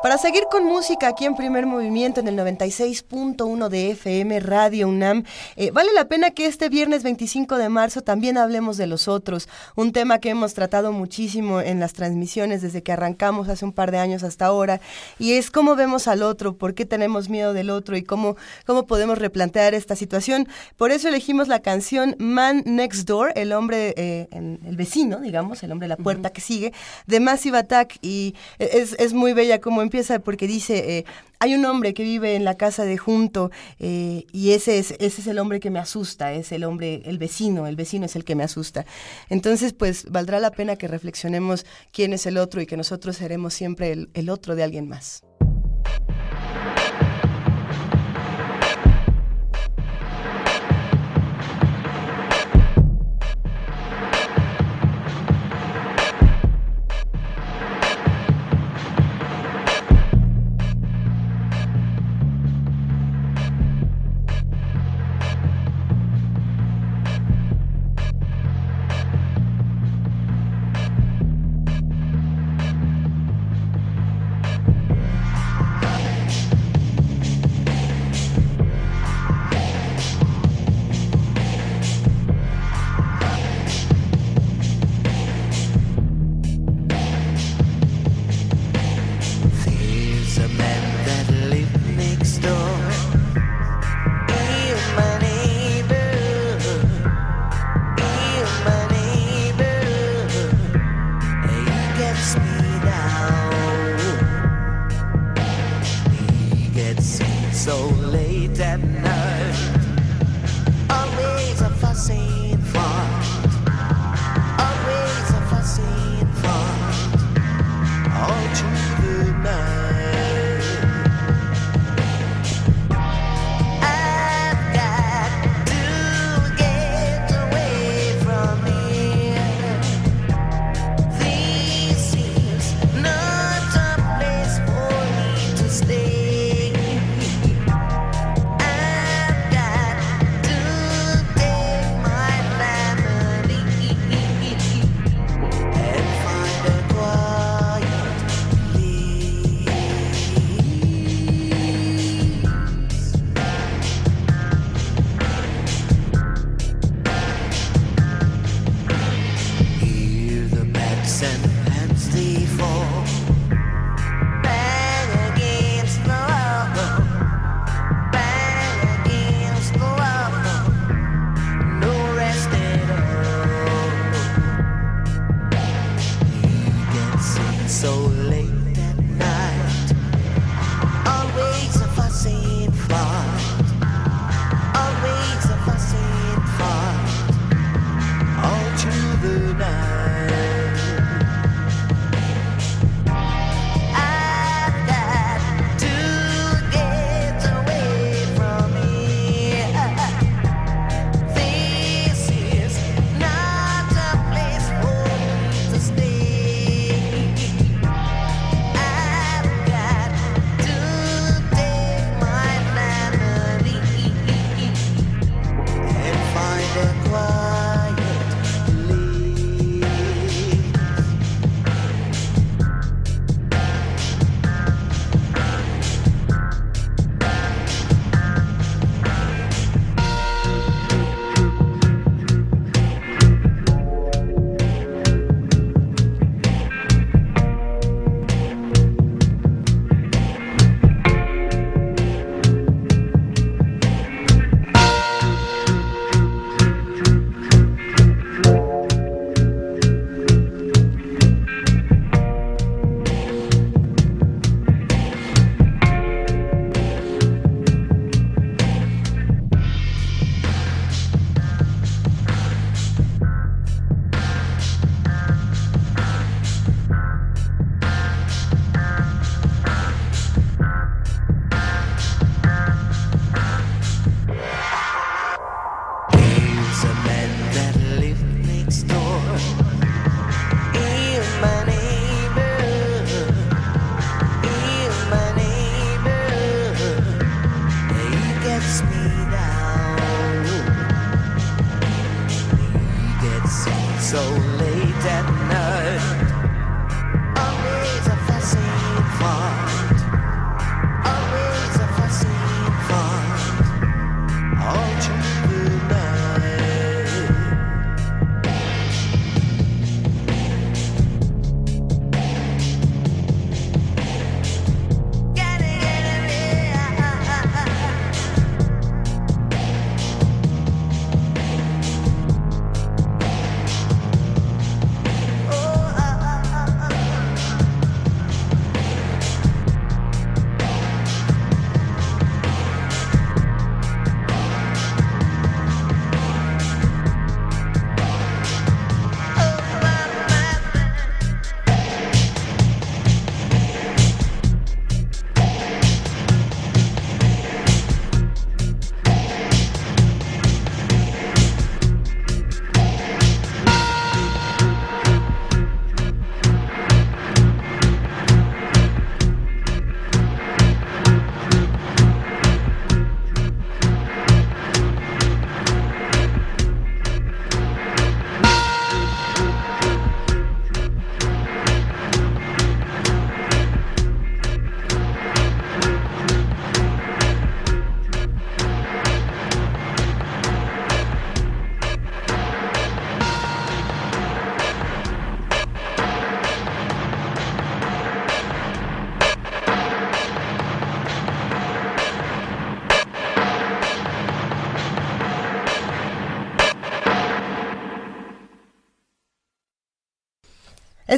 Para seguir con música aquí en primer movimiento en el 96.1 de FM Radio UNAM, eh, vale la pena que este viernes 25 de marzo también hablemos de los otros, un tema que hemos tratado muchísimo en las transmisiones desde que arrancamos hace un par de años hasta ahora, y es cómo vemos al otro, por qué tenemos miedo del otro y cómo, cómo podemos replantear esta situación. Por eso elegimos la canción Man Next Door, el hombre, eh, en- el vecino, digamos, el hombre de la puerta que sigue, de Massive Attack, y es, es muy bella como empieza porque dice, eh, hay un hombre que vive en la casa de junto eh, y ese es, ese es el hombre que me asusta, es el hombre, el vecino, el vecino es el que me asusta. Entonces, pues valdrá la pena que reflexionemos quién es el otro y que nosotros seremos siempre el, el otro de alguien más.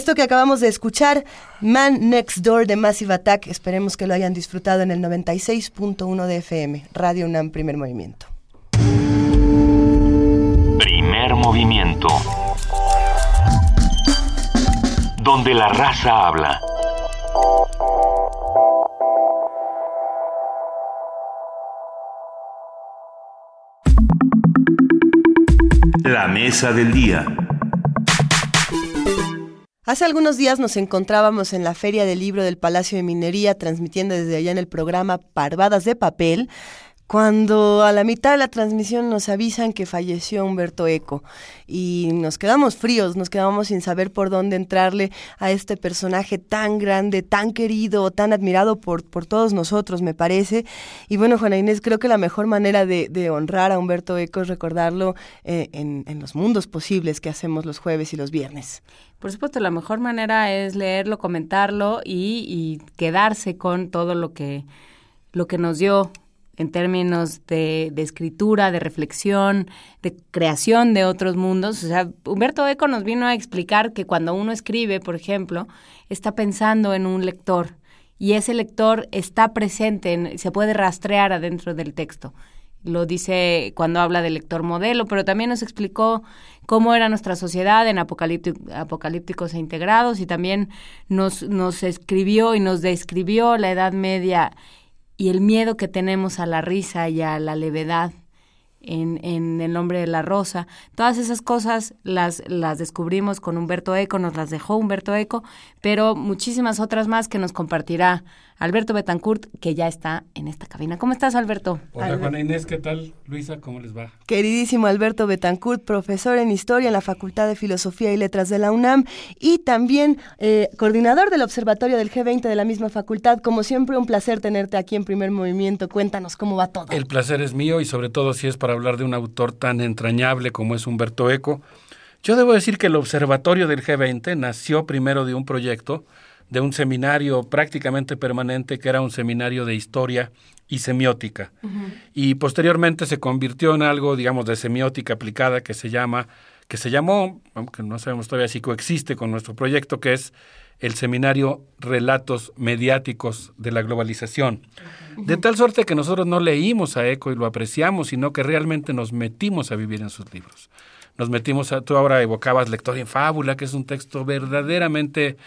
Esto que acabamos de escuchar, Man Next Door de Massive Attack, esperemos que lo hayan disfrutado en el 96.1 de FM, Radio UNAM Primer Movimiento. Primer movimiento. Donde la raza habla. La mesa del día. Hace algunos días nos encontrábamos en la Feria del Libro del Palacio de Minería, transmitiendo desde allá en el programa Parvadas de Papel, cuando a la mitad de la transmisión nos avisan que falleció Humberto Eco y nos quedamos fríos, nos quedamos sin saber por dónde entrarle a este personaje tan grande, tan querido, tan admirado por, por todos nosotros, me parece. Y bueno, Juana Inés, creo que la mejor manera de, honrar a Humberto Eco es recordarlo eh, en, en los mundos posibles que hacemos los jueves y los viernes. Por supuesto, la mejor manera es leerlo, comentarlo y, y quedarse con todo lo que, lo que nos dio en términos de, de, escritura, de reflexión, de creación de otros mundos. O sea, Humberto Eco nos vino a explicar que cuando uno escribe, por ejemplo, está pensando en un lector y ese lector está presente, en, se puede rastrear adentro del texto. Lo dice cuando habla del lector modelo, pero también nos explicó cómo era nuestra sociedad en apocalípticos e integrados y también nos, nos escribió y nos describió la Edad Media y el miedo que tenemos a la risa y a la levedad en, en El nombre de la rosa. Todas esas cosas las, las descubrimos con Humberto Eco, nos las dejó Humberto Eco, pero muchísimas otras más que nos compartirá Alberto Betancourt, que ya está en esta cabina. ¿Cómo estás, Alberto? Hola, Albert- Juana Inés, ¿qué tal? Luisa, ¿cómo les va? Queridísimo Alberto Betancourt, profesor en Historia en la Facultad de Filosofía y Letras de la UNAM y también eh, coordinador del Observatorio del G20 de la misma facultad. Como siempre, un placer tenerte aquí en Primer Movimiento. Cuéntanos cómo va todo. El placer es mío y sobre todo si es para hablar de un autor tan entrañable como es Humberto Eco. Yo debo decir que el Observatorio del G20 nació primero de un proyecto, de un seminario prácticamente permanente que era un seminario de historia y semiótica. Y posteriormente se convirtió en algo, digamos, de semiótica aplicada que se llama, que se llamó, aunque no sabemos todavía si coexiste con nuestro proyecto, que es el seminario Relatos Mediáticos de la Globalización. De tal suerte que nosotros no leímos a Eco y lo apreciamos, sino que realmente nos metimos a vivir en sus libros. Nos metimos a, tú ahora evocabas Lector en Fábula, que es un texto verdaderamente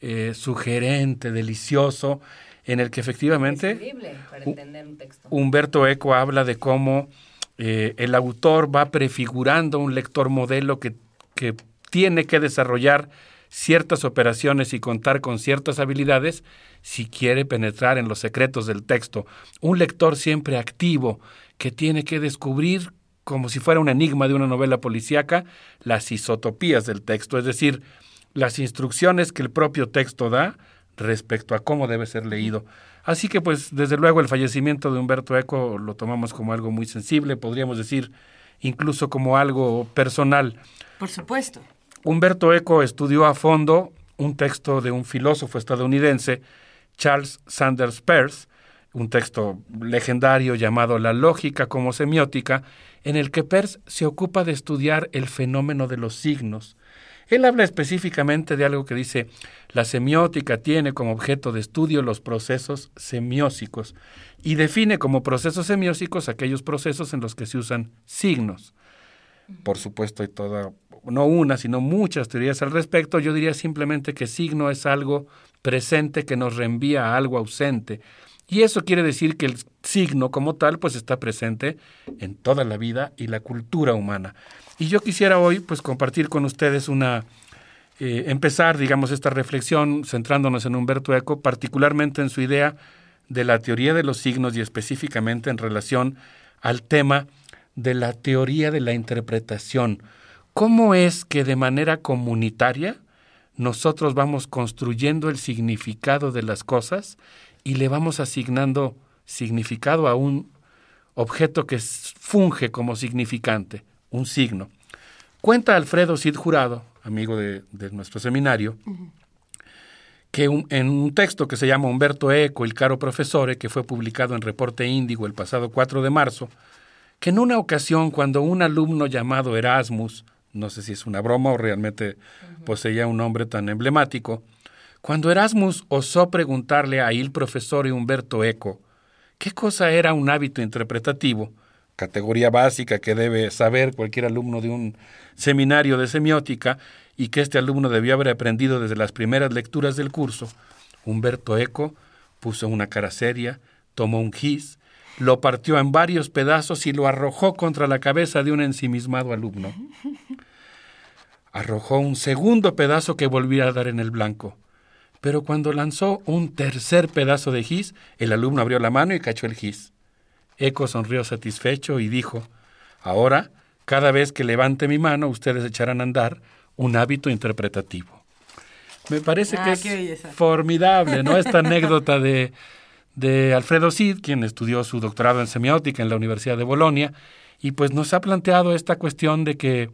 eh, sugerente, delicioso, en el que efectivamente para entender un texto. Humberto Eco habla de cómo eh, el autor va prefigurando un lector modelo que, que tiene que desarrollar ciertas operaciones y contar con ciertas habilidades si quiere penetrar en los secretos del texto. Un lector siempre activo que tiene que descubrir como si fuera un enigma de una novela policíaca las isotopías del texto, es decir, las instrucciones que el propio texto da respecto a cómo debe ser leído. Así que pues desde luego el fallecimiento de Humberto Eco lo tomamos como algo muy sensible, podríamos decir incluso como algo personal. Por supuesto. Humberto Eco estudió a fondo un texto de un filósofo estadounidense, Charles Sanders Peirce, un texto legendario llamado La lógica como semiótica, en el que Peirce se ocupa de estudiar el fenómeno de los signos. Él habla específicamente de algo que dice, la semiótica tiene como objeto de estudio los procesos semiósicos y define como procesos semiósicos aquellos procesos en los que se usan signos. Por supuesto, hay toda, no una, sino muchas teorías al respecto. Yo diría simplemente que signo es algo presente que nos reenvía a algo ausente. Y eso quiere decir que el signo como tal pues está presente en toda la vida y la cultura humana. Y yo quisiera hoy pues compartir con ustedes una eh, empezar digamos esta reflexión centrándonos en Humberto Eco, particularmente en su idea de la teoría de los signos y específicamente en relación al tema de la teoría de la interpretación. ¿Cómo es que de manera comunitaria nosotros vamos construyendo el significado de las cosas y le vamos asignando significado a un objeto que funge como significante, un signo? Cuenta Alfredo Cid Jurado, amigo de, de nuestro seminario, que un, en un texto que se llama Humberto Eco, el caro profesore, que fue publicado en Reporte Índigo el pasado 4 de marzo, que en una ocasión cuando un alumno llamado Erasmus, no sé si es una broma o realmente poseía un nombre tan emblemático, cuando Erasmus osó preguntarle a il profesor Humberto Eco qué cosa era un hábito interpretativo, categoría básica que debe saber cualquier alumno de un seminario de semiótica y que este alumno debió haber aprendido desde las primeras lecturas del curso, Humberto Eco puso una cara seria, tomó un gis, lo partió en varios pedazos y lo arrojó contra la cabeza de un ensimismado alumno. Arrojó un segundo pedazo que volvía a dar en el blanco. Pero cuando lanzó un tercer pedazo de gis, el alumno abrió la mano y cachó el gis. Eco sonrió satisfecho y dijo, Ahora, cada vez que levante mi mano, ustedes echarán a andar un hábito interpretativo. Me parece Ah, que es belleza. formidable, ¿no? Esta anécdota de, de Alfredo Cid, quien estudió su doctorado en semiótica en la Universidad de Bolonia, y pues nos ha planteado esta cuestión de que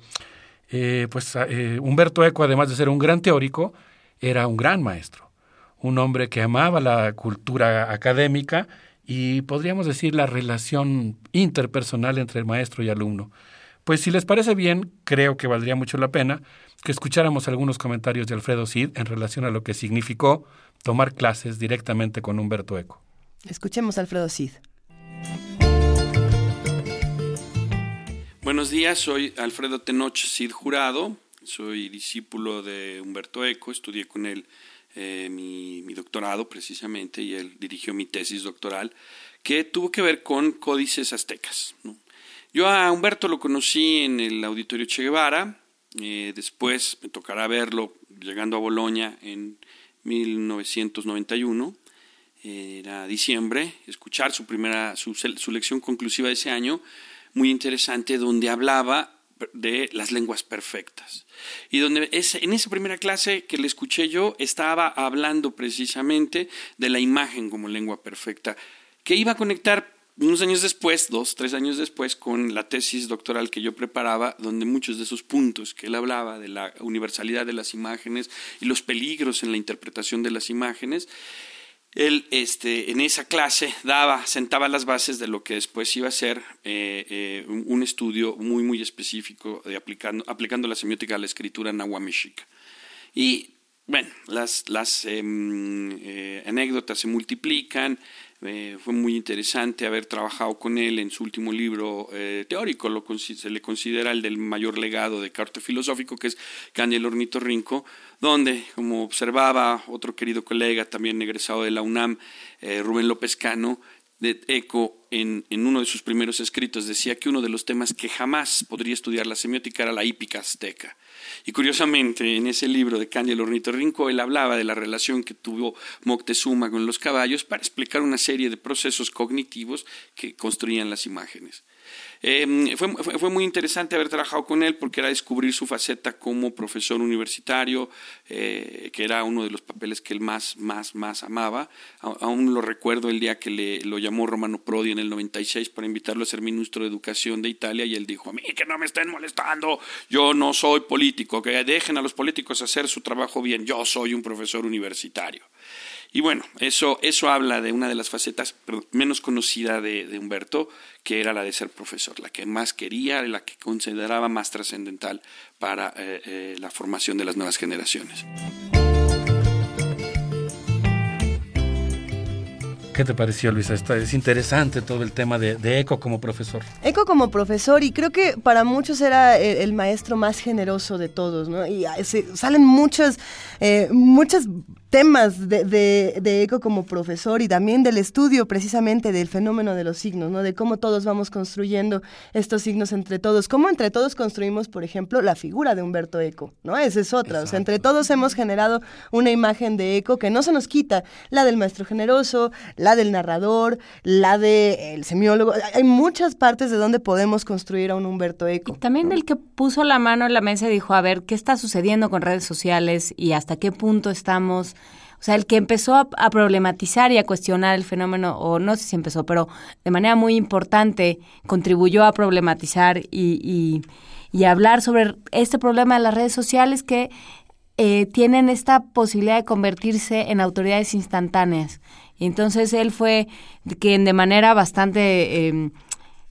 eh, pues eh, Humberto Eco, además de ser un gran teórico, era un gran maestro, un hombre que amaba la cultura académica y podríamos decir la relación interpersonal entre el maestro y alumno. Pues si les parece bien, creo que valdría mucho la pena que escucháramos algunos comentarios de Alfredo Cid en relación a lo que significó tomar clases directamente con Humberto Eco. Escuchemos a Alfredo Cid. Buenos días, soy Alfredo Tenoch Cid Jurado, soy discípulo de Humberto Eco, estudié con él eh, mi, doctorado precisamente y él dirigió mi tesis doctoral que tuvo que ver con códices aztecas. Yo a Humberto lo conocí en el Auditorio Che Guevara, eh, después me tocará verlo llegando a Bolonia en 1991 era diciembre, escuchar su primera, su, su, lección conclusiva de ese año, muy interesante, donde hablaba de las lenguas perfectas. Y donde es, en esa primera clase que le escuché yo, estaba hablando precisamente de la imagen como lengua perfecta, que iba a conectar unos años después, dos, tres años después, con la tesis doctoral que yo preparaba, donde muchos de esos puntos que él hablaba de la universalidad de las imágenes y los peligros en la interpretación de las imágenes, él este, en esa clase daba, sentaba las bases de lo que después iba a ser eh, eh, un, estudio muy, muy específico de aplicando, aplicando la semiótica a la escritura nahuamexica. Y bueno, las, las eh, eh, anécdotas se multiplican. Eh, fue muy interesante haber trabajado con él en su último libro eh, teórico, lo, se le considera el del mayor legado de arte filosófico, que es Candy el Ornitorrinco, donde, como observaba otro querido colega, también egresado de la UNAM, eh, Rubén López Cano, Eco, en, en, uno de sus primeros escritos, decía que uno de los temas que jamás podría estudiar la semiótica era la hípica azteca. Y curiosamente, en ese libro de Candy el Ornitorrinco, él hablaba de la relación que tuvo Moctezuma con los caballos para explicar una serie de procesos cognitivos que construían las imágenes. Eh, fue, fue, muy interesante haber trabajado con él porque era descubrir su faceta como profesor universitario, eh, que era uno de los papeles que él más, más, más amaba. Aún lo recuerdo el día que le, lo llamó Romano Prodi en el 96 para invitarlo a ser ministro de Educación de Italia y él dijo, a mí que no me estén molestando, yo no soy político, que dejen a los políticos hacer su trabajo bien, yo soy un profesor universitario. Y bueno, eso, eso habla de una de las facetas menos conocida de, de, Humberto, que era la de ser profesor, la que más quería, la que consideraba más trascendental para eh, eh, la formación de las nuevas generaciones. ¿Qué te pareció, Luisa? Está, es interesante todo el tema de, de, Eco como profesor. Eco como profesor, y creo que para muchos era el, el maestro más generoso de todos, ¿no? Y se, salen muchos, eh, muchos temas de, de, de, Eco como profesor y también del estudio precisamente del fenómeno de los signos, ¿no? De cómo todos vamos construyendo estos signos entre todos. Cómo entre todos construimos, por ejemplo, la figura de Humberto Eco, ¿no? Esa es otra. Exacto. O sea, entre todos hemos generado una imagen de Eco que no se nos quita, la del maestro generoso, la del narrador, la del de semiólogo. Hay muchas partes de donde podemos construir a un Humberto Eco. Y también ¿no? del que puso la mano en la mesa y dijo, a ver, ¿qué está sucediendo con redes sociales y hasta qué punto estamos? O sea, el que empezó a, problematizar y a cuestionar el fenómeno, o no sé si empezó, pero de manera muy importante contribuyó a problematizar y, y, y hablar sobre este problema de las redes sociales que eh, tienen esta posibilidad de convertirse en autoridades instantáneas. Entonces él fue quien de manera bastante eh,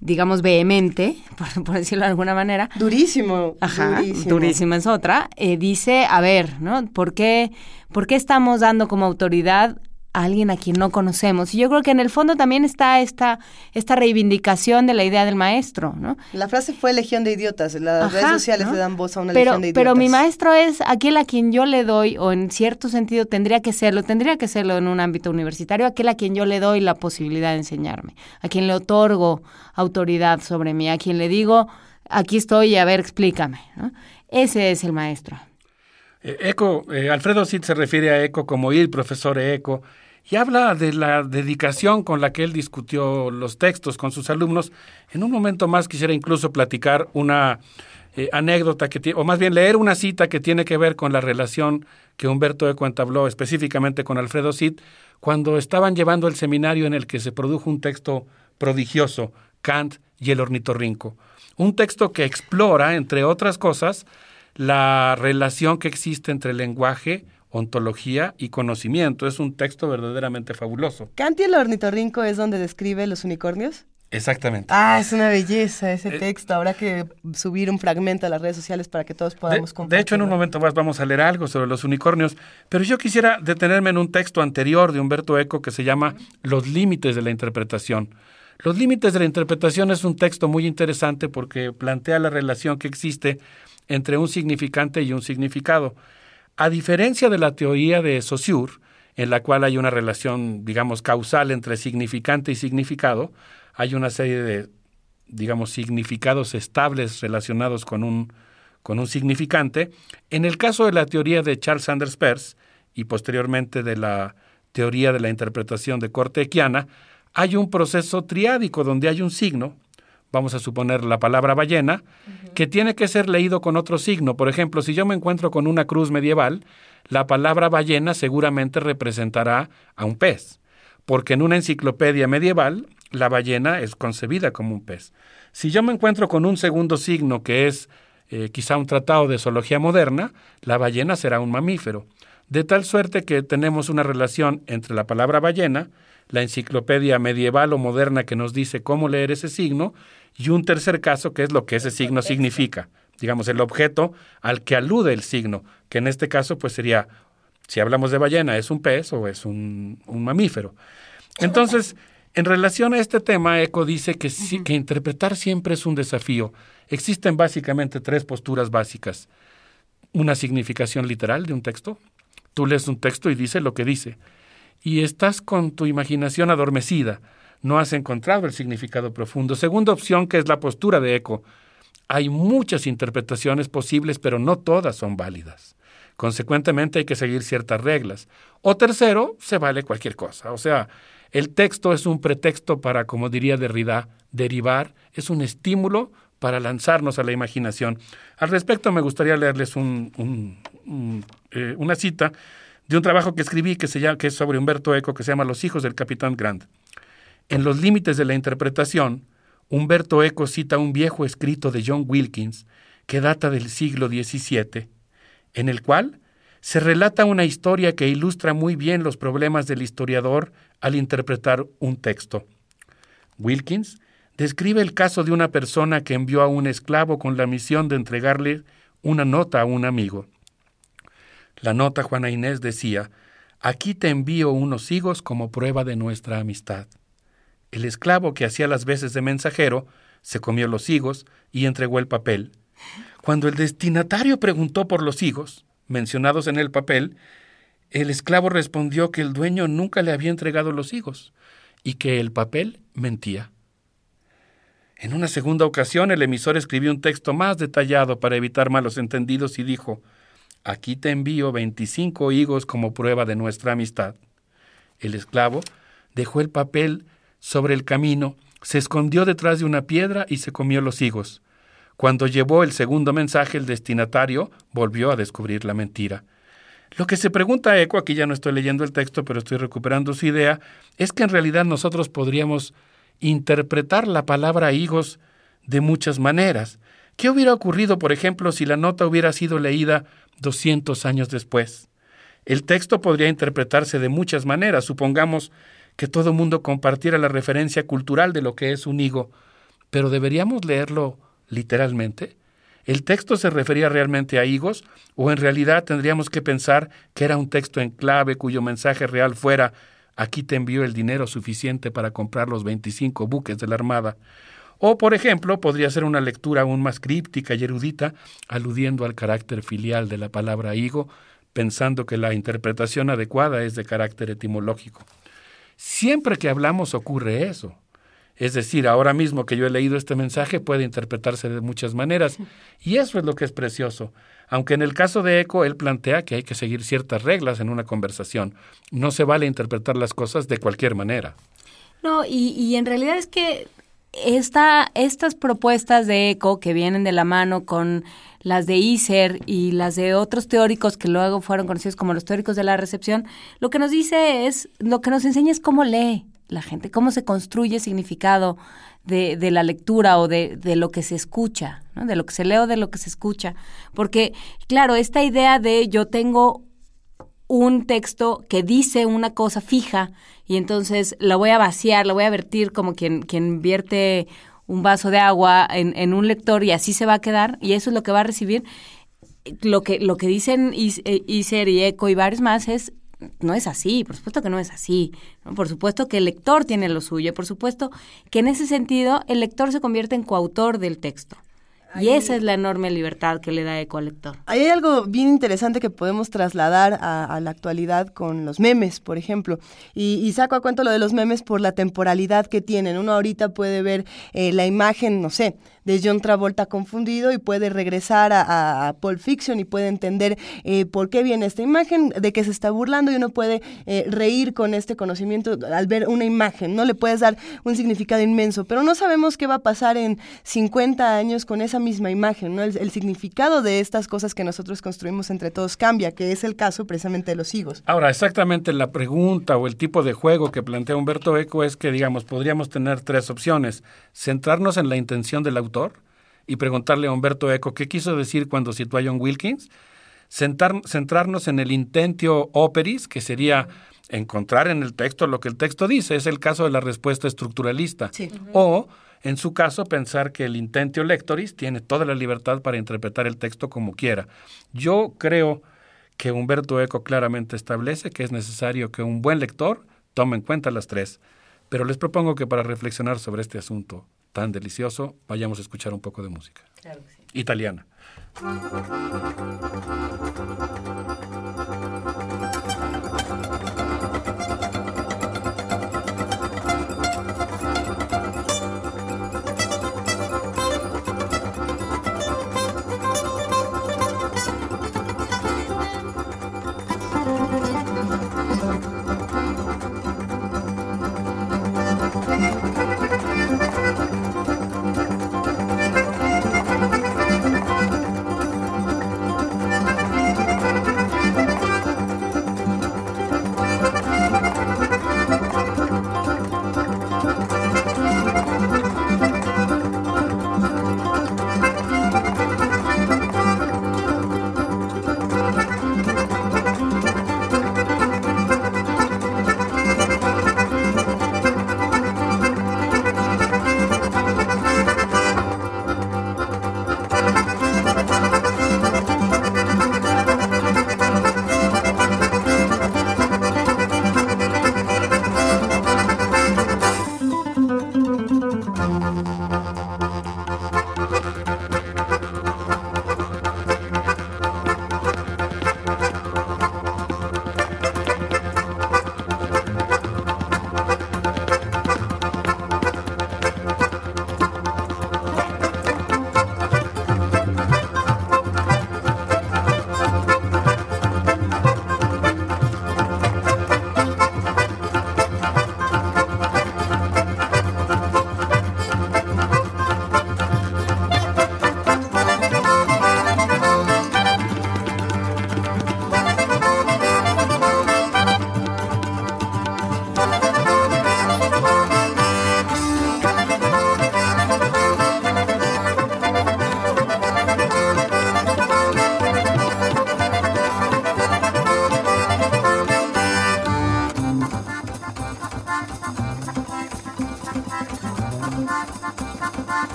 digamos, vehemente, por, por decirlo de alguna manera. Durísimo. Ajá, durísimo. durísima es otra. eh, dice, a ver, ¿no? ¿Por qué, ¿Por qué estamos dando como autoridad a alguien a quien no conocemos? Y yo creo que en el fondo también está esta, esta reivindicación de la idea del maestro, ¿no? La frase fue legión de idiotas. Las Ajá, redes sociales ¿no? le dan voz a una pero, legión de idiotas. pero mi maestro es aquel a quien yo le doy, o en cierto sentido tendría que serlo, tendría que serlo en un ámbito universitario, aquel a quien yo le doy la posibilidad de enseñarme, a quien le otorgo autoridad sobre mí, a quien le digo, aquí estoy, a ver, explícame. ¿no? Ese es el maestro. Eh, Eco, eh, Alfredo Cid se refiere a Eco como ir, profesor Eco, y habla de la dedicación con la que él discutió los textos con sus alumnos. En un momento más quisiera incluso platicar una eh, anécdota que o más bien leer una cita que tiene que ver con la relación que Humberto Eco entabló específicamente con Alfredo Cid cuando estaban llevando el seminario en el que se produjo un texto prodigioso, Kant y el ornitorrinco. Un texto que explora, entre otras cosas, la relación que existe entre lenguaje, ontología y conocimiento. Es un texto verdaderamente fabuloso. Kant y el ornitorrinco es donde describe los unicornios. Exactamente. Ah, es una belleza Eh, ese texto. Habrá que subir un fragmento a las redes sociales para que todos podamos De, de hecho, en un momento más vamos a leer algo sobre los unicornios, pero yo quisiera detenerme en un texto anterior de Humberto Eco que se llama Los límites de la interpretación. Los límites de la interpretación es un texto muy interesante porque plantea la relación que existe entre un significante y un significado. A diferencia de la teoría de Saussure, en la cual hay una relación, digamos, causal entre significante y significado, hay una serie de, digamos, significados estables relacionados con un, con un significante. En el caso de la teoría de Charles Sanders Peirce y posteriormente de la teoría de la interpretación de corte equiana, hay un proceso triádico donde hay un signo, vamos a suponer la palabra ballena, que tiene que ser leído con otro signo. Por ejemplo, si yo me encuentro con una cruz medieval, la palabra ballena seguramente representará a un pez, porque en una enciclopedia medieval la ballena es concebida como un pez. Si yo me encuentro con un segundo signo que es eh, quizá un tratado de zoología moderna, la ballena será un mamífero. De tal suerte que tenemos una relación entre la palabra ballena, la enciclopedia medieval o moderna que nos dice cómo leer ese signo, y un tercer caso que es lo que ese signo significa, digamos, el objeto al que alude el signo, que en este caso pues sería, si hablamos de ballena, ¿es un pez o es un, un mamífero? Entonces, en relación a este tema, Eco dice que, sí- que interpretar siempre es un desafío. Existen básicamente tres posturas básicas. Una significación literal de un texto. Tú lees un texto y dice lo que dice. Y estás con tu imaginación adormecida. No has encontrado el significado profundo. Segunda opción, que es la postura de Eco. Hay muchas interpretaciones posibles, pero no todas son válidas. Consecuentemente hay que seguir ciertas reglas. O tercero, se vale cualquier cosa. O sea, el texto es un pretexto para, como diría Derrida, derivar, es un estímulo para lanzarnos a la imaginación. Al respecto, me gustaría leerles un- eh, una cita de un trabajo que escribí que, se llama, que es sobre Humberto Eco, que se llama Los hijos del capitán Grant. En los límites de la interpretación, Humberto Eco cita un viejo escrito de John Wilkins que data del siglo XVII, en el cual se relata una historia que ilustra muy bien los problemas del historiador al interpretar un texto. Wilkins describe el caso de una persona que envió a un esclavo con la misión de entregarle una nota a un amigo. La nota, Juana Inés, decía, Aquí te envío unos higos como prueba de nuestra amistad. El esclavo que hacía las veces de mensajero se comió los higos y entregó el papel. Cuando el destinatario preguntó por los higos, mencionados en el papel, el esclavo respondió que el dueño nunca le había entregado los higos y que el papel mentía. En una segunda ocasión, el emisor escribió un texto más detallado para evitar malos entendidos y dijo, Aquí te envío 25 higos como prueba de nuestra amistad. El esclavo dejó el papel sobre el camino, se escondió detrás de una piedra y se comió los higos. Cuando llevó el segundo mensaje, el destinatario volvió a descubrir la mentira. Lo que se pregunta Eco, aquí ya no estoy leyendo el texto, pero estoy recuperando su idea, es que en realidad nosotros podríamos interpretar la palabra higos de muchas maneras. ¿Qué hubiera ocurrido, por ejemplo, si la nota hubiera sido leída 200 años después? El texto podría interpretarse de muchas maneras. Supongamos que todo mundo compartiera la referencia cultural de lo que es un higo, pero deberíamos leerlo literalmente. ¿El texto se refería realmente a higos o en realidad tendríamos que pensar que era un texto en clave cuyo mensaje real fuera aquí te envío el dinero suficiente para comprar los 25 buques de la Armada? O, por ejemplo, podría ser una lectura aún más críptica y erudita, aludiendo al carácter filial de la palabra higo, pensando que la interpretación adecuada es de carácter etimológico. Siempre que hablamos ocurre eso. Es decir, ahora mismo que yo he leído este mensaje puede interpretarse de muchas maneras, y eso es lo que es precioso. Aunque en el caso de Eco él plantea que hay que seguir ciertas reglas en una conversación. No se vale interpretar las cosas de cualquier manera. No, y, y en realidad es que esta, estas propuestas de ECO que vienen de la mano con las de ISER y las de otros teóricos que luego fueron conocidos como los teóricos de la recepción, lo que nos dice es, lo que nos enseña es cómo lee la gente, cómo se construye significado de, de la lectura o de, de lo que se escucha, de lo que se lee o de lo que se escucha. Porque, claro, esta idea de yo tengo un texto que dice una cosa fija y entonces la voy a vaciar, la voy a vertir como quien, quien vierte un vaso de agua en, en un lector y así se va a quedar y eso es lo que va a recibir. Lo que, lo que dicen eh, Iser y Eco y varios más es no es así, por supuesto que no es así. Por supuesto que el lector tiene lo suyo, por supuesto que en ese sentido el lector se convierte en coautor del texto. Y esa es la enorme libertad que le da Eco al lector. Ahí hay algo bien interesante que podemos trasladar a, a la actualidad con los memes, por ejemplo. Y, y saco a cuento lo de los memes por la temporalidad que tienen. Uno ahorita puede ver eh, la imagen, no sé, de John Travolta confundido y puede regresar a, a- Pulp Fiction y puede entender eh, por qué viene esta imagen, de que se está burlando y uno puede eh, reír con este conocimiento al ver una imagen, ¿no? Le puedes dar un significado inmenso, pero no sabemos qué va a pasar en 50 años con esa misma imagen, ¿no? El, el significado de estas cosas que nosotros construimos entre todos cambia, que es el caso precisamente de los higos. Ahora, exactamente la pregunta o el tipo de juego que plantea Humberto Eco es que, digamos, podríamos tener tres opciones. Centrarnos en la intención del autor y preguntarle a Humberto Eco qué quiso decir cuando citó a John Wilkins. Centrar- centrarnos en el intentio operis, que sería encontrar en el texto lo que el texto dice. Es el caso de la respuesta estructuralista. O, en su caso, pensar que el intentio lectoris tiene toda la libertad para interpretar el texto como quiera. Yo creo que Humberto Eco claramente establece que es necesario que un buen lector tome en cuenta las tres. Pero les propongo que para reflexionar sobre este asunto tan delicioso, vayamos a escuchar un poco de música. Italiana.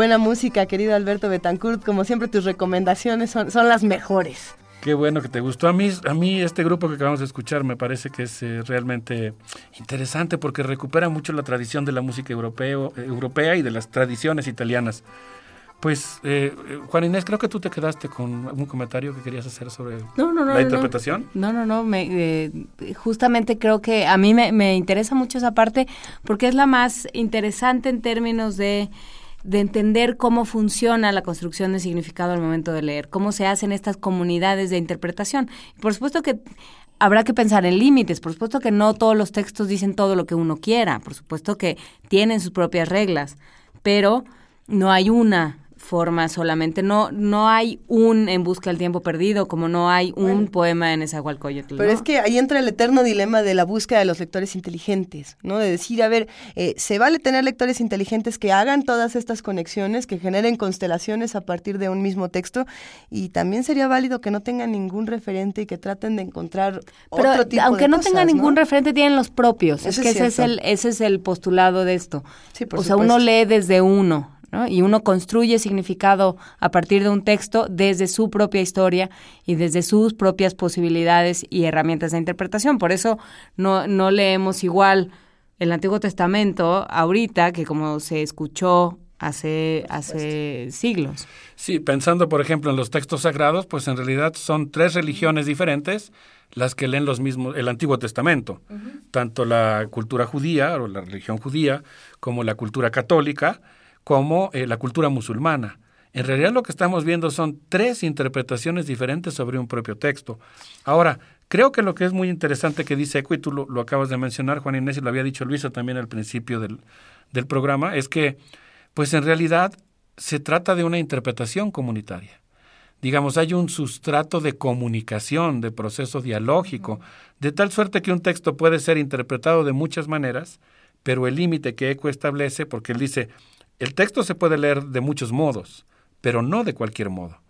Buena música, querido Alberto Betancourt. Como siempre, tus recomendaciones son, son las mejores. Qué bueno que te gustó. A mí, a mí este grupo que acabamos de escuchar me parece que es eh, realmente interesante porque recupera mucho la tradición de la música europeo, eh, europea y de las tradiciones italianas. Pues, eh, Juan Inés, creo que tú te quedaste con un comentario que querías hacer sobre No, no, no. la no, interpretación. No, no, no. me, eh, justamente creo que a mí me, me interesa mucho esa parte porque es la más interesante en términos de, de entender cómo funciona la construcción de significado al momento de leer, cómo se hacen estas comunidades de interpretación. Por supuesto que habrá que pensar en límites, por supuesto que no todos los textos dicen todo lo que uno quiera, por supuesto que tienen sus propias reglas, pero no hay una forma solamente, no no hay un En busca del tiempo perdido, como no hay un poema en Nezahualcóyotl. Pero ¿no? es que ahí entra el eterno dilema de la búsqueda de los lectores inteligentes, ¿no? De decir, a ver, eh, se vale tener lectores inteligentes que hagan todas estas conexiones, que generen constelaciones a partir de un mismo texto, y también sería válido que no tengan ningún referente y que traten de encontrar Pero otro tipo aunque de no cosas, tenga ningún referente, tienen los propios. Eso es que es ese es, el, ese es el postulado de esto. por o sea, uno lee desde uno, ¿no? Y uno construye significado a partir de un texto desde su propia historia y desde sus propias posibilidades y herramientas de interpretación. Por eso no, no leemos igual el Antiguo Testamento ahorita que como se escuchó hace, hace siglos. Sí, pensando por ejemplo en los textos sagrados, pues en realidad son tres religiones diferentes las que leen los mismos el Antiguo Testamento, tanto la cultura judía o la religión judía como la cultura católica, como eh, la cultura musulmana. En realidad lo que estamos viendo son tres interpretaciones diferentes sobre un propio texto. Ahora, creo que lo que es muy interesante que dice Eco, y tú lo, lo acabas de mencionar, Juan Inés, y lo había dicho Luisa también al principio del, del programa, es que, pues en realidad se trata de una interpretación comunitaria. Digamos, hay un sustrato de comunicación, de proceso dialógico, de tal suerte que un texto puede ser interpretado de muchas maneras, pero el límite que Eco establece, porque él dice, el texto se puede leer de muchos modos, pero no de cualquier modo.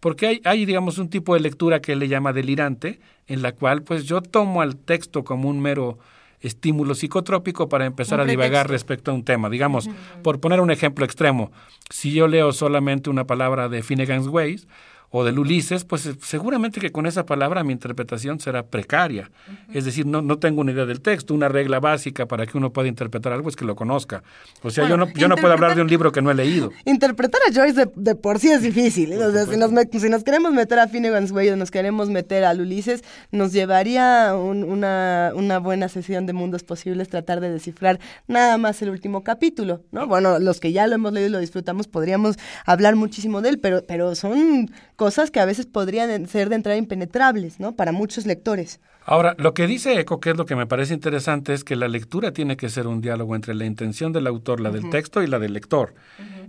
Porque hay, hay, digamos, un tipo de lectura que él le llama delirante, en la cual pues yo tomo al texto como un mero estímulo psicotrópico para empezar a divagar respecto a un tema. Digamos, por poner un ejemplo extremo, si yo leo solamente una palabra de Finnegan's Ways o del Ulises, pues eh, seguramente que con esa palabra mi interpretación será precaria. Es decir, no, no tengo una idea del texto. Una regla básica para que uno pueda interpretar algo es que lo conozca. O sea, Bueno, yo no, yo no puedo hablar de un libro que no he leído. Interpretar a Joyce de, de por sí es difícil. ¿eh? O sea, si nos, met- si nos queremos meter a Finnegan's Wake o nos queremos meter a Ulises, nos llevaría un- una, una buena sesión de mundos posibles tratar de descifrar nada más el último capítulo, ¿no? Bueno, los que ya lo hemos leído y lo disfrutamos podríamos hablar muchísimo de él, pero, pero son cosas que a veces podrían ser de entrada impenetrables, ¿no? Para muchos lectores. Ahora, lo que dice Eco, que es lo que me parece interesante, es que la lectura tiene que ser un diálogo entre la intención del autor, la del texto y la del lector.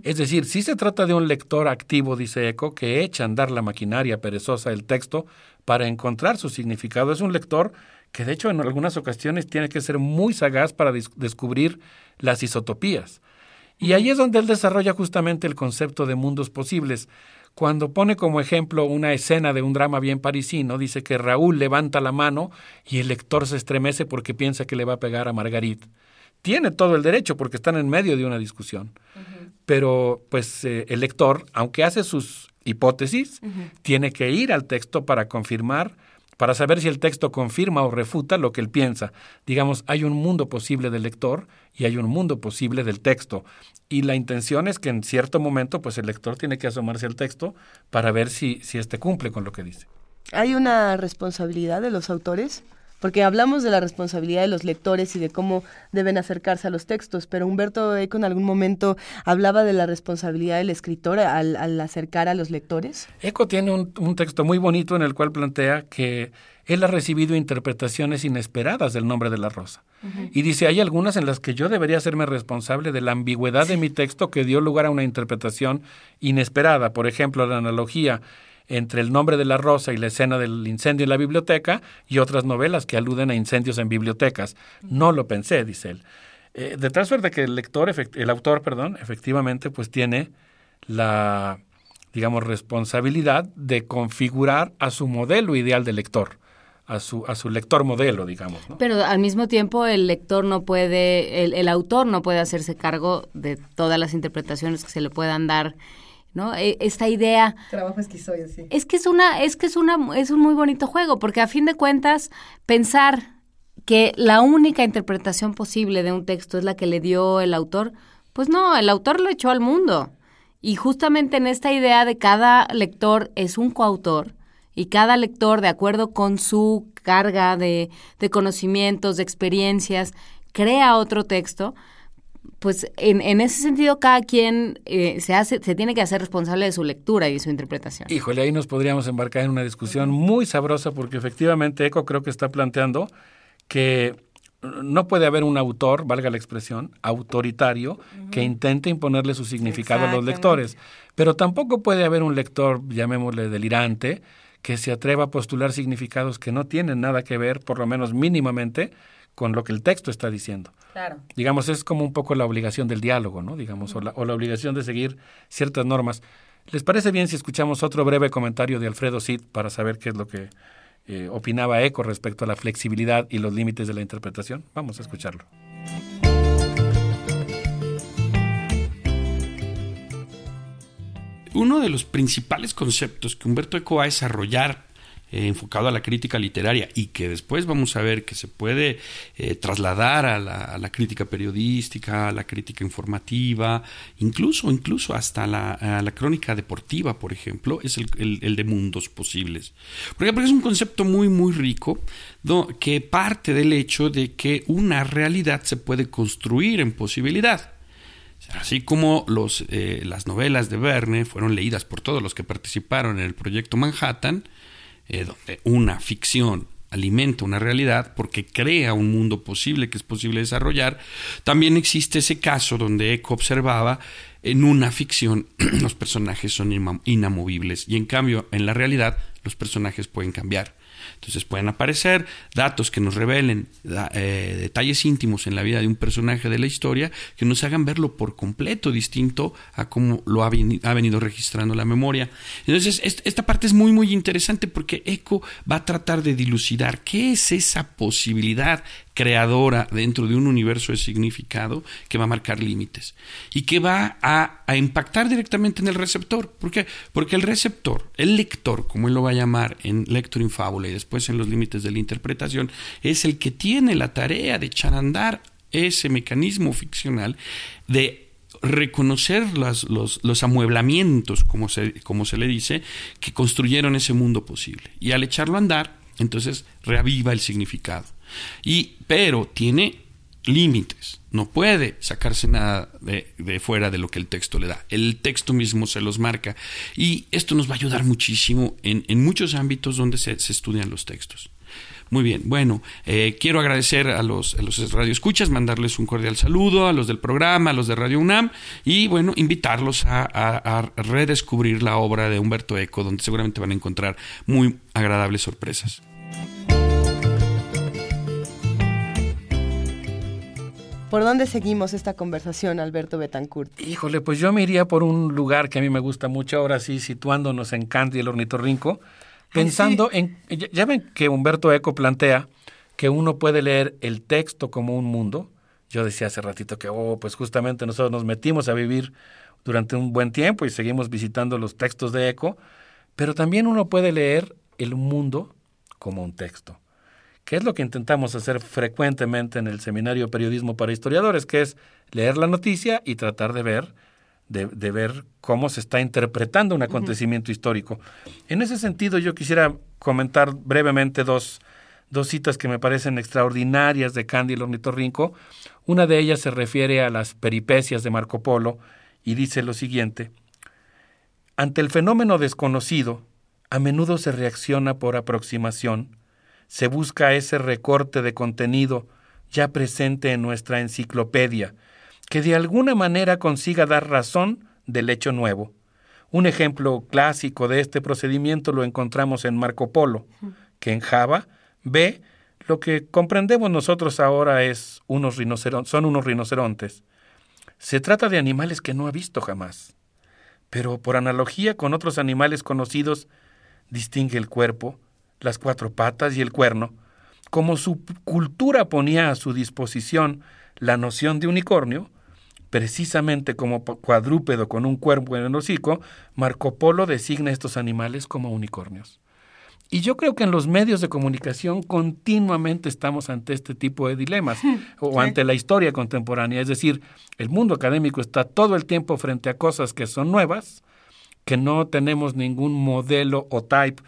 Es decir, si se trata de un lector activo, dice Eco, que echa a andar la maquinaria perezosa del texto para encontrar su significado. Es un lector que, de hecho, en algunas ocasiones tiene que ser muy sagaz para descubrir las isotopías. Y ahí es donde él desarrolla justamente el concepto de mundos posibles. Cuando pone como ejemplo una escena de un drama bien parisino, dice que Raúl levanta la mano y el lector se estremece porque piensa que le va a pegar a Margarit. Tiene todo el derecho porque están en medio de una discusión. Pero pues eh, el lector, aunque hace sus hipótesis, tiene que ir al texto para confirmar, para saber si el texto confirma o refuta lo que él piensa. Digamos, hay un mundo posible del lector y hay un mundo posible del texto. Y la intención es que en cierto momento, pues el lector tiene que asomarse al texto para ver si, si éste cumple con lo que dice. ¿Hay una responsabilidad de los autores? Porque hablamos de la responsabilidad de los lectores y de cómo deben acercarse a los textos, pero Humberto Eco en algún momento hablaba de la responsabilidad del escritor al, al acercar a los lectores. Eco tiene un, un texto muy bonito en el cual plantea que él ha recibido interpretaciones inesperadas del nombre de la rosa. Y dice, hay algunas en las que yo debería hacerme responsable de la ambigüedad de mi texto que dio lugar a una interpretación inesperada. Por ejemplo, la analogía entre el nombre de la rosa y la escena del incendio en la biblioteca y otras novelas que aluden a incendios en bibliotecas. No lo pensé, dice él. Eh, de tal suerte que el lector, el autor, perdón, efectivamente, pues tiene la, digamos, responsabilidad de configurar a su modelo ideal de lector, a su, a su lector modelo, digamos. Pero al mismo tiempo el lector no puede, el, el autor no puede hacerse cargo de todas las interpretaciones que se le puedan dar, ¿no? E- Esta idea Trabajo esquizoide, sí. es que es una, es que es una, es un muy bonito juego, porque a fin de cuentas, pensar que la única interpretación posible de un texto es la que le dio el autor, pues no, el autor lo echó al mundo. Y justamente en esta idea de cada lector es un coautor, y cada lector, de acuerdo con su carga de, de conocimientos, de experiencias, crea otro texto, pues en, en ese sentido cada quien eh, se hace, se tiene que hacer responsable de su lectura y de su interpretación. Híjole, ahí nos podríamos embarcar en una discusión muy sabrosa porque efectivamente Eco creo que está planteando que no puede haber un autor, valga la expresión, autoritario, que intente imponerle su significado a los lectores. Pero tampoco puede haber un lector, llamémosle delirante, que se atreva a postular significados que no tienen nada que ver, por lo menos mínimamente, con lo que el texto está diciendo. Claro. Digamos, es como un poco la obligación del diálogo, ¿no? Digamos, o la, o la obligación de seguir ciertas normas. ¿Les parece bien si escuchamos otro breve comentario de Alfredo Cid para saber qué es lo que eh, opinaba Eco respecto a la flexibilidad y los límites de la interpretación? Vamos a escucharlo. Uno de los principales conceptos que Humberto Eco va a desarrollar eh, enfocado a la crítica literaria y que después vamos a ver que se puede eh, trasladar a la, crítica periodística, a la crítica informativa, incluso, incluso hasta la, la crónica deportiva, por ejemplo, es el, el- de mundos posibles. Porque, porque es un concepto muy, muy rico que parte del hecho de que una realidad se puede construir en posibilidad. Así como los, eh, las novelas de Verne fueron leídas por todos los que participaron en el proyecto Manhattan, eh, donde una ficción alimenta una realidad porque crea un mundo posible que es posible desarrollar, también existe ese caso donde Eco observaba en una ficción los personajes son inamovibles y en cambio en la realidad los personajes pueden cambiar. Entonces pueden aparecer datos que nos revelen eh, detalles íntimos en la vida de un personaje de la historia que nos hagan verlo por completo distinto a cómo lo ha, ha venido registrando la memoria. Entonces est- esta parte es muy muy interesante porque Eco va a tratar de dilucidar qué es esa posibilidad creadora dentro de un universo de significado que va a marcar límites y que va a, a impactar directamente en el receptor. ¿Por qué? Porque el receptor, el lector, como él lo va a llamar en Lector in y después en los límites de la interpretación, es el que tiene la tarea de echar a andar ese mecanismo ficcional de reconocer los, los amueblamientos, como se, como se le dice, que construyeron ese mundo posible. Y al echarlo a andar, entonces reaviva el significado. Y, pero tiene límites. No puede sacarse nada de, fuera de lo que el texto le da. El texto mismo se los marca. Y esto nos va a ayudar muchísimo en, en muchos ámbitos donde se, se estudian los textos. Muy bien, bueno, eh, quiero agradecer a los, a los radioescuchas, mandarles un cordial saludo, a los del programa, a los de Radio UNAM, y bueno, invitarlos a, a- a redescubrir la obra de Humberto Eco, donde seguramente van a encontrar muy agradables sorpresas. ¿Por dónde seguimos esta conversación, Alberto Betancourt? Híjole, pues yo me iría por un lugar que a mí me gusta mucho, ahora sí, situándonos en Candy el ornitorrinco, pensando en, ya, ya ven que Humberto Eco plantea que uno puede leer el texto como un mundo. Yo decía hace ratito que, oh, pues justamente nosotros nos metimos a vivir durante un buen tiempo y seguimos visitando los textos de Eco, pero también uno puede leer el mundo como un texto que es lo que intentamos hacer frecuentemente en el seminario Periodismo para Historiadores, que es leer la noticia y tratar de ver, de, de ver cómo se está interpretando un acontecimiento histórico. En ese sentido, yo quisiera comentar brevemente dos, dos citas que me parecen extraordinarias de Candy el ornitorrinco. Una de ellas se refiere a las peripecias de Marco Polo y dice lo siguiente. Ante el fenómeno desconocido, a menudo se reacciona por aproximación, se busca ese recorte de contenido ya presente en nuestra enciclopedia, que de alguna manera consiga dar razón del hecho nuevo. Un ejemplo clásico de este procedimiento lo encontramos en Marco Polo, que en Java ve lo que comprendemos nosotros ahora es unos rinoceron- son unos rinocerontes. Se trata de animales que no ha visto jamás, pero por analogía con otros animales conocidos, distingue el cuerpo, las cuatro patas y el cuerno, como su cultura ponía a su disposición la noción de unicornio, precisamente como cuadrúpedo con un cuerpo en el hocico, Marco Polo designa estos animales como unicornios. Y yo creo que en los medios de comunicación continuamente estamos ante este tipo de dilemas o ante la historia contemporánea. Es decir, el mundo académico está todo el tiempo frente a cosas que son nuevas, que no tenemos ningún modelo o type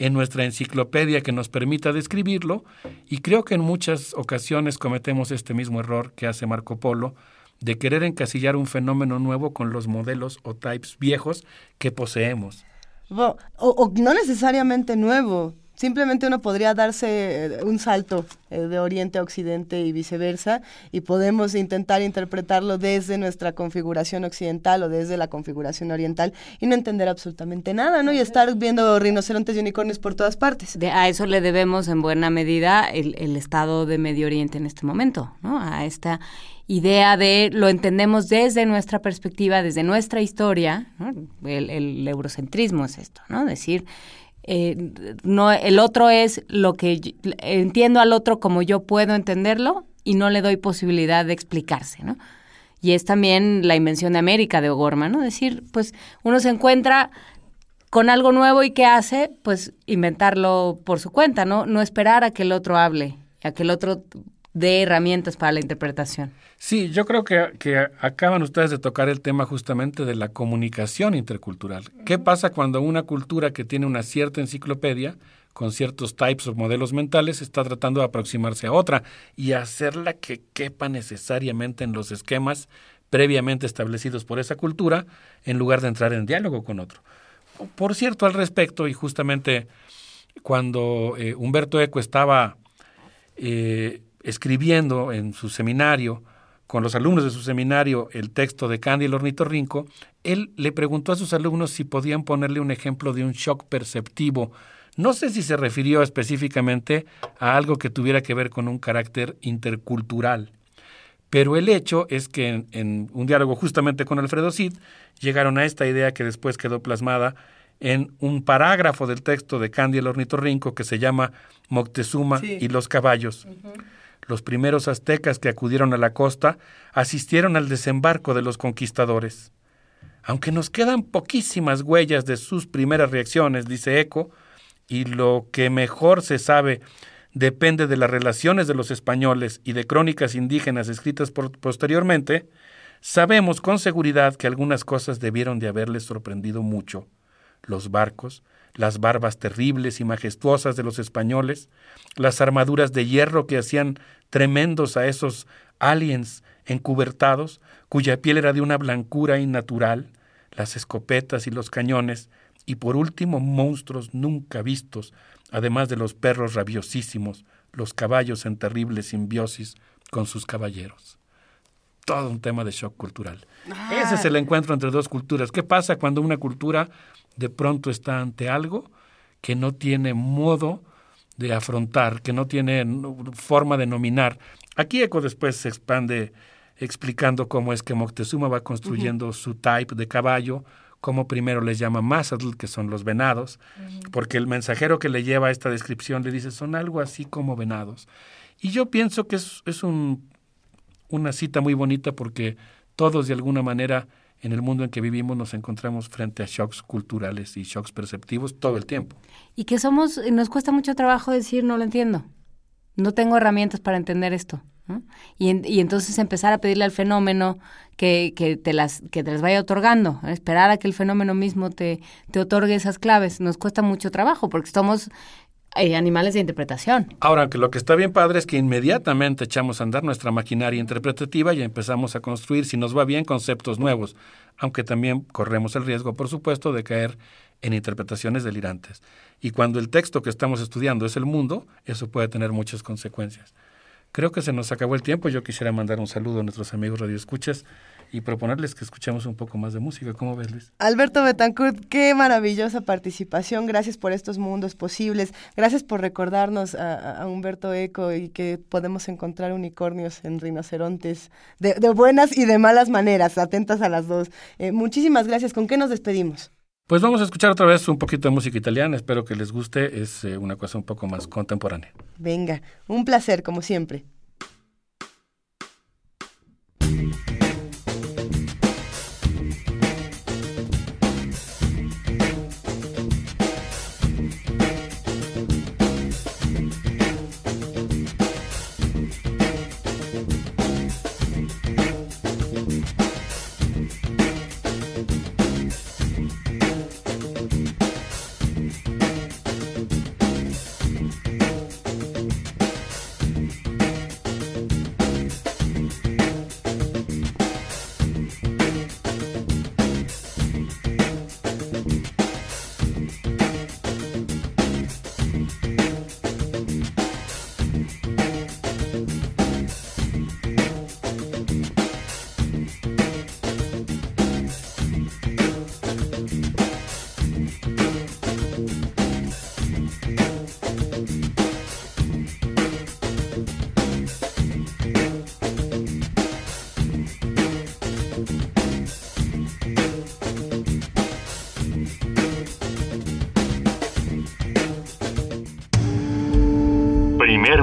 en nuestra enciclopedia que nos permita describirlo y creo que en muchas ocasiones cometemos este mismo error que hace Marco Polo de querer encasillar un fenómeno nuevo con los modelos o types viejos que poseemos. O no necesariamente nuevo. Simplemente uno podría darse eh, un salto eh, de Oriente a Occidente y viceversa y podemos intentar interpretarlo desde nuestra configuración occidental o desde la configuración oriental y no entender absolutamente nada, ¿no? Y estar viendo rinocerontes y unicornios por todas partes. De- a eso le debemos en buena medida el, el estado de Medio Oriente en este momento, ¿no? A esta idea de lo entendemos desde nuestra perspectiva, desde nuestra historia, ¿no? el, el eurocentrismo es esto, ¿no? Decir, eh, no, el otro es lo que entiendo al otro como yo puedo entenderlo y no le doy posibilidad de explicarse, ¿no? Y es también la invención de América de O'Gorman, ¿no? Decir, pues uno se encuentra con algo nuevo y qué hace, pues inventarlo por su cuenta, ¿no? No esperar a que el otro hable, a que el otro dé herramientas para la interpretación. Sí, yo creo que, que acaban ustedes de tocar el tema justamente de la comunicación intercultural. ¿Qué pasa cuando una cultura que tiene una cierta enciclopedia, con ciertos types o modelos mentales, está tratando de aproximarse a otra y hacerla que quepa necesariamente en los esquemas previamente establecidos por esa cultura, en lugar de entrar en diálogo con otro? Por cierto, al respecto, y justamente cuando eh, Humberto Eco estaba eh, escribiendo en su seminario, con los alumnos de su seminario, el texto de Candy el ornitorrinco, él le preguntó a sus alumnos si podían ponerle un ejemplo de un shock perceptivo. No sé si se refirió específicamente a algo que tuviera que ver con un carácter intercultural. Pero el hecho es que en, en un diálogo justamente con Alfredo Cid llegaron a esta idea que después quedó plasmada en un parágrafo del texto de Candy el ornitorrinco que se llama Moctezuma Sí. y los caballos. Los primeros aztecas que acudieron a la costa asistieron al desembarco de los conquistadores. Aunque nos quedan poquísimas huellas de sus primeras reacciones, dice Eco, y lo que mejor se sabe depende de las relaciones de los españoles y de crónicas indígenas escritas posteriormente, sabemos con seguridad que algunas cosas debieron de haberles sorprendido mucho. Los barcos, las barbas terribles y majestuosas de los españoles, las armaduras de hierro que hacían tremendos a esos aliens encubertados, cuya piel era de una blancura innatural, las escopetas y los cañones, y por último monstruos nunca vistos, además de los perros rabiosísimos, los caballos en terrible simbiosis con sus caballeros. Todo un tema de shock cultural. Ese es el encuentro entre dos culturas. ¿Qué pasa cuando una cultura de pronto está ante algo que no tiene modo de afrontar, que no tiene forma de nominar? Aquí Eco después se expande explicando cómo es que Moctezuma va construyendo su type de caballo, cómo primero les llama Mazatl, que son los venados, porque el mensajero que le lleva esta descripción le dice, son algo así como venados. Y yo pienso que es, es un, una cita muy bonita porque todos de alguna manera en el mundo en que vivimos nos encontramos frente a shocks culturales y shocks perceptivos todo el tiempo. Y que somos, nos cuesta mucho trabajo decir no lo entiendo. No tengo herramientas para entender esto. Y, en- y entonces empezar a pedirle al fenómeno que, que, te las, que te las vaya otorgando, ¿eh? esperar a que el fenómeno mismo te, te otorgue esas claves. Nos cuesta mucho trabajo porque somos eh, animales de interpretación. Ahora, que lo que está bien padre es que inmediatamente echamos a andar nuestra maquinaria interpretativa y empezamos a construir, si nos va bien, conceptos nuevos, aunque también corremos el riesgo, por supuesto, de caer en interpretaciones delirantes. Y cuando el texto que estamos estudiando es el mundo, eso puede tener muchas consecuencias. Creo que se nos acabó el tiempo. Yo quisiera mandar un saludo a nuestros amigos radioescuchas y proponerles que escuchemos un poco más de música. ¿Cómo ves, Luis? Alberto Betancourt, qué maravillosa participación. Gracias por estos mundos posibles. Gracias por recordarnos a, a Humberto Eco y que podemos encontrar unicornios en rinocerontes de, de buenas y de malas maneras, atentas a las dos. Eh, muchísimas gracias. ¿Con qué nos despedimos? Pues vamos a escuchar otra vez un poquito de música italiana, espero que les guste, es eh, una cosa un poco más contemporánea. Venga, un placer como siempre.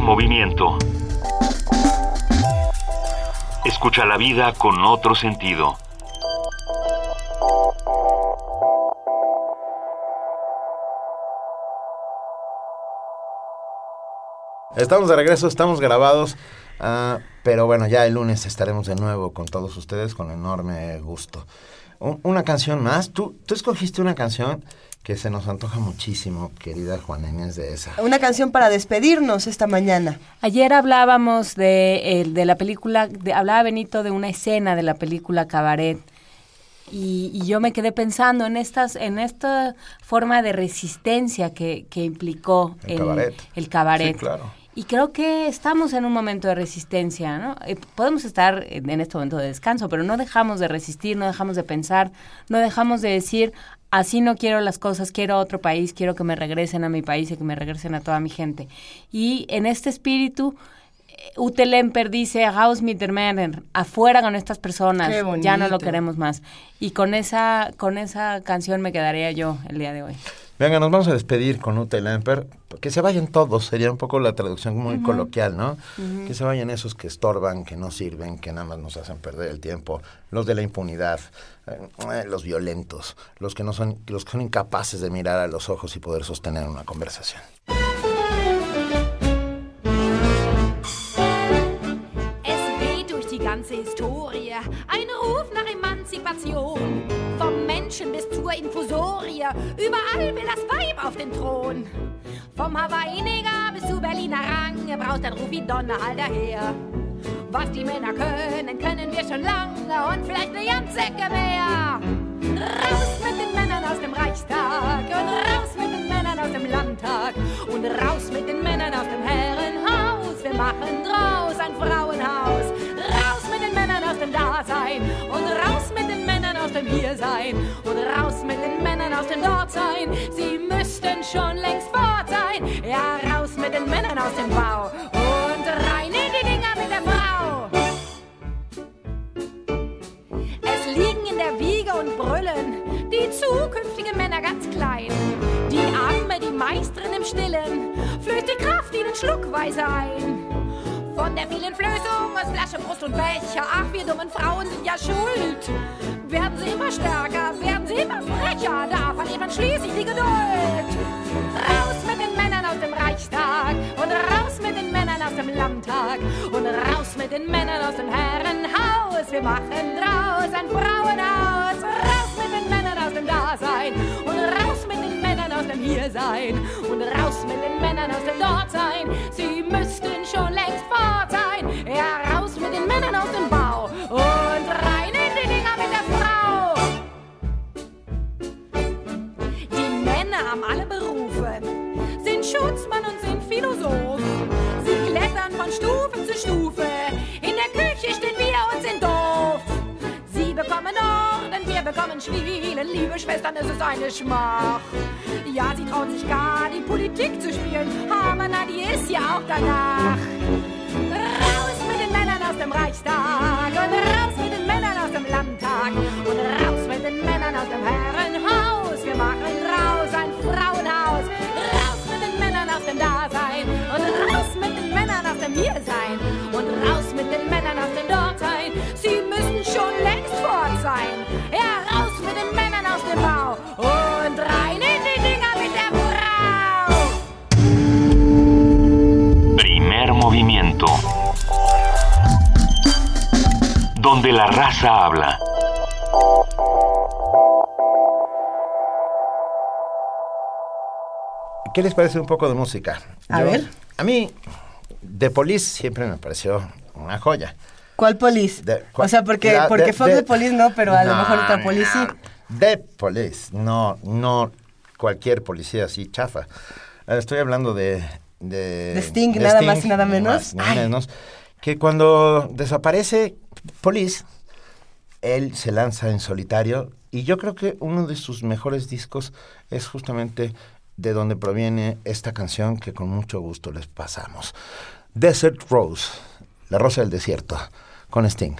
Movimiento. Escucha la vida con otro sentido. Estamos de regreso, estamos grabados, ah, pero bueno, ya el lunes estaremos de nuevo con todos ustedes con enorme gusto. Un- una canción más, tú, tú escogiste una canción que se nos antoja muchísimo, querida Juana Inés de esa. Una canción para despedirnos esta mañana. Ayer hablábamos de, el- de la película, de- hablaba Benito de una escena de la película Cabaret. Y, y yo me quedé pensando en estas, en esta forma de resistencia que, que implicó El cabaret. el cabaret. Sí, claro. Y creo que estamos en un momento de resistencia, ¿no? Eh, podemos estar en en este momento de descanso, pero no dejamos de resistir, no dejamos de pensar, no dejamos de decir, así no quiero las cosas, quiero otro país, quiero que me regresen a mi país y que me regresen a toda mi gente. Y en este espíritu, eh, Ute Lemper dice, Haus mit der Männer", afuera con estas personas, ya no lo queremos más. Y con esa, con esa canción me quedaría yo el día de hoy. Venga, nos vamos a despedir con Ute Lemper. Que se vayan todos, sería un poco la traducción muy coloquial, ¿no? Que se vayan esos que estorban, que no sirven, que nada más nos hacen perder el tiempo, los de la impunidad, eh, los violentos, los que no son, los que son incapaces de mirar a los ojos y poder sostener una conversación. Es weht durch die ganze Historie ein Ruf nach Emanzipation. Menschen bis zur Infusorie, überall will das Weib auf den Thron. Vom Hawaii-Neger bis zu Berliner Rang, braust ein Ruf wie Donner all daher. Was die Männer können, können wir schon lange und vielleicht eine ganze Ecke mehr. Raus mit den Männern aus dem Reichstag und raus mit den Männern aus dem Landtag und raus mit den Männern aus dem Herrenhaus. Wir machen draus ein Frauenhaus. Raus mit den Männern aus dem Dasein aus dem Hiersein und raus mit den Männern aus dem Dortsein. Sie müssten schon längst fort sein. Ja, raus mit den Männern aus dem Bau und rein in die Dinger mit der Frau. Es liegen in der Wiege und brüllen die zukünftigen Männer ganz klein. Die Arme, die Meisterin im Stillen, flößt die Kraft ihnen schluckweise ein. Von der vielen Flößung aus Flasche, Brust und Becher, ach, wir dummen Frauen sind ja schuld. Werden sie immer stärker, werden sie immer frecher, da verliert man schließlich die Geduld. Raus mit den Männern aus dem Reichstag und raus mit den Männern aus dem Landtag und raus mit den Männern aus dem Herrenhaus. Wir machen draus ein Frauenhaus. Raus mit den Männern aus dem Dasein und raus mit den aus dem Hiersein und raus mit den Männern aus dem Dortsein. Sie müssten schon längst fort sein. Ja, raus mit den Männern aus dem Bau und rein in die Dinger mit der Frau. Die Männer haben alle Berufe, sind Schutzmann und sind Philosoph. Sie klettern von Stufe zu Stufe, in der Küche stehen wir und sind doof. Sie bekommen bekommen spielen, liebe Schwestern, es ist eine Schmach. Ja, sie trauen sich gar, die Politik zu spielen, aber na, die ist ja auch danach. Raus mit den Männern aus dem Reichstag und raus mit den Männern aus dem Landtag und raus mit den Männern aus dem Herrenhaus. Wir machen raus ein Frauenhaus, raus mit den Männern aus dem Dasein. außer mir sein. Und raus mit den Männern aus den Dorteilen, sie müssen schon längst fort sein. Ja, raus mit den Männern aus dem Bau und rein in die Dinger mit der Frau. Primer movimiento. Donde la raza habla. ¿Qué les parece un poco de música? A Yo, ver. A mí The Police siempre me pareció una joya. ¿Cuál polis? De- o sea, porque, la- porque de- Fox de- de Police no, pero a lo No, mejor otra polis sí. The Police, no, no cualquier policía así chafa. Estoy hablando de... De, Sting, nada más y nada menos. Ay. menos. Que cuando desaparece Police, él se lanza en solitario y yo creo que uno de sus mejores discos es justamente de donde proviene esta canción que con mucho gusto les pasamos. Desert Rose, La Rosa del Desierto, con Sting.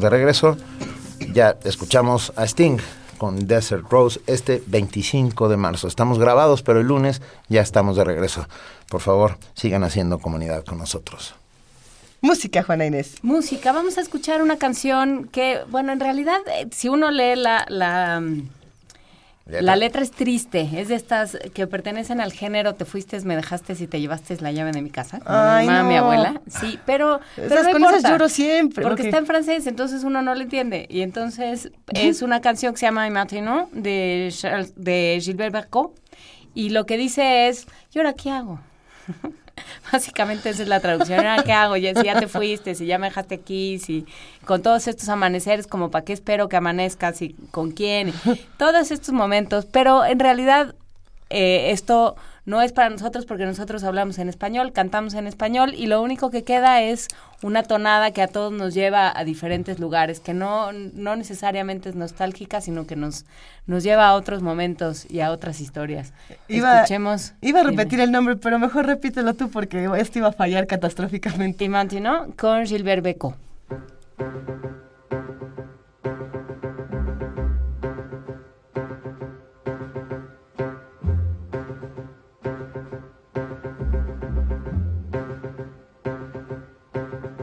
Estamos de regreso. Ya escuchamos a Sting con Desert Rose este 25 de marzo. Estamos grabados, pero el lunes ya estamos de regreso. Por favor, sigan haciendo comunidad con nosotros. Música, Juana Inés. Música, vamos a escuchar una canción que, bueno, en realidad, eh, si uno lee la, la, la letra es triste, es de estas que pertenecen al género te fuiste, me dejaste y te llevaste la llave de mi casa. Ay, me llamaba mi abuela. Sí, pero, pero Esas- no con esas importa, lloro siempre, Porque está en francés, entonces uno no lo entiende. Y entonces es una canción que se llama Maintenant de, Charles- de Gilbert Bercot. Y lo que dice es, ¿y ahora qué hago? Básicamente esa es la traducción. ¿Ahora qué hago? Ya, si ya te fuiste, si ya me dejaste aquí, si con todos estos amaneceres, como para qué espero que amanezcas y con quién, todos estos momentos. Pero en realidad eh, esto no es para nosotros porque nosotros hablamos en español, cantamos en español y lo único que queda es una tonada que a todos nos lleva a diferentes lugares, que no, no necesariamente es nostálgica, sino que nos, nos lleva a otros momentos y a otras historias. Iba, Escuchemos. iba a Dime. repetir el nombre, pero mejor repítelo tú porque esto iba a fallar catastróficamente. Y Maintenant con Gilbert Becot.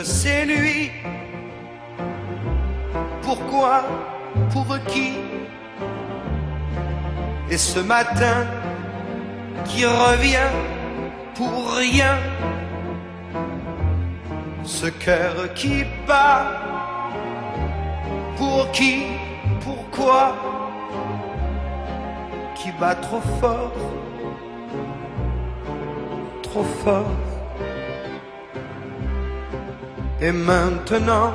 toutes ces nuits. Pourquoi Pour qui? Et ce matin qui revient pour rien? Ce cœur qui bat. Pour qui Pourquoi? Qui bat trop fort? Trop fort. Et maintenant,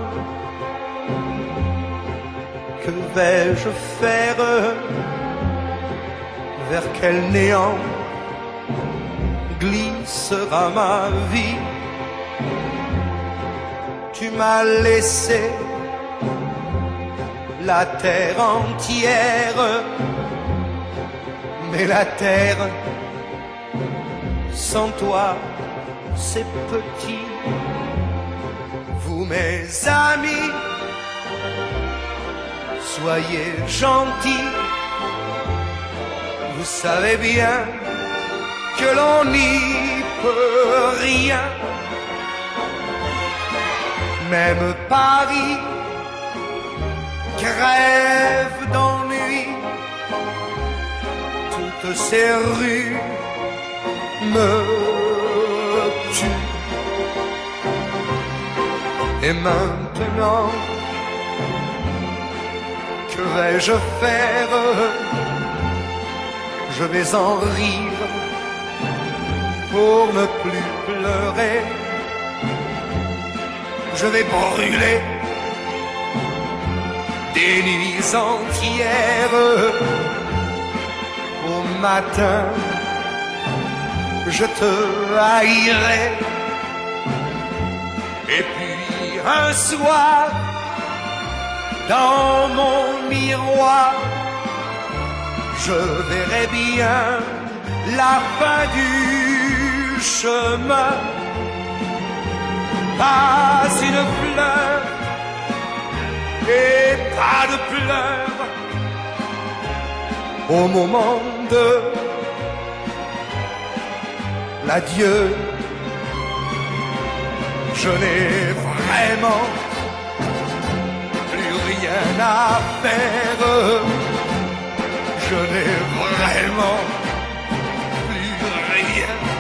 que vais-je faire Vers quel néant glissera ma vie? Tu m'as laissé la terre entière, mais la terre sans toi, c'est petit mes amis, soyez gentils. Vous savez bien que l'on n'y peut rien. Même Paris crève d'ennui. Toutes ces rues me tuent. Et maintenant, que vais-je faire Je vais en rire pour ne plus pleurer. Je vais brûler des nuits entières. Au matin, je te haïrai. Et puis un soir, dans mon miroir, je verrai bien la fin du chemin. Pas une fleur et pas de pleurs au moment de l'adieu. Je n'ai vraiment plus rien à faire. Je n'ai vraiment plus rien.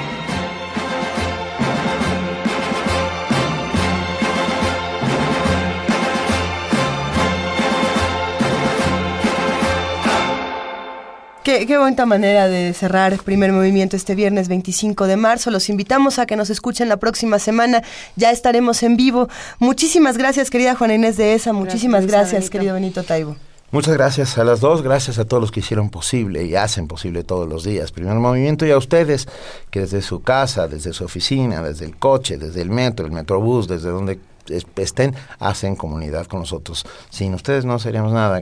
Qué Qué, bonita manera de cerrar primer movimiento este viernes 25 de marzo. Los invitamos a que nos escuchen la próxima semana. Ya estaremos en vivo. Muchísimas gracias, querida Juana Inés de ESA. Muchísimas Gracias, gracias, Benito. querido Benito Taibo. Muchas gracias a las dos, gracias a todos los que hicieron posible y hacen posible todos los días. Primer movimiento y a ustedes que desde su casa, desde su oficina, desde el coche, desde el metro, el metrobús, desde donde es- estén, hacen comunidad con nosotros. Sin ustedes no seríamos nada.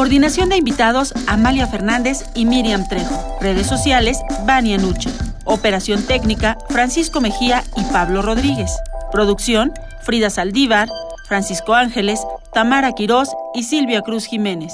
Coordinación de invitados Amalia Fernández y Miriam Trejo. Redes sociales Vania Nuche. Operación técnica Francisco Mejía y Pablo Rodríguez. Producción Frida Saldívar, Francisco Ángeles, Tamara Quirós y Silvia Cruz Jiménez.